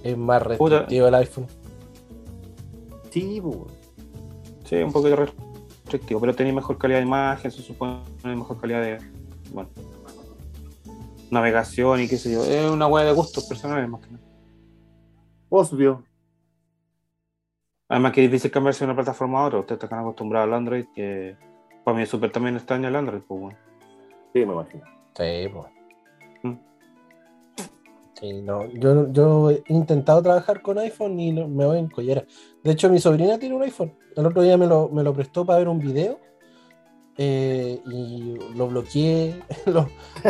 Es más Puta. restrictivo el iPhone. Sí, pues. Sí, un poquito restrictivo, pero tenía mejor calidad de imagen, se supone mejor calidad de. Bueno. Navegación y qué sé yo. Es una hueá de gustos personales más que nada. Obvio. Además que es difícil cambiarse de una plataforma a otra. Ustedes están acostumbrados al Android, que para mí es súper también extraño el Android, pues bueno. Sí, me imagino. Sí, pues. Mm. Sí, no. Yo, yo he intentado trabajar con iPhone y no- me voy en collera. De hecho, mi sobrina tiene un iPhone. El otro día me lo, me lo prestó para ver un video eh, y lo bloqueé. lo-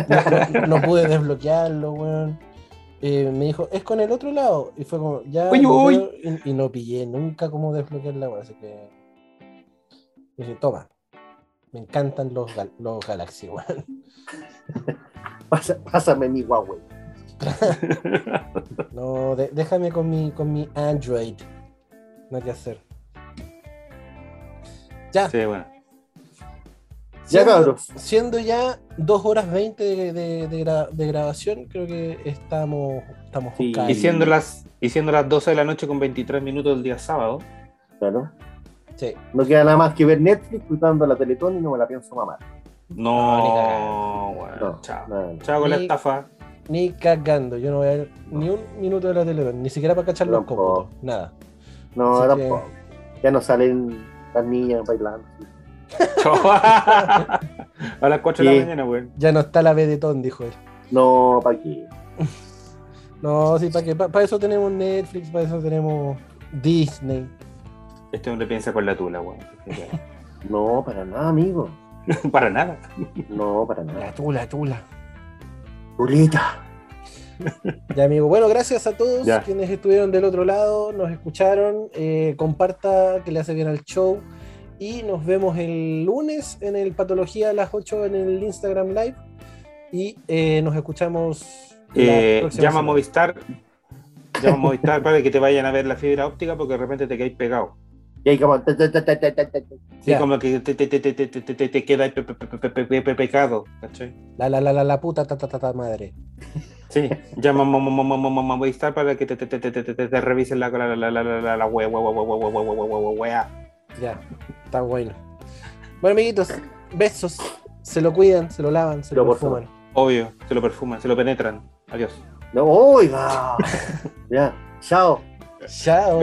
no, no- no pude desbloquearlo, weón. eh, me dijo, es con el otro lado. Y fue como, ya. Uy, Y, y no pillé nunca cómo desbloquear la wea, así que. Dije, toma. Me encantan los, gal- los Galaxy, weón. Pasa- pásame mi Huawei. No, de- déjame con mi, con mi Android. No hay que hacer. Ya, Sí, bueno. Ya, siendo, cabros. siendo ya 2 horas 20 de, de- de gra- de grabación, creo que estamos, estamos Sí. buscando. Y siendo, las, y siendo las 12 de la noche con 23 minutos el día sábado. Claro. Sí. No queda nada más que ver Netflix, disfrutando la Teletón y no me la pienso mamar. No, ni cagando. bueno, No, chao. no. Chao con la estafa. Ni cagando, yo no voy a ver ni un minuto de la Teletón, ni siquiera para cachar los cómputos, nada. No, Así que- tampoco. Ya no salen las niñas bailando. A las 4 de la mañana, weón. Ya no está la Vedetón, dijo él. No, ¿para qué? No, sí, ¿para qué? Para eso tenemos Netflix, para eso tenemos Disney. Este hombre piensa con la tula, weón. No, para nada, amigo. Para nada. No, para La nada. tula, tula. Julita. Ya, amigo. Bueno, gracias a todos Ya. quienes estuvieron del otro lado, nos escucharon. eh, comparta que le hace bien al show. Y nos vemos el lunes en el Patología a las 8 en el Instagram Live. Y eh, nos escuchamos. Eh, llama a semana. Movistar. Llama a Movistar para que te vayan a ver la fibra óptica porque de repente te quedáis pegado. Y ahí como... Sí, como que te queda pecado, ¿cachai? La, la, la, la, la puta, ta, ta, ta, madre. Sí, llama a estar para que te revisen la la wea, wea, Ya, está bueno. Bueno, amiguitos, besos. Se lo cuidan, se lo lavan, se lo perfuman. Obvio, se lo perfuman, se lo penetran. Adiós. No, oiga. ya, chao. Chao.